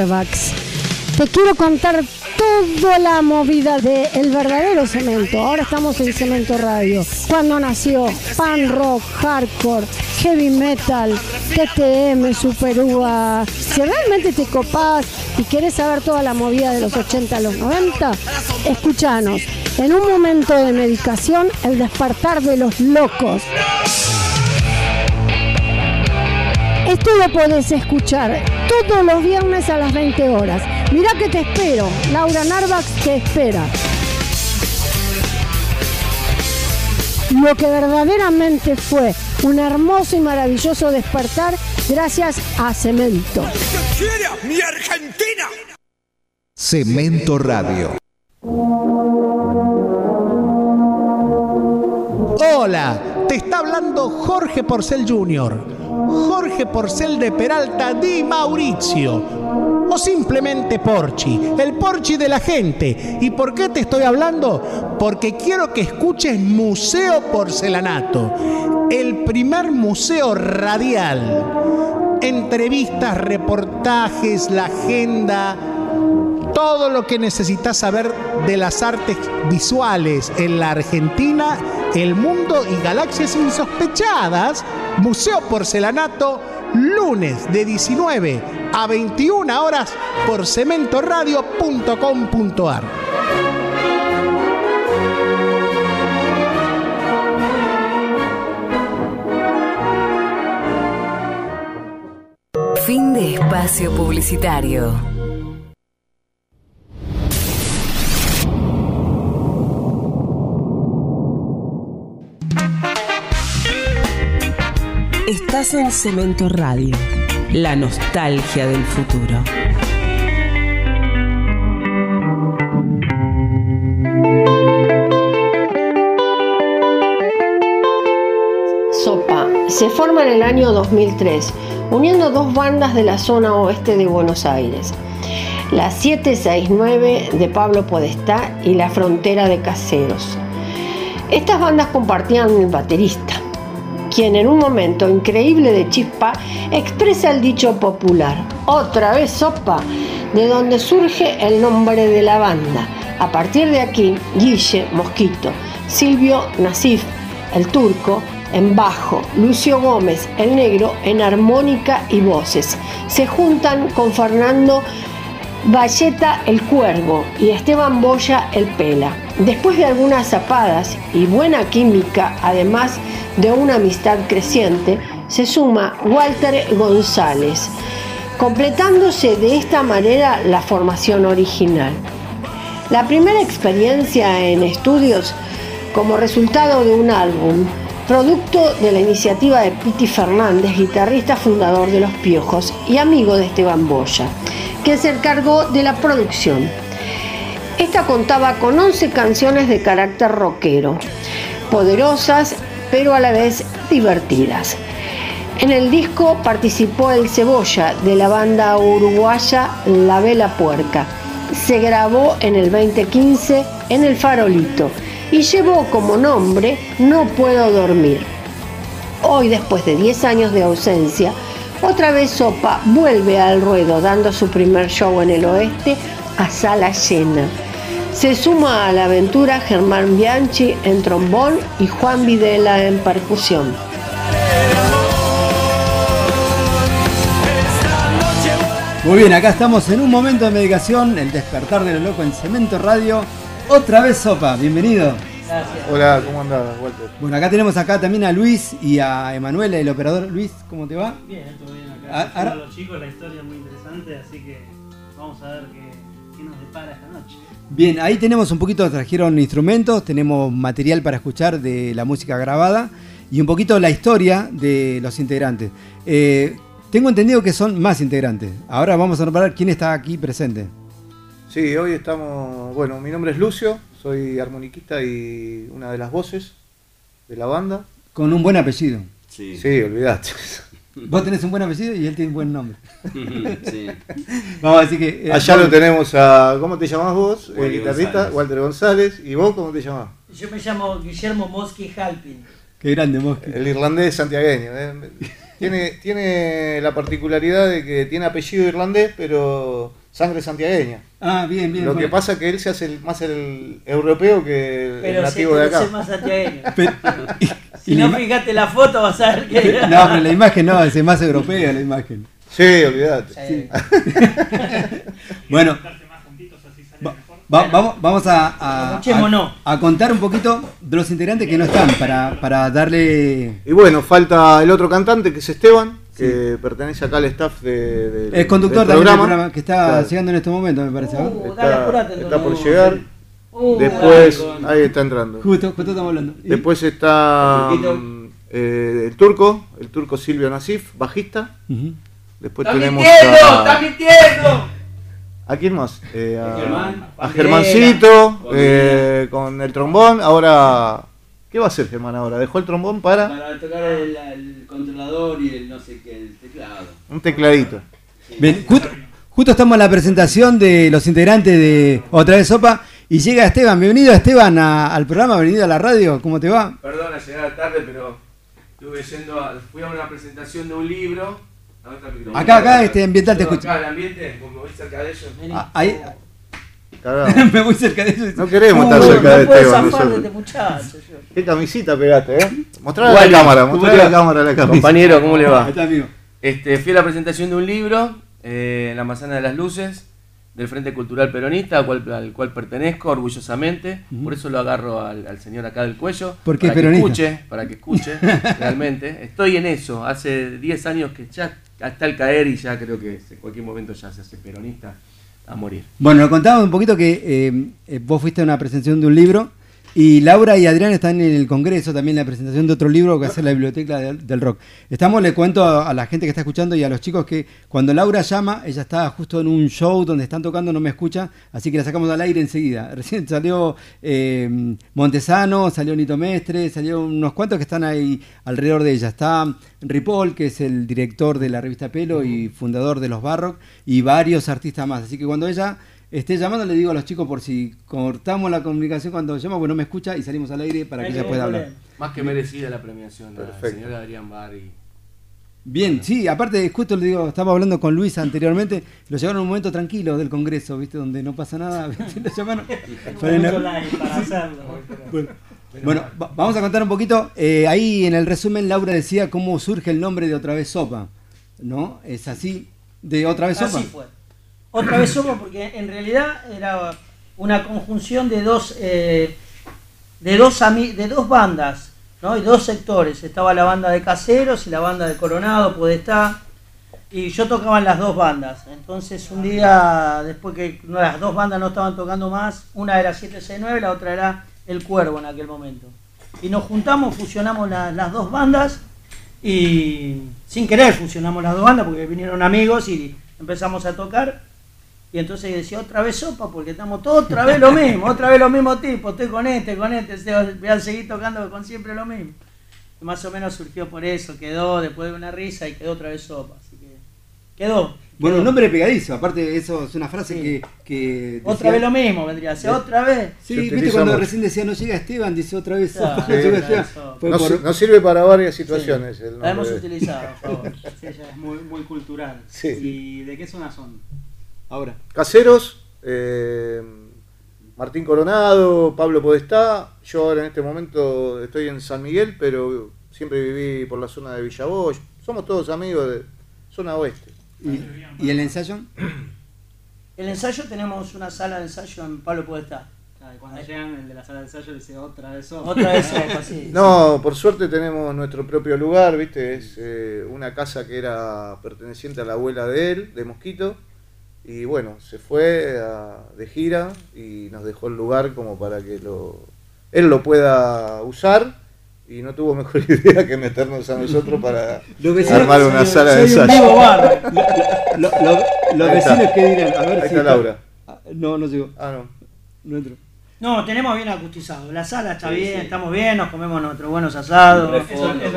Te quiero contar toda la movida de El verdadero cemento. Ahora estamos en Cemento Radio. Cuando nació pan rock, hardcore, heavy metal, TTM, Super Uva. Si realmente te copás y querés saber toda la movida de los 80 a los 90, escuchanos. En un momento de medicación, el despertar de los locos. Esto lo podés escuchar todos los viernes a las 20 horas. Mirá que te espero. Laura Narvax te espera. Lo que verdaderamente fue un hermoso y maravilloso despertar gracias a Cemento. ¡Mi Argentina! Cemento Radio. Hola, te está hablando Jorge Porcel Jr. Porcel de Peralta Di Mauricio. O simplemente Porchi, el Porchi de la gente. ¿Y por qué te estoy hablando? Porque quiero que escuches Museo Porcelanato, el primer museo radial. Entrevistas, reportajes, la agenda, todo lo que necesitas saber de las artes visuales en la Argentina, el mundo y galaxias insospechadas. Museo Porcelanato, lunes de 19 a 21 horas por cementoradio.com.ar. Fin de espacio publicitario. Estás en Cemento Radio, la nostalgia del futuro. Sopa se forma en el año 2003, uniendo dos bandas de la zona oeste de Buenos Aires, la 769 de Pablo Podestá y la Frontera de Caseros. Estas bandas compartían el baterista quien en un momento increíble de chispa expresa el dicho popular, otra vez sopa, de donde surge el nombre de la banda. A partir de aquí, Guille, Mosquito, Silvio Nasif, el turco, en bajo, Lucio Gómez, el negro, en armónica y voces. Se juntan con Fernando Valleta el Cuervo y Esteban Boya el Pela. Después de algunas zapadas y buena química, además de una amistad creciente, se suma Walter González, completándose de esta manera la formación original. La primera experiencia en estudios como resultado de un álbum, producto de la iniciativa de Piti Fernández, guitarrista fundador de Los Piojos y amigo de Esteban Boya, que se encargó de la producción. Esta contaba con 11 canciones de carácter rockero, poderosas pero a la vez divertidas. En el disco participó el Cebolla de la banda uruguaya La Vela Puerca. Se grabó en el 2015 en El Farolito y llevó como nombre No Puedo Dormir. Hoy, después de 10 años de ausencia, otra vez Sopa vuelve al ruedo dando su primer show en el oeste a sala llena. Se suma a la aventura Germán Bianchi en trombón y Juan Videla en percusión. Muy bien, acá estamos en un momento de medicación, el despertar de lo loco en Cemento Radio. Otra vez Sopa, bienvenido. Hola, ¿cómo andás, Walter? Bueno, acá tenemos acá también a Luis y a Emanuel, el operador. Luis, ¿cómo te va? Bien, todo bien acá. Ah, ahora- Para los chicos la historia es muy interesante, así que vamos a ver qué, qué nos depara esta noche. Bien, ahí tenemos un poquito, trajeron instrumentos, tenemos material para escuchar de la música grabada y un poquito la historia de los integrantes. Eh, tengo entendido que son más integrantes. Ahora vamos a nombrar quién está aquí presente. Sí, hoy estamos. Bueno, mi nombre es Lucio, soy armoniquista y una de las voces de la banda. Con un buen apellido. Sí, sí olvidate. [laughs] Vos tenés un buen apellido y él tiene un buen nombre. [laughs] Sí. Vamos a decir que. eh, Allá lo tenemos a. ¿Cómo te llamás vos? El guitarrista, González. Walter González. ¿Y vos cómo te llamás? Yo me llamo Guillermo Moschi Halpin. Qué grande, Mosqui. El irlandés santiagueño. ¿eh? Tiene, tiene la particularidad de que tiene apellido irlandés, pero sangre santiagueña. Ah, bien, bien. Lo que pasa es que él se hace el- más el europeo que el Pero nativo de pero acá. más santiagueño. [laughs] y si no fijaste la foto vas a ver que... No, pero la imagen no, es más europea la imagen. Sí, olvidate. [laughs] Bueno, va- va- vamos, vamos a, a- Escuchémonos. a- a contar un poquito de los integrantes que no están para, para darle. Y bueno, falta el otro cantante que es Esteban, que pertenece acá al staff de, del- Es conductor del programa. programa, que está Claro. llegando en este momento, me parece. ¿eh? Está, está por llegar. Uh, Después, dale, ahí está entrando. Justo, justo estamos hablando. ¿Y? Después está mm, eh, el turco, el turco Silvio Nasif, bajista. Ujú. Después ¡Está tenemos mintiendo! a, ¡Está mintiendo! ¿A quién más? Eh, a, Germán, a Germancito, eh, con el trombón. Ahora, ¿qué va a hacer Germán ahora? Dejó el trombón para Para tocar el, el controlador y el no sé qué, el teclado. un tecladito. Bien, justo, justo estamos en la presentación de los integrantes de Otra vez Sopa y llega Esteban. Bienvenido Esteban a- al programa, bienvenido a la radio. ¿Cómo te va? Perdona llegar tarde, pero estuve yendo a, fui a una presentación de un libro. Acá, acá, este ambiental te escucha. Acá, el ambiente, como me voy cerca de ellos. Ah, ahí. [laughs] Me voy cerca de ellos. No queremos estar cerca de no puedes Esteban. este. ¿Qué camisita pegaste, eh? Mostrale a la cámara, ¿cómo mostrale a la cámara la camisa. Compañero, ¿cómo le va? Ahí está, amigo. Este, fui a la presentación de un libro, eh, en La Manzana de las Luces, del Frente Cultural Peronista, al cual, al cual pertenezco orgullosamente. Por eso lo agarro al, al señor acá del cuello. ¿Por qué para que peronista? escuche, para que escuche, [laughs] realmente. Estoy en eso. Hace 10 años que ya está al caer y ya creo que en cualquier momento ya se hace peronista a morir. Bueno, nos contabas un poquito que eh, eh, vos fuiste a una presentación de un libro Y Laura y Adrián están en el Congreso, también la presentación de otro libro que hace la Biblioteca del, Rock. Estamos, le cuento a, a la gente que está escuchando y a los chicos que cuando Laura llama, ella está justo en un show donde están tocando, no me escucha, así que la sacamos al aire enseguida. [laughs] Recién salió eh, Montesano, salió Nito Mestre, salió unos cuantos que están ahí alrededor de ella. Está Ripoll, que es el director de la revista Pelo y fundador de los Barrock, y varios artistas más. Así que cuando ella esté llamando, le digo a los chicos por si cortamos la comunicación cuando llama, bueno, no me escucha y salimos al aire para que ella pueda hablar. Más que merecida la premiación Perfecto. señor Adrián Barry. Bien, sí, aparte, justo le digo, estaba hablando con Luis anteriormente, lo llevaron a un momento tranquilo del Congreso, ¿viste? Donde no pasa nada, [laughs] ¿viste? Lo llamaron. [laughs] Para hacerlo. Bueno, bueno, va- vamos a contar un poquito. eh, ahí en el resumen, Laura decía cómo surge el nombre de Otra vez Sopa, ¿no? Es así, de Otra vez Sopa. Así fue. Otra vez somos porque en realidad era una conjunción de dos eh, de dos bandas, ¿no? Y dos sectores. Estaba la banda de Caseros y la banda de Coronado, Podestá. Y yo tocaba en las dos bandas. Entonces un día, después que las dos bandas no estaban tocando más, una era 769, la otra era El Cuervo en aquel momento. Y nos juntamos, fusionamos la- las dos bandas y sin querer fusionamos las dos bandas porque vinieron amigos y empezamos a tocar. Y entonces decía otra vez sopa porque estamos todos otra vez lo mismo, otra vez los mismos tipos, estoy con este, con este, voy a seguir tocando con siempre lo mismo. Y más o menos surgió por eso, quedó después de una risa y quedó otra vez sopa. Así que quedó. Bueno, un nombre pegadizo, aparte eso es una frase Sí. que, que Otra vez lo mismo vendría a ser, otra vez. Sí, Se viste cuando mucho. recién decía no llega Esteban, dice otra vez Claro, Sopa, Sí. no llega otra vez Esteban. Sopa. Fue No, por- si- no sirve para varias situaciones. el La hemos de- utilizado, por favor. [laughs] Es muy, muy cultural. Sí. ¿Y de qué zona son? Ahora. Caseros, eh, Martín Coronado, Pablo Podestá. Yo ahora en este momento estoy en San Miguel, pero siempre viví por la zona de Villaboy. Somos todos amigos de zona oeste. ¿Y, y el ensayo? El ensayo tenemos una sala de ensayo en Pablo Podestá. Y cuando llegan el de la sala de ensayo dice otra vez. Otra vez [laughs] sí. No, por suerte tenemos nuestro propio lugar, ¿viste? Es eh, una casa que era perteneciente a la abuela de él, de Mosquito. Y bueno, se fue a- de gira y nos dejó el lugar como para que lo, él lo pueda usar. Y no tuvo mejor [laughs] idea que meternos a nosotros para [laughs] armar una sala de ensayo. los vecinos que dirán, a ver Ahí si está Laura. Ah, No, no llegó. Ah, no. No entró. No, tenemos bien acustizado. La sala está Sí, bien, sí. estamos bien, nos comemos nuestros buenos asados.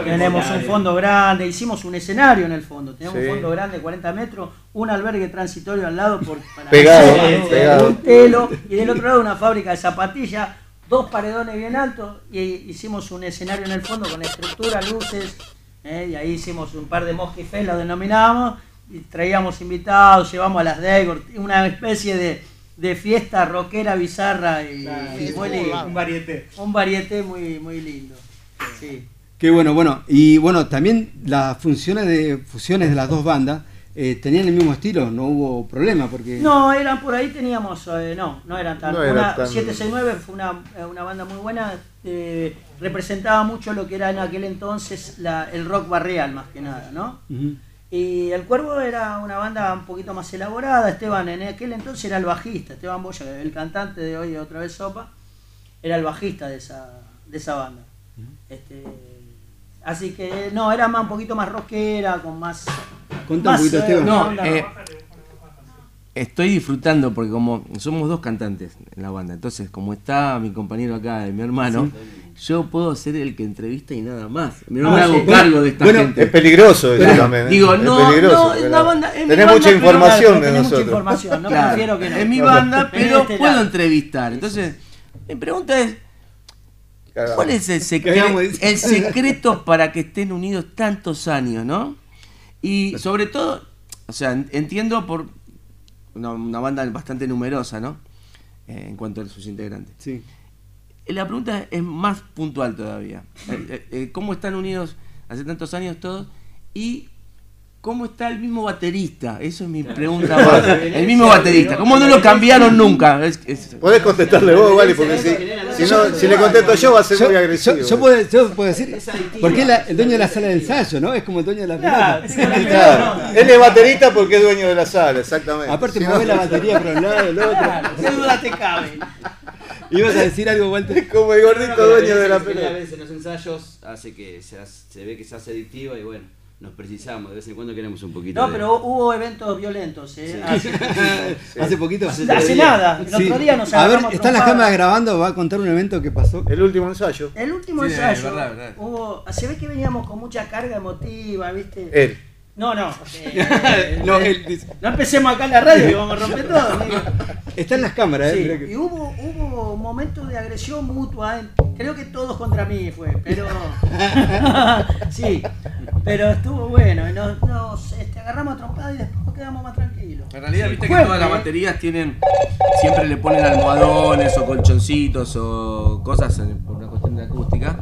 Tenemos un fondo grande, hicimos un escenario en el fondo. Tenemos Sí. un fondo grande de 40 metros, un albergue transitorio al lado por, para Pegado, Sí, pegado. un telo y del otro lado una fábrica de zapatillas, dos paredones bien altos y hicimos un escenario en el fondo con estructura, luces. ¿eh? Y ahí hicimos un par de mosquifes, lo denominamos, y traíamos invitados, llevamos a las Daygor, una especie de, de fiesta rockera bizarra y, y muy lindo. Un varieté. Un varieté muy, muy lindo. Sí. Qué bueno, bueno. Y bueno, también las funciones de fusiones de las dos bandas eh, tenían el mismo estilo, no hubo problema porque... No, eran por ahí teníamos, eh, no, no eran tan. No era una, tan- 769 fue una, eh, una banda muy buena, eh, representaba mucho lo que era en aquel entonces la- el rock barrial más que nada, ¿no? Y El Cuervo era una banda un poquito más elaborada, Esteban en aquel entonces era el bajista, Esteban Boya, el cantante de hoy otra vez Sopa, era el bajista de esa, de esa banda. Este, así que no, era más, un poquito más rockera, con más... Contá un poquito, eh, Esteban. No, eh, estoy disfrutando porque como somos dos cantantes en la banda, entonces como está mi compañero acá, mi hermano, yo puedo ser el que entrevista y nada más. No me Ah, hago sí. cargo de esta Bueno, gente. es peligroso eso también. ¿eh? Digo, Es no, peligroso, no, es la banda, es tenés mucha información de tenés mucha nosotros. información, no Claro, prefiero que no. es mi banda, pero este puedo lado. entrevistar. Entonces, mi pregunta es. ¿cuál es el, [laughs] secre- Cagamos, dice. el secreto para que estén unidos tantos años, no? Y sobre todo, o sea, en- entiendo por una, una banda bastante numerosa, ¿no? Eh, en cuanto a sus integrantes. Sí. La pregunta es más puntual todavía. Eh, eh, eh, ¿Cómo están unidos hace tantos años todos? Y ¿cómo está el mismo baterista? Eso es mi pregunta. [laughs] más. El mismo baterista. ¿Cómo no lo cambiaron nunca? Es- es- Podés contestarle vos, Wally, porque si, si, no, si le contesto yo va a ser Yo, muy agresivo. yo puedo, yo puedo decir, porque es la- el dueño de la sala de ensayo, ¿no? Es como el dueño de la Claro, pelota. Claro. Él es baterista porque es dueño de la sala, exactamente. Aparte Si no- la batería por un lado, el otro. Claro, ¿Qué duda te cabe? ¿Ibas a decir algo, Walter? [laughs] Como el gordito dueño de la pelota. A veces en los ensayos hace que se, hace- se ve que se hace adictiva y bueno, nos precisamos, de vez en cuando queremos un poquito No, de... pero hubo eventos violentos, ¿eh? Hace, [laughs] ¿Hace poquito? Hace nada. El Sí. otro día nos A ver, están las cámaras grabando, va a contar un evento que pasó. El último ensayo. El último Sí, ensayo, es verdad, verdad. hubo- se ve que veníamos con mucha carga emotiva, ¿viste? Él. No, no. eh, [laughs] No, eh, él dice- no empecemos acá en la radio que vamos a romper todo. [laughs] amigo. Está en las cámaras, Sí, ¿eh? Mirá que- y hubo, hubo momentos de agresión mutua, ¿eh? creo que todos contra mí fue, pero [laughs] sí, pero estuvo bueno, y nos, nos, este, agarramos a trompada y después quedamos más tranquilos. En realidad, viste que todas las ¿eh? baterías tienen. Siempre le ponen almohadones o colchoncitos o cosas en- por una cuestión de acústica.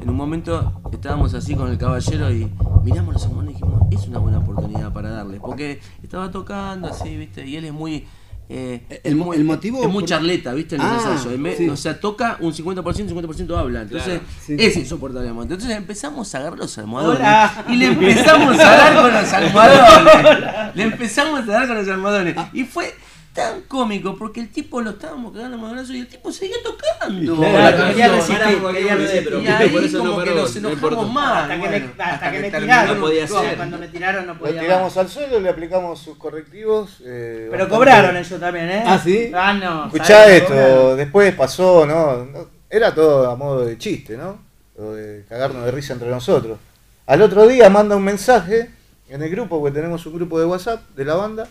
En un momento estábamos así con el caballero y miramos los almohadones y dijimos, es una buena oportunidad para darle. Porque estaba tocando así, viste, y él es muy. eh, El mo- el motivo Es muy por- charleta, ¿viste? En Ah, los ensayos. En vez- sí. O sea, toca un 50%, 50% habla. Entonces, Claro, sí. es insoportable. Entonces empezamos a agarrar los almohadones. Hola. Y le empezamos a dar con los [laughs] almohadones. Le empezamos a dar con los almohadones. Y fue tan cómico porque el tipo lo estábamos cagando a madrazo y el tipo seguía tocando. Claro, la quería resistir, quería resistir. Y ahí por eso no como que paró, nos no enojamos más. Hasta que bueno, hasta que me terminó. tiraron. No podía No, ser. Cuando me tiraron no Lo podía tiramos más. al suelo, le aplicamos sus correctivos. eh, Pero cobraron eso también, ¿eh? Ah, ¿sí? Ah, no. Escuchá ¿sabes? esto, Cobraron. después pasó, ¿no? No, Era todo a modo de chiste, ¿no? O de cagarnos de risa entre nosotros. Al otro día manda un mensaje en el grupo, porque tenemos un grupo de WhatsApp de la banda,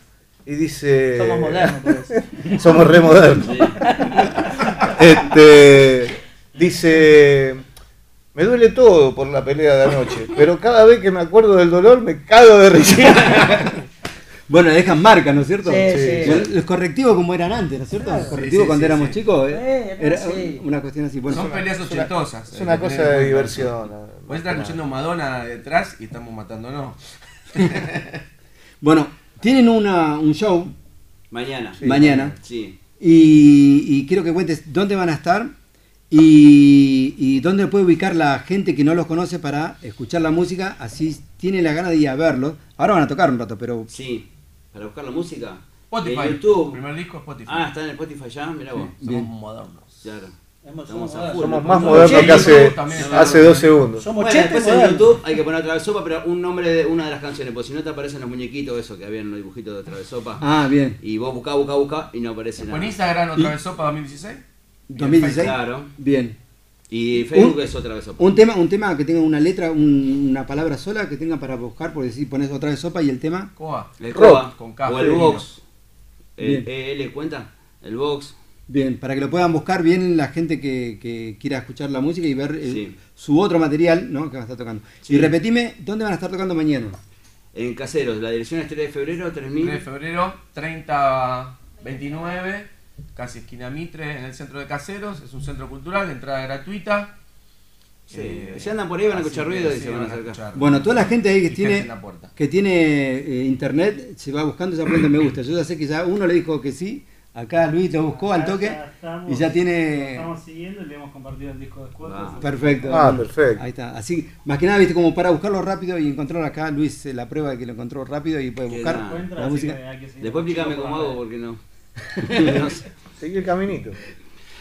y dice... Somos modernos. [laughs] Somos re modernos. [laughs] Este, dice... Me duele todo por la pelea de anoche, pero cada vez que me acuerdo del dolor me cago de risa. [laughs] Bueno, dejan marca, ¿no es cierto? Sí, sí. Bueno, Los correctivos como eran antes, ¿no es cierto? Claro. Los correctivos Sí, sí, cuando sí, éramos sí. chicos, Sí, eh, era una cuestión así. Bueno, Son peleas es una- ochentosas. es una eh, cosa tener en de diversión. Vos estás escuchando Madonna detrás y estamos matándonos. bueno, tienen una, un show Mañana. mañana Sí. y, y quiero que cuentes dónde van a estar y, y dónde puede ubicar la gente que no los conoce para escuchar la música, así tiene la gana de ir a verlos. Ahora van a tocar un rato, pero Sí. Para buscar la música. Spotify. En YouTube. Primer disco Spotify. Ah, está en el Spotify ya, mirá vos. Bien. Somos modernos. Claro. Somos. Somos más modernos que hace, también. hace dos segundos. Somos Bueno, chetes después en. YouTube hay que poner Travesopa, pero un nombre de una de las canciones, porque si no te aparecen los muñequitos, eso que había en los dibujitos de Travesopa. ah, bien. Y vos buscá, buscá, buscá y no aparece ¿En nada. Instagram otra vez Sopa 2016? 2016. Claro. Bien. Y Facebook Un- es otra Travesopa. Un tema, un tema que tenga una letra, un- una palabra sola que tenga para buscar, porque si pones otra vez sopa y el tema. Coa. El Rock. Coba, Con café o el Box. El EL cuenta. El Box. Bien, para que lo puedan buscar bien la gente que, que quiera escuchar la música y ver el- Sí. su otro material ¿no? que van a estar tocando. Sí. Y repetime, ¿dónde van a estar tocando mañana? En Caseros, la dirección es 3 de febrero, 3000. 3 de febrero, 30 29, casi esquina Mitre, en el centro de Caseros. Es un centro cultural, entrada gratuita. Sí. Eh, Si andan por ahí van a escuchar ruido y se van a acercar. escuchar. Bueno, toda la gente ahí que tiene que tiene eh, internet se va buscando y se me gusta. Yo ya sé que ya uno le dijo que sí, acá Luis lo buscó al toque Ya estamos- y ya tiene... Estamos siguiendo y le hemos compartido el disco después. Ah. Perfecto. Ah, perfecto. Ahí está. Así, más que nada, viste, como para buscarlo rápido y encontrar acá, Luis, eh, la prueba de que lo encontró rápido y puede buscar la música. Después con explícame cómo hago porque no. no sé. [laughs] Seguí el caminito.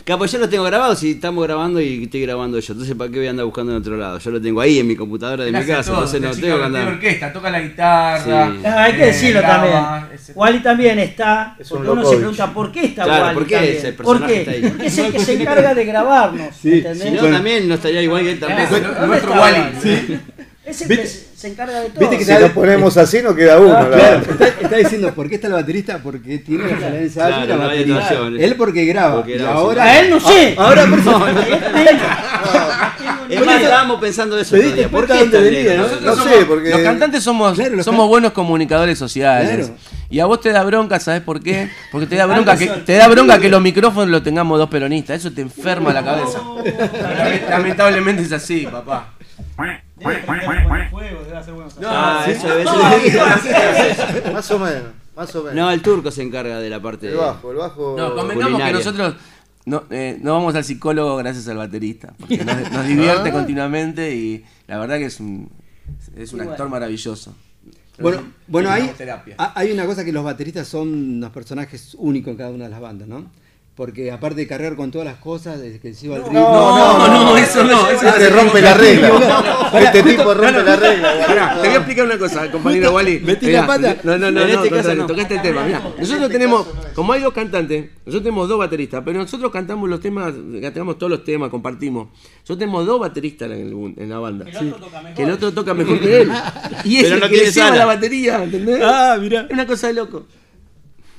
Pues yo lo tengo grabado, si estamos grabando y estoy grabando yo. Entonces, ¿para qué voy a andar buscando en otro lado? Yo lo tengo ahí en mi computadora de mi casa, entonces no tengo que tiene andar. orquesta, toca la guitarra. Sí. Ah, hay que eh, decirlo graba, también. ese- Wally también está. Es un porque uno se pregunta por qué está Claro, Wally. ¿por qué también? es el ¿Por personaje qué? está ahí? Porque es el que se encarga de grabarnos. Sí, ¿entendés? Si no, Bueno. también no estaría igual que él tampoco. Claro. ¿Dónde nuestro Wally. Wally? Es el que ¿Viste? Se encarga de todo. ¿Viste que Si nos ponemos así no queda uno. la Claro, está, está diciendo por qué está el baterista, porque tiene la sala de ensayo y la Claro, no batería. Él porque graba. Porque y graba, ahora. A él no sé. Ah, Ahora por eso. No, no. Es más, estábamos pensando eso. ¿Te otro diste día. ¿Por qué dónde venía, no? Nosotros No somos- sé, porque- los cantantes somos, Claro, los somos can- buenos comunicadores sociales. Claro. Y a vos te da bronca, ¿sabes por qué? Porque te da bronca que te da bronca que los micrófonos los tengamos dos peronistas. Eso te enferma la cabeza. [laughs] Lament- Lamentablemente es así, papá. Debe poner buen fuego, debe hacer buenos Ah, asados. eso debe ser. Más o menos, más o menos. No, el turco se encarga de la parte el de. bajo, el bajo. No, convengamos que culinaria. nosotros no, eh, no vamos al psicólogo gracias al baterista. Porque nos, nos divierte Ah. continuamente y la verdad que es un, es un actor maravilloso. Bueno, bueno hay, hay una cosa que los bateristas son unos personajes únicos en cada una de las bandas, ¿no? Porque aparte de cargar con todas las cosas, desde que se iba al No, ritmo. no, no, no, eso no, eso Este es- rompe la regla. Este justo- tipo rompe la regla. Pará, te voy a explicar una cosa, compañero Wally. metí Mirá, la pata. No, no, no, En no, este caso no. tocaste el tema. Mirá, nosotros tenemos, como hay dos cantantes, nosotros tenemos dos bateristas, pero nosotros cantamos los temas, cantamos todos los temas, compartimos. Nosotros tenemos dos bateristas en, el- en la banda. El otro toca mejor. Que el otro toca mejor que él. Y es Pero el no que lleva la batería, ¿entendés? Ah, mirá. Es una cosa de loco.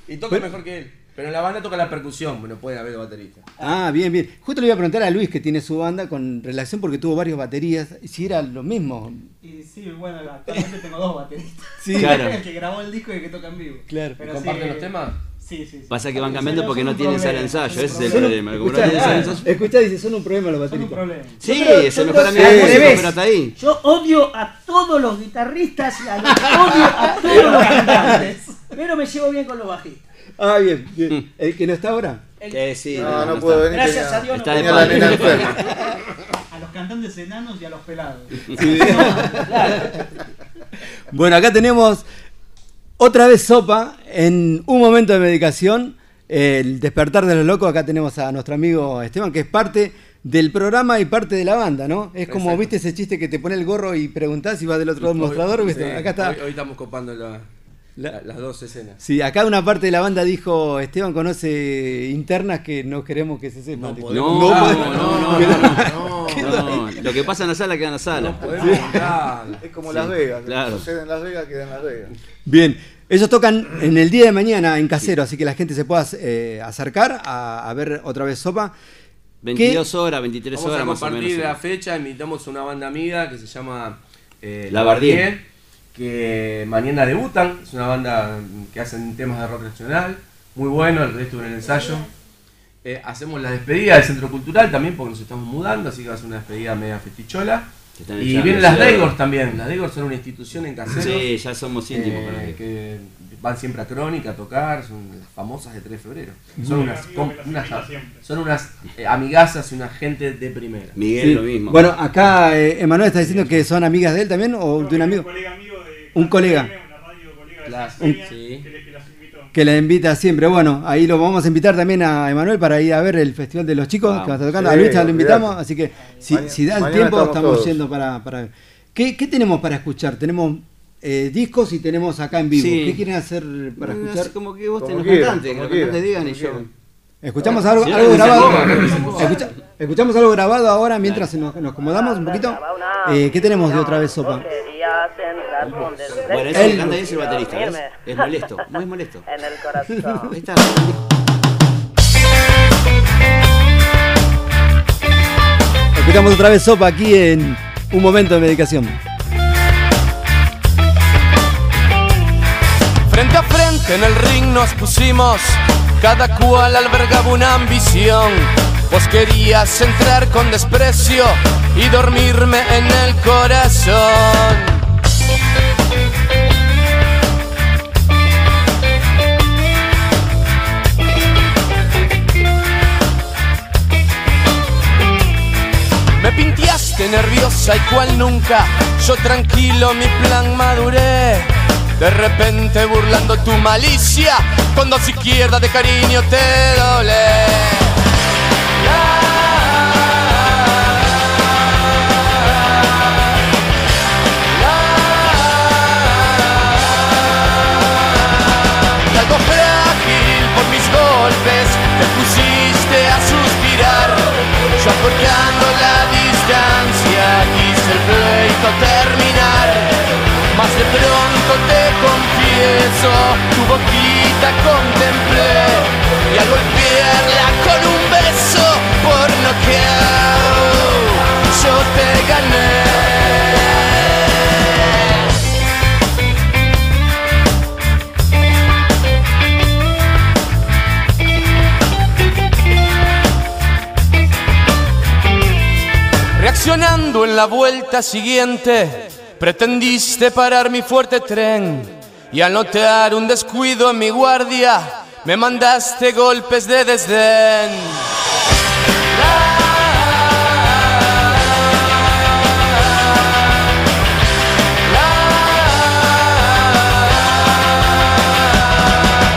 Y toca mejor que él. Pero en la banda toca la percusión, bueno, puede haber dos bateristas. Ah, bien, bien. Justo le iba a preguntar a Luis, que tiene su banda, con relación porque tuvo varias baterías, si era lo mismo. Y sí, bueno, actualmente tengo dos bateristas. Sí. [laughs] Claro. el que grabó el disco y el que toca en vivo. Claro. Pero ¿Comparten sí, los temas? Sí, sí. sí. Pasa que van cambiando porque no tienen sala ensayo, ese es el problema. no. Escuchá, dice, son un problema los Son un bateristas. problema. Sí, es el mejor amigo pero está ahí. Yo odio a todos los guitarristas y a los odio a todos los cantantes. Pero me llevo bien con los bajistas. Ah, bien, bien. ¿El que no está ahora? Eh, sí, No, no puedo venir. Gracias tenía- a Dios no Tenía la nena enferma. A los cantantes enanos y a los pelados. [laughs] Bueno, acá tenemos otra vez sopa en un momento de medicación. El despertar de los locos. Acá tenemos a nuestro amigo Esteban, que es parte del programa y parte de la banda, ¿no? Es como, Exacto. viste ese chiste que te pone el gorro y preguntás y vas del otro Hoy- mostrador. sí, ¿viste? Acá está. Hoy, hoy estamos copando la- La- la- las dos escenas. Sí, acá una parte de la banda dijo, Esteban conoce internas que no queremos que se sepan. No No, no, no, [laughs] [laughs] no, no, no. Lo que pasa en la sala queda en la sala. No podemos contar. Es como Las Vegas. claro. Lo que sucede en Las Vegas queda en Las Vegas. Bien, ellos tocan en el día de mañana en casero, así que la gente se pueda eh, acercar a, a ver otra vez sopa. 22 horas, 23 Vamos horas a más o compartir menos. la fecha, invitamos a una banda amiga que se llama eh, La Bardier. Que mañana debutan, es una banda que hacen temas de rock nacional, muy bueno, el resto en el ensayo. Eh, hacemos la despedida del Centro Cultural también porque nos estamos mudando, así que va a ser una despedida media festichola. Y vienen las sí. Daigors también, las Daigors son una institución en Caseros. Sí, ya somos íntimos con eh, ellos. que van siempre a Crónica a tocar, son las famosas de 3 de febrero. Son unas, unas- son unas eh, amigazas y una gente de primera. Miguel Sí. lo mismo. Bueno, acá eh, Emanuel está diciendo que son amigas de él también o de un amigo. Un colega. Un- Sí. Que la invita siempre. Bueno, ahí lo vamos a invitar también a Emanuel para ir a ver el Festival de los Chicos Vamos. que va a estar tocando. Sí, a Luis ya lo invitamos, así que si, Maña- si da el mañana tiempo estamos yendo para, para ver. ¿Qué, qué tenemos para escuchar? Tenemos eh, discos y tenemos acá en vivo. Sí. ¿Qué quieren hacer para Mm, escuchar? como que vos tenés que los cantantes digan y yo. Escuchamos algo, Sí, grabado. Escucha- escuchamos algo grabado ahora mientras nos, nos acomodamos un poquito. Eh, ¿Qué tenemos de otra vez sopa? Bueno, ese Él- que canta ahí es el baterista, ¿ves? Es molesto, muy molesto. [laughs] En el corazón. Ahí [laughs] está. Escuchamos otra vez sopa aquí en un momento de medicación. Frente a frente en el ring nos pusimos, cada cual albergaba una ambición. Vos querías entrar con desprecio y dormirme en el corazón. Me pinteaste nerviosa y cual nunca, yo tranquilo mi plan maduré. De repente burlando tu malicia, con dos izquierdas de cariño te doblé. Yo acortando la distancia, quise el pleito terminar. Más de pronto te confieso, tu boquita contemplé. Y al golpearla con un beso por noqueado, yo te gané. Reaccionando en la vuelta siguiente, pretendiste parar mi fuerte tren y al notar un descuido en mi guardia, me mandaste golpes de desdén.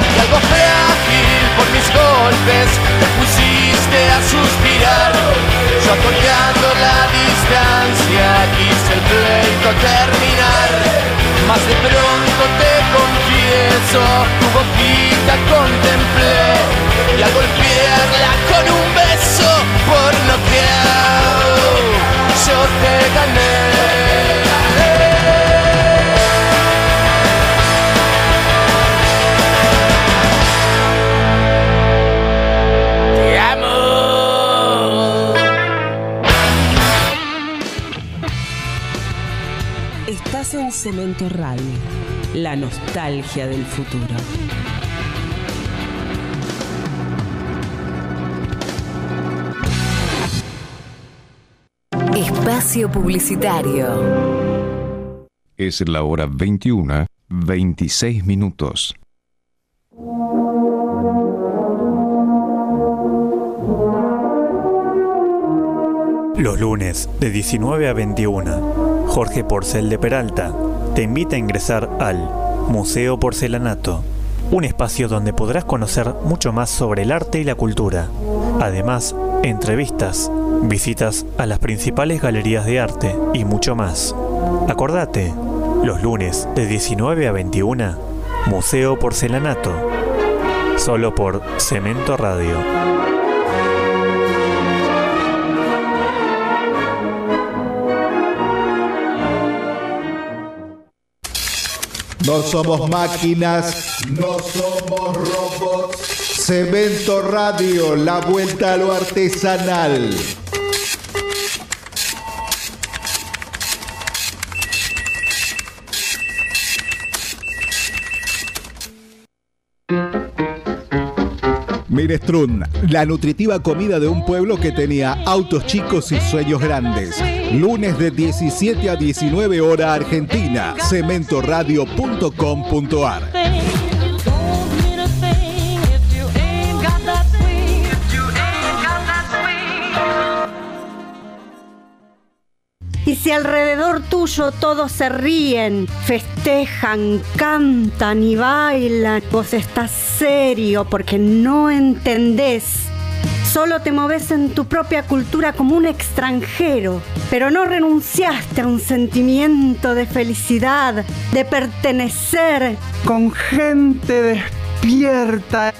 Y algo frágil por mis golpes, te acortando la distancia, quise el pleito terminar, más de pronto te confieso, tu boquita contemplé, y al golpearla con un beso por noqueado, yo te gané. Cemento Radio, la nostalgia del futuro. Espacio Publicitario. Es la hora 21, 26 minutos. Los lunes de 19 a 21, Jorge Porcel de Peralta te invita a ingresar al Museo Porcelanato, un espacio donde podrás conocer mucho más sobre el arte y la cultura. Además, entrevistas, visitas a las principales galerías de arte y mucho más. Acordate, los lunes de 19 a 21, Museo Porcelanato, solo por Cemento Radio. No somos máquinas, no somos robots. Cemento Radio, la vuelta a lo artesanal. Minestrun, la nutritiva comida de un pueblo que tenía autos chicos y sueños grandes. Lunes de 17 a 19 hora Argentina. Cementoradio.com.ar. Y si alrededor tuyo todos se ríen, festejan, cantan y bailan, vos estás serio porque no entendés. Solo te moves en tu propia cultura como un extranjero, pero no renunciaste a un sentimiento de felicidad, de pertenecer con gente despierta.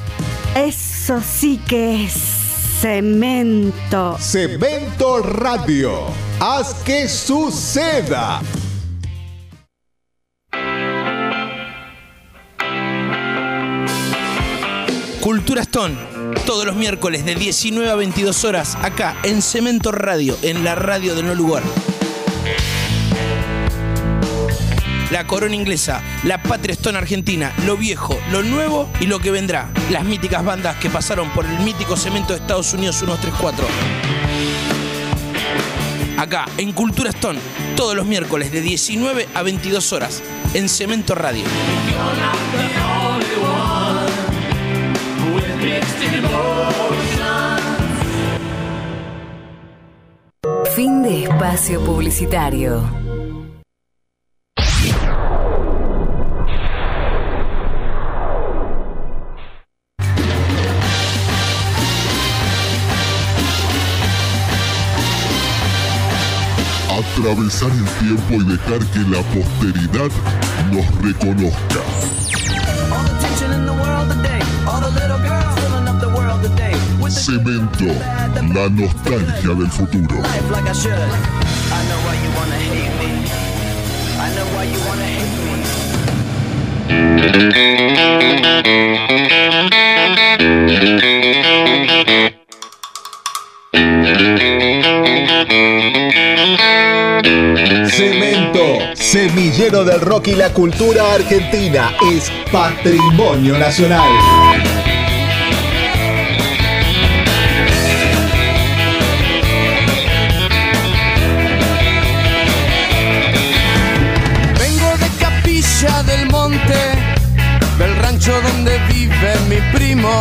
Eso sí que es cemento. Cemento Radio. Haz que suceda. Cultura Stone, todos los miércoles de 19 a 22 horas, acá en Cemento Radio, en la radio de No Lugar. La corona inglesa, la patria Stone argentina, lo viejo, lo nuevo y lo que vendrá. Las míticas bandas que pasaron por el mítico cemento de Estados Unidos 134. Acá, en Cultura Stone, todos los miércoles de 19 a 22 horas, en Cemento Radio. Fin de espacio publicitario. Atravesar el tiempo y dejar que la posteridad nos reconozca. Cemento, la nostalgia del futuro. Cemento, semillero del rock y la cultura argentina, es patrimonio nacional. Donde vive mi primo,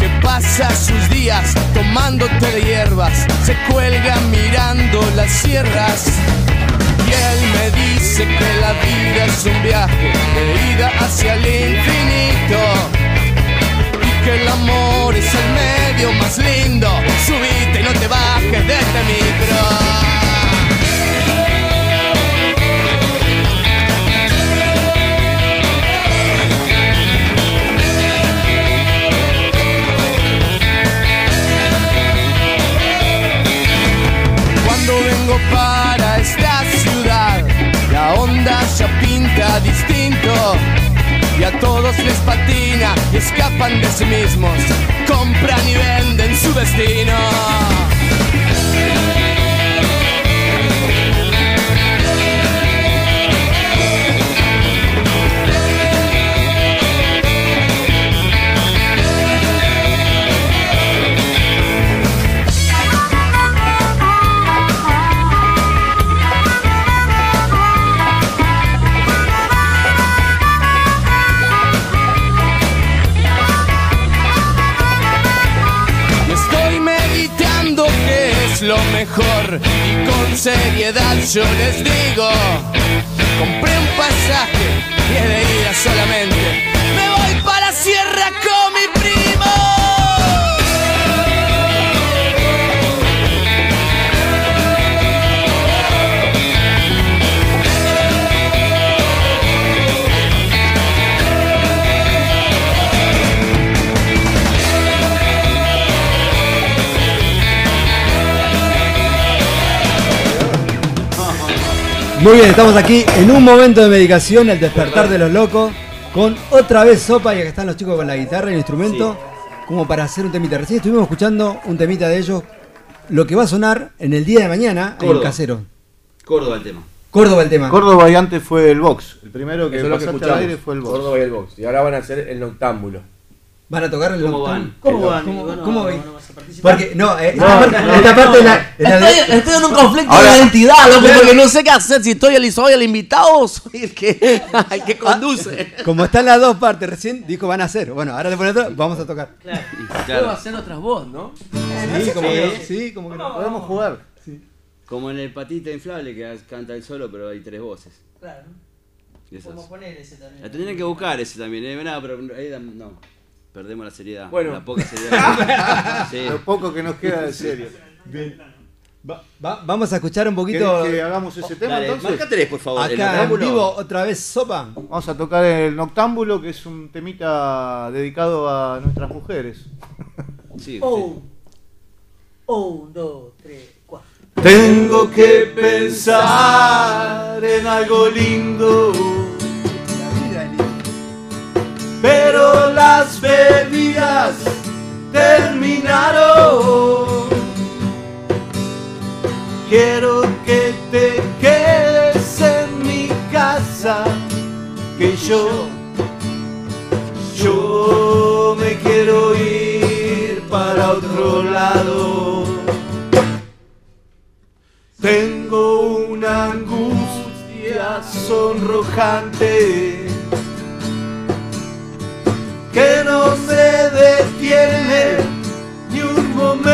que pasa sus días tomando té de hierbas, se cuelga mirando las sierras. Y él me dice que la vida es un viaje de ida hacia el infinito. Y que el amor es el medio más lindo. Subite y no te bajes de este micro. Vengo para esta ciudad, la onda ya pinta distinto. Y a todos les patina y escapan de sí mismos. Compran y venden su destino. Mejor y con seriedad yo les digo, compré un pasaje y es de ida solamente. Muy bien, estamos aquí en un momento de medicación, el despertar de los locos, con otra vez sopa y acá están los chicos con la guitarra y el instrumento, como para hacer un temita. Recién estuvimos escuchando un temita de ellos, lo que va a sonar en el día de mañana en el Córdoba. casero. Córdoba el tema. Córdoba el tema. Córdoba y antes fue el box. El primero que Eso que al escuchamos. aire fue el box. Córdoba y el box. Y ahora van a hacer el noctámbulo. ¿Van a tocar el ¿Cómo van? ¿Cómo ¿Cómo, van? cómo, a participar. Porque, no, eh, No, esta, parte, no, esta no, parte no. la- la de- Estoy, estoy en un conflicto Ahora- de identidad, loco, Claro. porque no sé qué hacer. Si estoy el, soy el invitado o [laughs] soy el que, el que conduce. Como están las dos partes recién, dijo van a hacer. Bueno, ahora le ponen otra, vamos a tocar. Puedo hacer otras voz, ¿no? Sí, como que no, Sí. sí, como que no. Podemos jugar. Como en el patito inflable que canta el solo, pero hay tres voces. Claro. Podemos poner ese también. La tendrían que buscar ese también, eh, nada, pero ahí da- no. Perdemos la seriedad. Bueno. La poca seriedad. [laughs] sí. Lo poco que nos queda de serio. Va- va- vamos a escuchar un poquito. ¿Querés que hagamos ese tema Dale, entonces? marca tres, por favor. el Acá en noctámbulo. vivo, otra vez sopa. Vamos a tocar el Noctámbulo, que es un temita dedicado a nuestras mujeres. Sí, Oh. Un, dos, tres, cuatro. Tengo que pensar en algo lindo, las bebidas terminaron. Quiero que te quedes en mi casa, que yo, yo me quiero ir para otro lado. Tengo una angustia sonrojante que no se detiene ni un momento.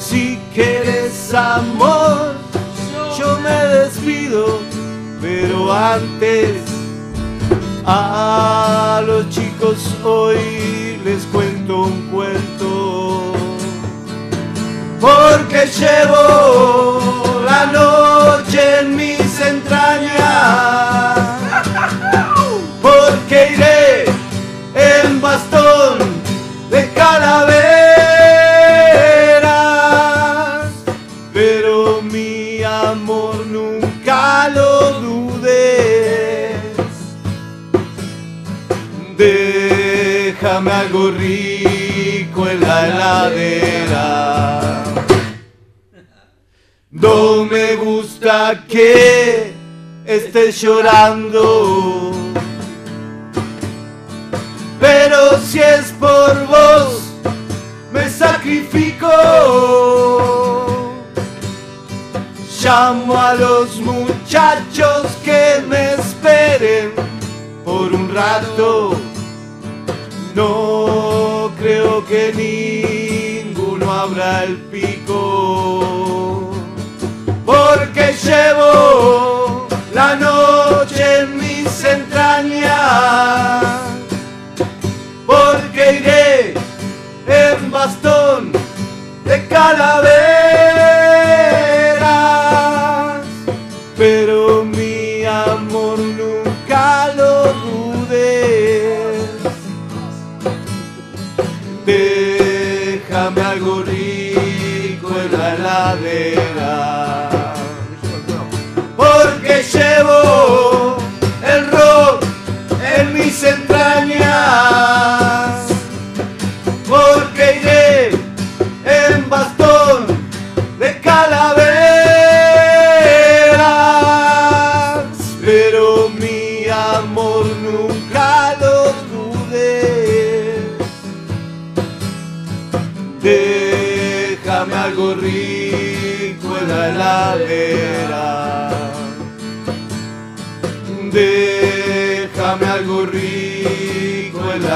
Si quieres amor, yo me despido, pero antes a los chicos hoy les cuento un cuento porque llevo la noche en mis entrañas, calaveras, pero mi amor nunca lo dudes. Déjame algo rico en la heladera. No me gusta que estés llorando. Pero si es por vos, me sacrifico. Llamo a los muchachos que me esperen por un rato. No creo que ninguno abra el pico. Porque llevo la noche en mis entrañas, bastón de calaveras, pero mi amor nunca lo dudes. Déjame algo rico en la heladera, porque llevo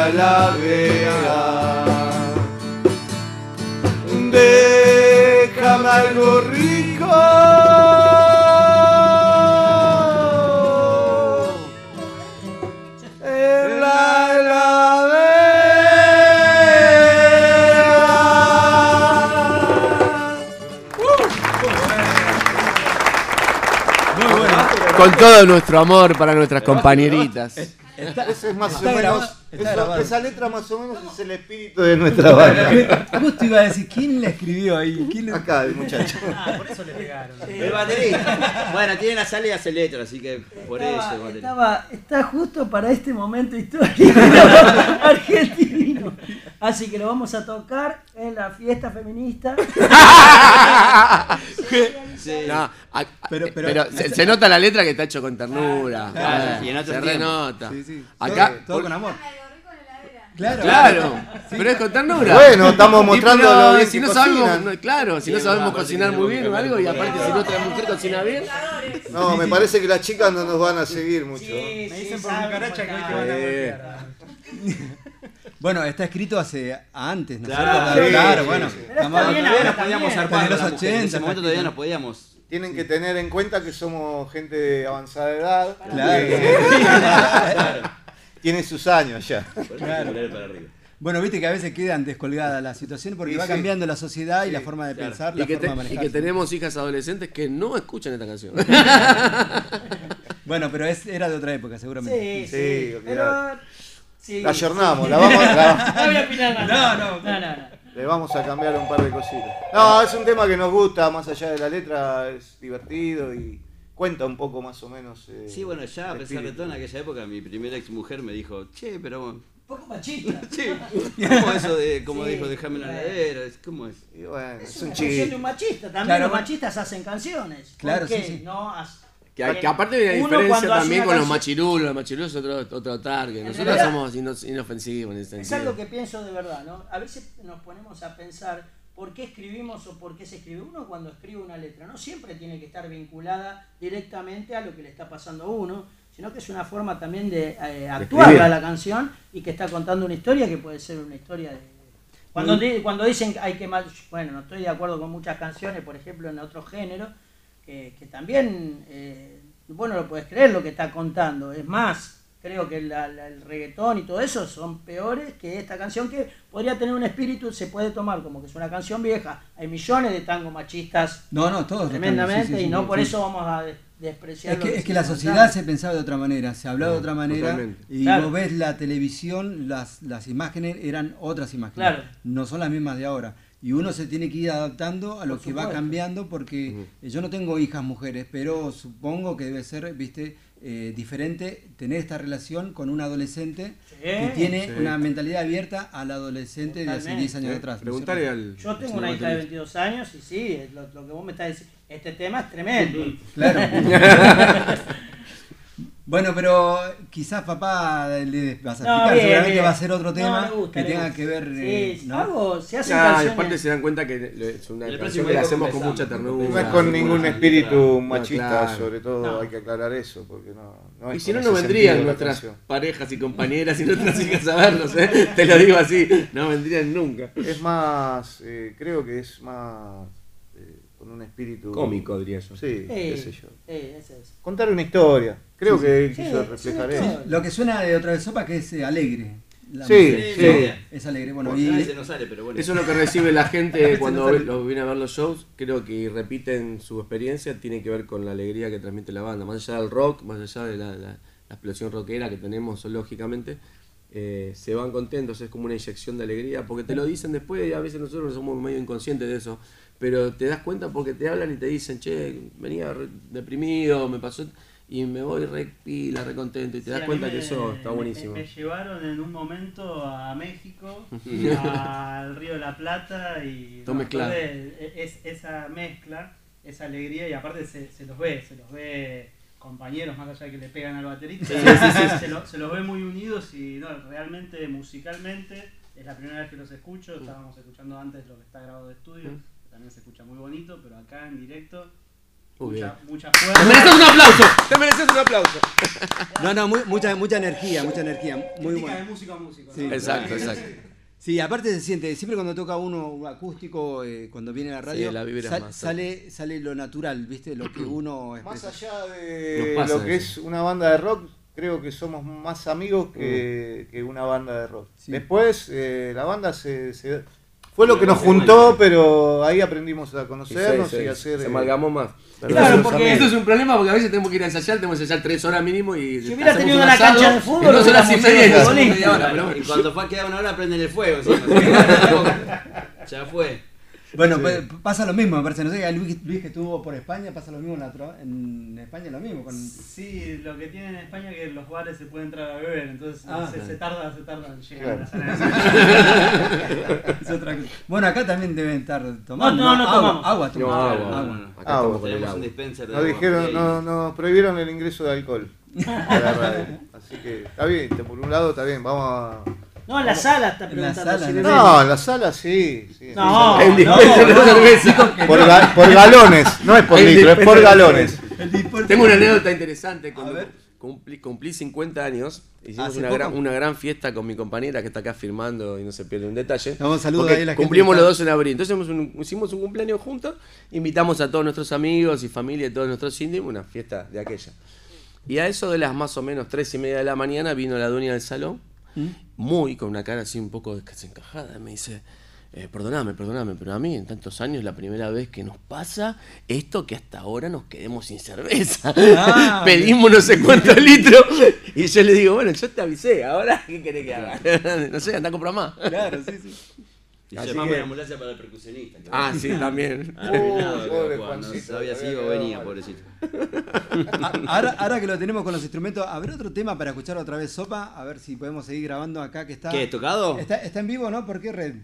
heladera. Déjame algo rico. En la Con todo nuestro amor para nuestras compañeritas. Ese es más o menos. Está eso- esa letra más o menos es el espíritu de nuestra banda. Justo iba a decir, ¿quién le escribió ahí? ¿Quién le- Acá, el muchacho. Ah, por eso le pegaron. El baterista. Bueno, tiene la sala y hace letra, así que por eso el baterista. Estaba, está justo para este momento histórico [laughs] argentino. Así que lo vamos a tocar en la fiesta feminista. [laughs] No, a- Pero- pero, pero- se, se nota la letra que está hecho con ternura. Claro, Ah, y en otros se tiempos. renota. Sí, sí. Acá, Todo, todo por- con amor. Claro. Claro, pero es con ternura. Bueno, estamos mostrando pero lo bien si que no sabemos, cocinan. no, claro, si no Sí, sabemos cocinar muy bien o algo, y aparte si nuestra mujer cocina bien, No, me parece que las chicas no nos van a seguir mucho. Sí, Me sí, dicen por saben cucaracha que hoy te van a golpear. Bueno, está escrito hace antes, ¿no es Claro, cierto? sí, claro, sí, bueno. sí. Bien Todavía nos podíamos zarpar En los con la mujer, 80, En ese momento todavía nos podíamos. Tienen que tener en cuenta que somos gente de avanzada edad. Claro. [laughs] [laughs] que Tiene sus años ya. [laughs] Claro. Para arriba. Bueno, viste que a veces quedan descolgadas las situaciones porque Sí, va sí. cambiando la sociedad y Sí, la forma de claro. pensar, y la que, forma te- de y que manejarse. tenemos hijas adolescentes que no escuchan esta canción. [laughs] Bueno, pero es, era de otra época, seguramente. Sí, Sí, sí. Pero. sí, La sí. ayornamos, la vamos, la- [laughs] No voy a opinar nada. No, no. no, no, no. le vamos a cambiar un par de cositas. No, es un tema que nos gusta, más allá de la letra, es divertido y cuenta un poco más o menos. eh, Sí, bueno, ya a pesar de todo, en aquella época mi primera ex mujer me dijo, che, pero. Un poco machista. [laughs] Che, ¿cómo eso de, como Sí. dijo, déjame en la heladera? Es- ¿Cómo es? Y bueno, es, Es un canción de chiste. un machista. También Claro, los machistas hacen canciones. ¿Por Claro, qué? sí, sí. No Que, que aparte hay una Uno diferencia también con los machirulos. Los machirulos es otro, otro target. En Nosotros realidad- somos ino- inofensivos en ese Es sentido. algo que pienso de verdad, ¿no? A veces nos ponemos a pensar por qué escribimos o por qué se escribe. Uno cuando escribe una letra no siempre tiene que estar vinculada directamente a lo que le está pasando a uno, sino que es una forma también de eh, actuar a la canción y que está contando una historia que puede ser una historia de... Cuando, di- cuando dicen que hay que... mal- Bueno, no estoy de acuerdo con muchas canciones, por ejemplo, en otro género, que, que también, eh, vos no lo puedes creer lo que está contando. Es más, creo que la- la- el reggaetón y todo eso son peores que esta canción que podría tener un espíritu, se puede tomar como que es una canción vieja. Hay millones de tangos machistas No, no, todos. tremendamente sí, sí, sí, y no sí, por eso vamos a de- despreciar Es que, es que la sociedad se pensaba de otra manera, se hablaba de otra manera totalmente. y Claro. vos ves la televisión, las, las imágenes eran otras imágenes, Claro. no son las mismas de ahora. Y uno se tiene que ir adaptando a lo que va cambiando porque eh, yo no tengo hijas mujeres, pero supongo que debe ser, viste, eh, diferente tener esta relación con un adolescente que tiene Sí. una mentalidad abierta al adolescente de hace Totalmente. 10 años Sí, atrás. ¿no es preguntale cierto? al- Yo tengo una hija de baterista. 22 años y sí, lo, lo que vos me estás diciendo, este tema es tremendo. Claro. [laughs] Bueno, pero quizás papá le vas a No, explicar, bien, seguramente bien. va a ser otro tema gusta, que tenga que ver. Sí, eh. ¿no? Hago- se hacen Nah, canciones. aparte se dan cuenta que es una canción próximo que la hacemos con mucha ternura. No es con ningún espíritu machista, claro. sobre todo No. hay que aclarar eso, porque no, no es Y si no, no vendrían nuestras parejas y compañeras y nuestras [laughs] hijas a vernos, ¿eh? Te lo digo así, no vendrían nunca. Es más, eh, creo que es más eh, con un espíritu Cómico, diría yo. Sí, Eh, qué sé yo. eh, ese es. Contar una historia. Creo Sí, que sí. quiso Sí, reflejar sí, eso. Lo que suena de otra vez sopa que es eh, alegre. La Sí, música. sí. Es alegre. Bueno, A y veces no sale, pero bueno. Eso es lo que recibe la gente [laughs] cuando viene a ver los shows. Creo que repiten su experiencia, tiene que ver con la alegría que transmite la banda. Más allá del rock, más allá de la, la- la explosión rockera que tenemos, lógicamente, eh, se van contentos, es como una inyección de alegría, porque te lo dicen después y a veces nosotros somos medio inconscientes de eso. Pero te das cuenta porque te hablan y te dicen, che, venía re- deprimido, me pasó y me voy re pila, re contento. Y te Sí, das cuenta me- que eso está buenísimo. Me, llevaron en un momento a México, al Río de la Plata y Todo no, aparte, es, esa mezcla, esa alegría y aparte se, se los ve, se los ve compañeros más allá de que le pegan al baterista, Sí, sí, sí. Se, lo- se los ve muy unidos y no, realmente musicalmente es la primera vez que los escucho, estábamos escuchando antes lo que está grabado de estudio, que también se escucha muy bonito, pero acá en directo Mucha, ¡Te mereces un aplauso! ¡Te mereces un aplauso! [laughs] No, no, muy- mucha, mucha energía, mucha energía. Muy bueno. de músico a músico, ¿no? Sí, Exacto, exacto. Sí, aparte se siente, siempre cuando toca uno un acústico, eh, cuando viene a la radio, Sí, la vibra es sal- más sale, sale lo natural, ¿viste? Lo que uno Más expresa. allá Nos de pasa lo que es una banda de rock, creo que somos más amigos que, Mm. que una banda de rock. Después, eh, la banda se, se- fue lo que nos juntó, pero ahí aprendimos a conocernos Sí, sí, y a hacer. Se eh, amalgamó más. verdaderos amigos. esto es un problema porque a veces tenemos que ir a ensayar, tenemos que ensayar tres horas mínimo y. Si hubiera tenido un una asado, cancha de fútbol, dos horas y media y cuando fue queda una hora prenden el fuego. [laughs] ¿sí? ya fue. Bueno, pues, pasa lo mismo, me parece. No sé, Luis, Luis que estuvo por España, pasa lo mismo en, la en España, lo mismo. Con... Sí, lo que tiene en España es que los bares se pueden entrar a beber, entonces Ah. se, se tarda, se tarda en llegar Claro. a la sala. [laughs] Es otra cosa. Bueno, acá también deben estar tomando. No, no, no agua, tomamos. agua, No, agua, agua. Acá Ah, con el Tenemos agua. un dispenser de Nos agua. dijeron, no, nos prohibieron el ingreso de alcohol a la [laughs] radio. Así que está bien, por un lado está bien, vamos a. No, en la sala está En la preguntando sala, si. No, en la sala sí. sí No, en no, dispenser de no. cerveza. Por, ga- por galones, no es por El litro, es por galones. Tengo una anécdota interesante. Cuando cumplí, cumplí 50 años, hicimos ¿Hace una gran, una gran fiesta con mi compañera que está acá firmando y no se pierde un detalle. Damos saludos Porque ahí a la gente Cumplimos los dos en abril. Entonces hicimos un, hicimos un cumpleaños juntos, invitamos a todos nuestros amigos y familia y todos nuestros indios, una fiesta de aquella. Y a eso de las más o menos tres y media de la mañana vino la dueña del salón, ¿Mm? muy con una cara así un poco desencajada, me dice, eh, perdoname, perdoname, pero a mí en tantos años la primera vez que nos pasa esto que hasta ahora nos quedemos sin cerveza. Ah, [laughs] Pedimos no sé cuántos litros y yo le digo, bueno, yo te avisé, ahora ¿qué querés que haga? [laughs] no sé, anda a comprar más. Claro, sí, sí. Y Así llamamos que- la ambulancia para el percusionista. Ah, sí, también. [laughs] Ah, Uh, pobre no sabía si había iba o venía, pobrecito. [laughs] A- Ahora, ahora que lo tenemos con los instrumentos, ¿habrá otro tema para escuchar otra vez Sopa? A ver si podemos seguir grabando acá que está. ¿Qué, tocado? Está, está en vivo, ¿no? ¿Por qué red?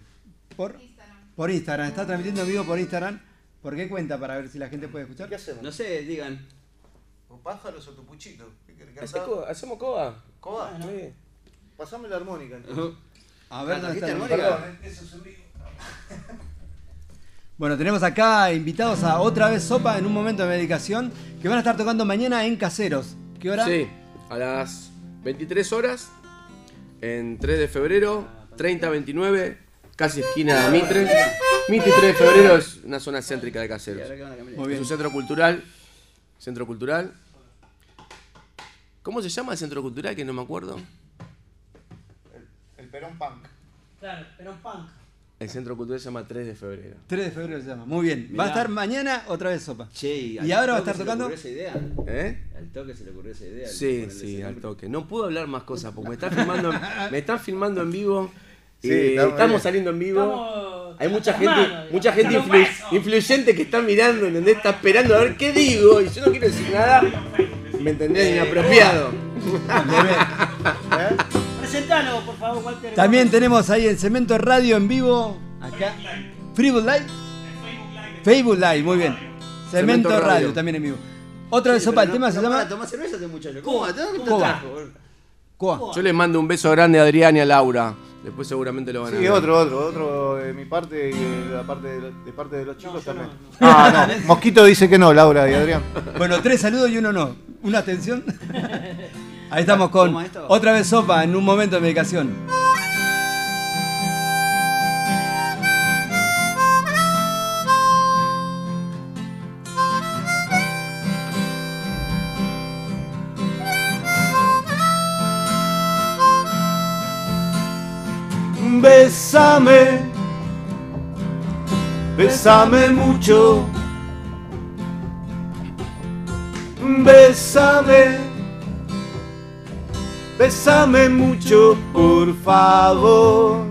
Por Instagram. Por Instagram, está transmitiendo en vivo por Instagram. ¿Por qué cuenta? Para ver si la gente puede escuchar. ¿Qué hacemos? No sé, digan. ¿O pájaros o tu puchito? ¿Qué querés ¿Hace cantar? co- ¿Hacemos coba? ¿Coba? Sí. Pasame la armónica entonces. A ver Ah, dónde está ¿trajiste el- armónica? Perdón, eso es vivo. [laughs] Bueno, tenemos acá invitados a otra vez Sopa en un momento de medicación que van a estar tocando mañana en Caseros. ¿Qué hora? Sí, a las 23 horas, en 3 de febrero, 30-29, casi esquina de Mitre. Mitre y 3 de febrero es una zona céntrica de Caseros. Muy Es un centro cultural. Centro cultural. ¿Cómo se llama el centro cultural? Que no me acuerdo. El Perón Punk. Claro, pero un punk. El centro cultural se llama 3 de febrero. 3 de febrero se llama. Muy bien. Va a estar mañana otra vez Sopa. Che, Y al ahora va a estar se le tocando- ocurrió esa idea. ¿Eh? Al toque se le ocurrió esa idea. Sí, sí, al toque. No puedo hablar más cosas porque me están filmando, [laughs] me están filmando en vivo. Sí, eh, estamos saliendo en vivo. Estamos Hay mucha gente, mucha gente influ- influyente que está mirando, ¿entendés? Está esperando a ver qué digo y yo no quiero decir nada. ¿Me entendés? Inapropiado. [laughs] [laughs] ¿Eh? Presentanos, por favor, Walter. También tenemos ahí en Cemento Radio en vivo. Acá. Facebook Live. Facebook Live, muy bien. Cemento, Cemento Radio. Radio. también en vivo. Otra vez Sopa, el tema no- se llama tomar cerveza este muchacho. ¿Cómo? Coa. Yo les mando un beso grande a Adrián y a Laura. Después seguramente lo van a Sí, ver. otro, otro, otro de mi parte y de la parte de, parte de los chicos también. Ah, no. Mosquito dice que no, Laura y Adrián. Bueno, tres saludos y uno no. Una atención. [laughs] Ahí estamos con otra vez sopa en un momento de medicación. Bésame, bésame mucho, bésame bésame mucho, por favor.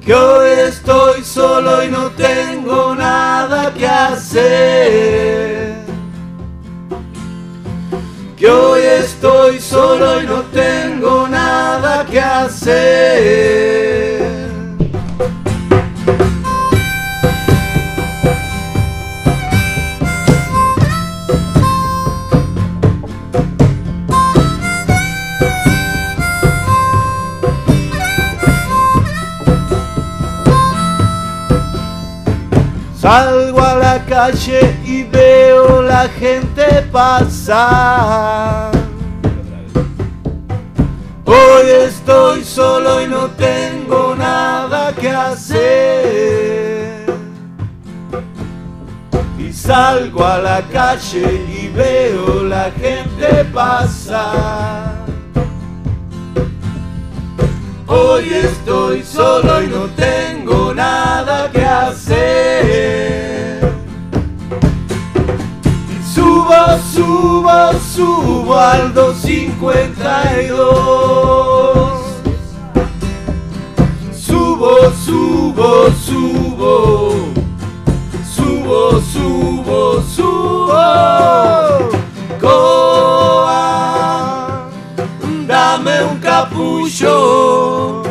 Que hoy estoy solo y no tengo nada que hacer. Que hoy estoy solo y no tengo nada que hacer. Salgo a la calle y veo la gente pasar. Hoy estoy solo y no tengo nada que hacer. Y salgo a la calle y veo la gente pasar. Hoy estoy solo y no tengo nada que hacer. Subo, subo, subo al 252. Subo, subo, subo. Subo, subo, subo. Coa, dame un capullo.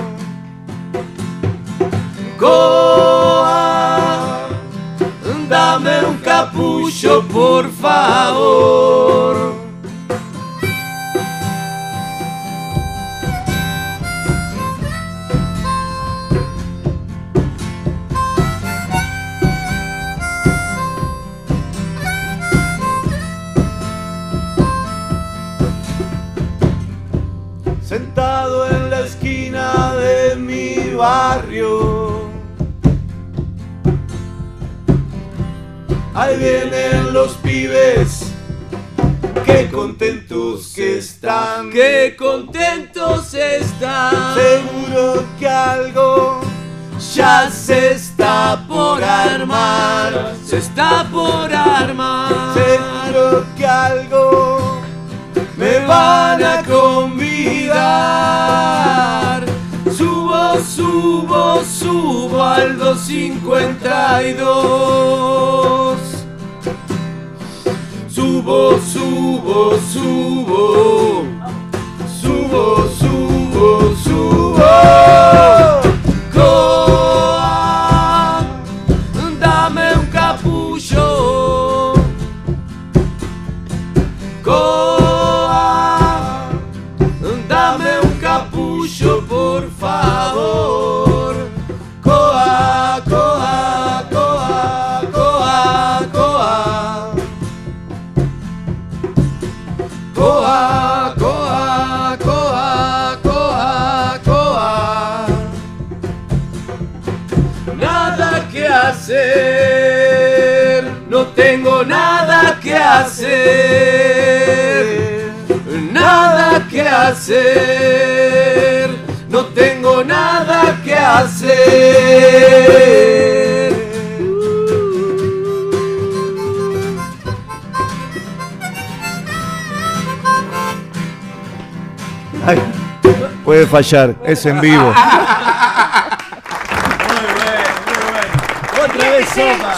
Coa, capullo, por favor. Sentado en la esquina de mi barrio. Ahí vienen los pibes. Qué contentos que están. Qué contentos están. Seguro que algo ya se está por armar. Se está por armar. Seguro que algo me van a convidar. Subo, subo, subo al 252. Subo, subo, subo. Subo, subo, subo. Hacer, no tengo nada que hacer. Nada que hacer, no tengo nada que hacer. Ay, puede fallar, es en vivo. [laughs] Otra vez sopa.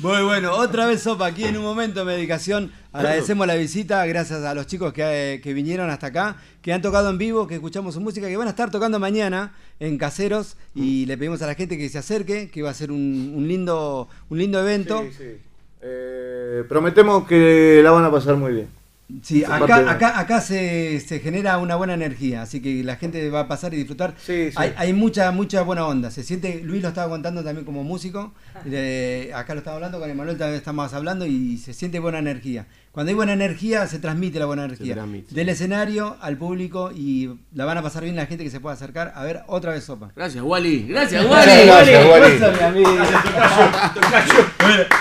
Muy bueno, otra vez sopa aquí en un momento de medicación. Agradecemos la visita, gracias a los chicos que, que vinieron hasta acá, que han tocado en vivo, que escuchamos su música, que van a estar tocando mañana en Caseros y le pedimos a la gente que se acerque, que va a ser un, un lindo, un lindo evento. Sí, sí. Eh, prometemos que la van a pasar muy bien. Sí, acá, acá, acá se, se genera una buena energía, así que la gente va a pasar y disfrutar. Sí, sí. Hay, hay mucha, mucha buena onda. Se siente, Luis lo estaba contando también como músico. le- acá lo estaba hablando, con Emanuel también estamos hablando y se siente buena energía. Cuando hay buena energía, se transmite la buena energía. transmite. Del escenario al público y la van a pasar bien la gente que se pueda acercar a ver otra vez sopa. Gracias, Wally. Gracias, Wally. Gracias, Wally. Gracias.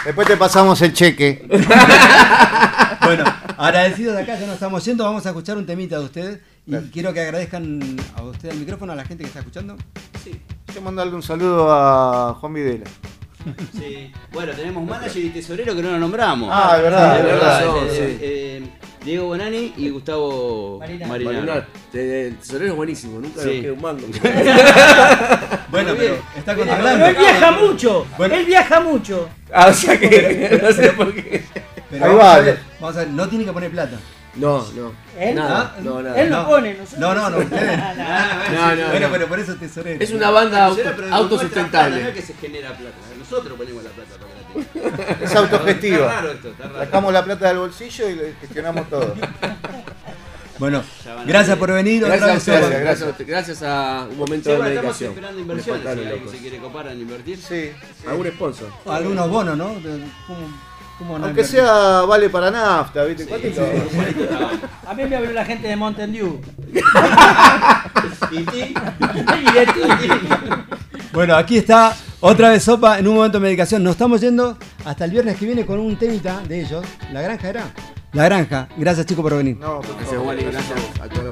Después te pasamos el cheque. [laughs] Bueno, Agradecidos de acá, ya nos estamos yendo. Vamos a escuchar un temita de ustedes. Y quiero que agradezcan a usted el micrófono, a la gente que está escuchando. Sí. Quiero mandarle un saludo a Juan Videla. [laughs] Sí. Bueno, tenemos manager y tesorero que no lo nombramos. Ah, es verdad, Sí, es verdad, Eh, sí. eh, eh, Diego Bonani y Gustavo Marinaro. Marinar, te- el tesorero es buenísimo, nunca Sí. nos queda un mango. [laughs] Bueno, pero está Pero controlando. él viaja mucho. Él viaja mucho. Ah, o sea que [laughs] no sé por qué. Pero Ahí vamos, va. a ver, vamos a ver, no tiene que poner plata. No, no. Él, Nada, ¿Ah? no, nada. él no, pone. nosotros No, no, no, ustedes. No, no, bueno, no. pero por eso tesorero. Es una banda pero autosustentable. que se genera plata, nosotros ponemos la plata para que la tenga. [laughs] Es autogestiva. Está raro esto, está raro. Sacamos la plata del bolsillo y le gestionamos todo. [laughs] Bueno, gracias por venir. Gracias a ustedes, gracias, gracias a un momento Sí, de bueno, estamos dedicación. esperando inversiones, si alguien se quiere copar en invertir. Sí. Algún sponsor. Algunos bonos, ¿no? De- ¿Cómo, cómo no Aunque invertir? sea vale para nafta, ¿viste? ¿Cuánto Sí, te- sí. A mí me habló la gente de Mountain Dew. [laughs] Y ti, Y de ti. Bueno, aquí está otra vez Sopa en un momento de medicación. Nos estamos yendo hasta el viernes que viene con un temita de ellos. ¿La granja era? La granja. Gracias chicos por venir. No, por Gracias, favor. Wally, gracias a toda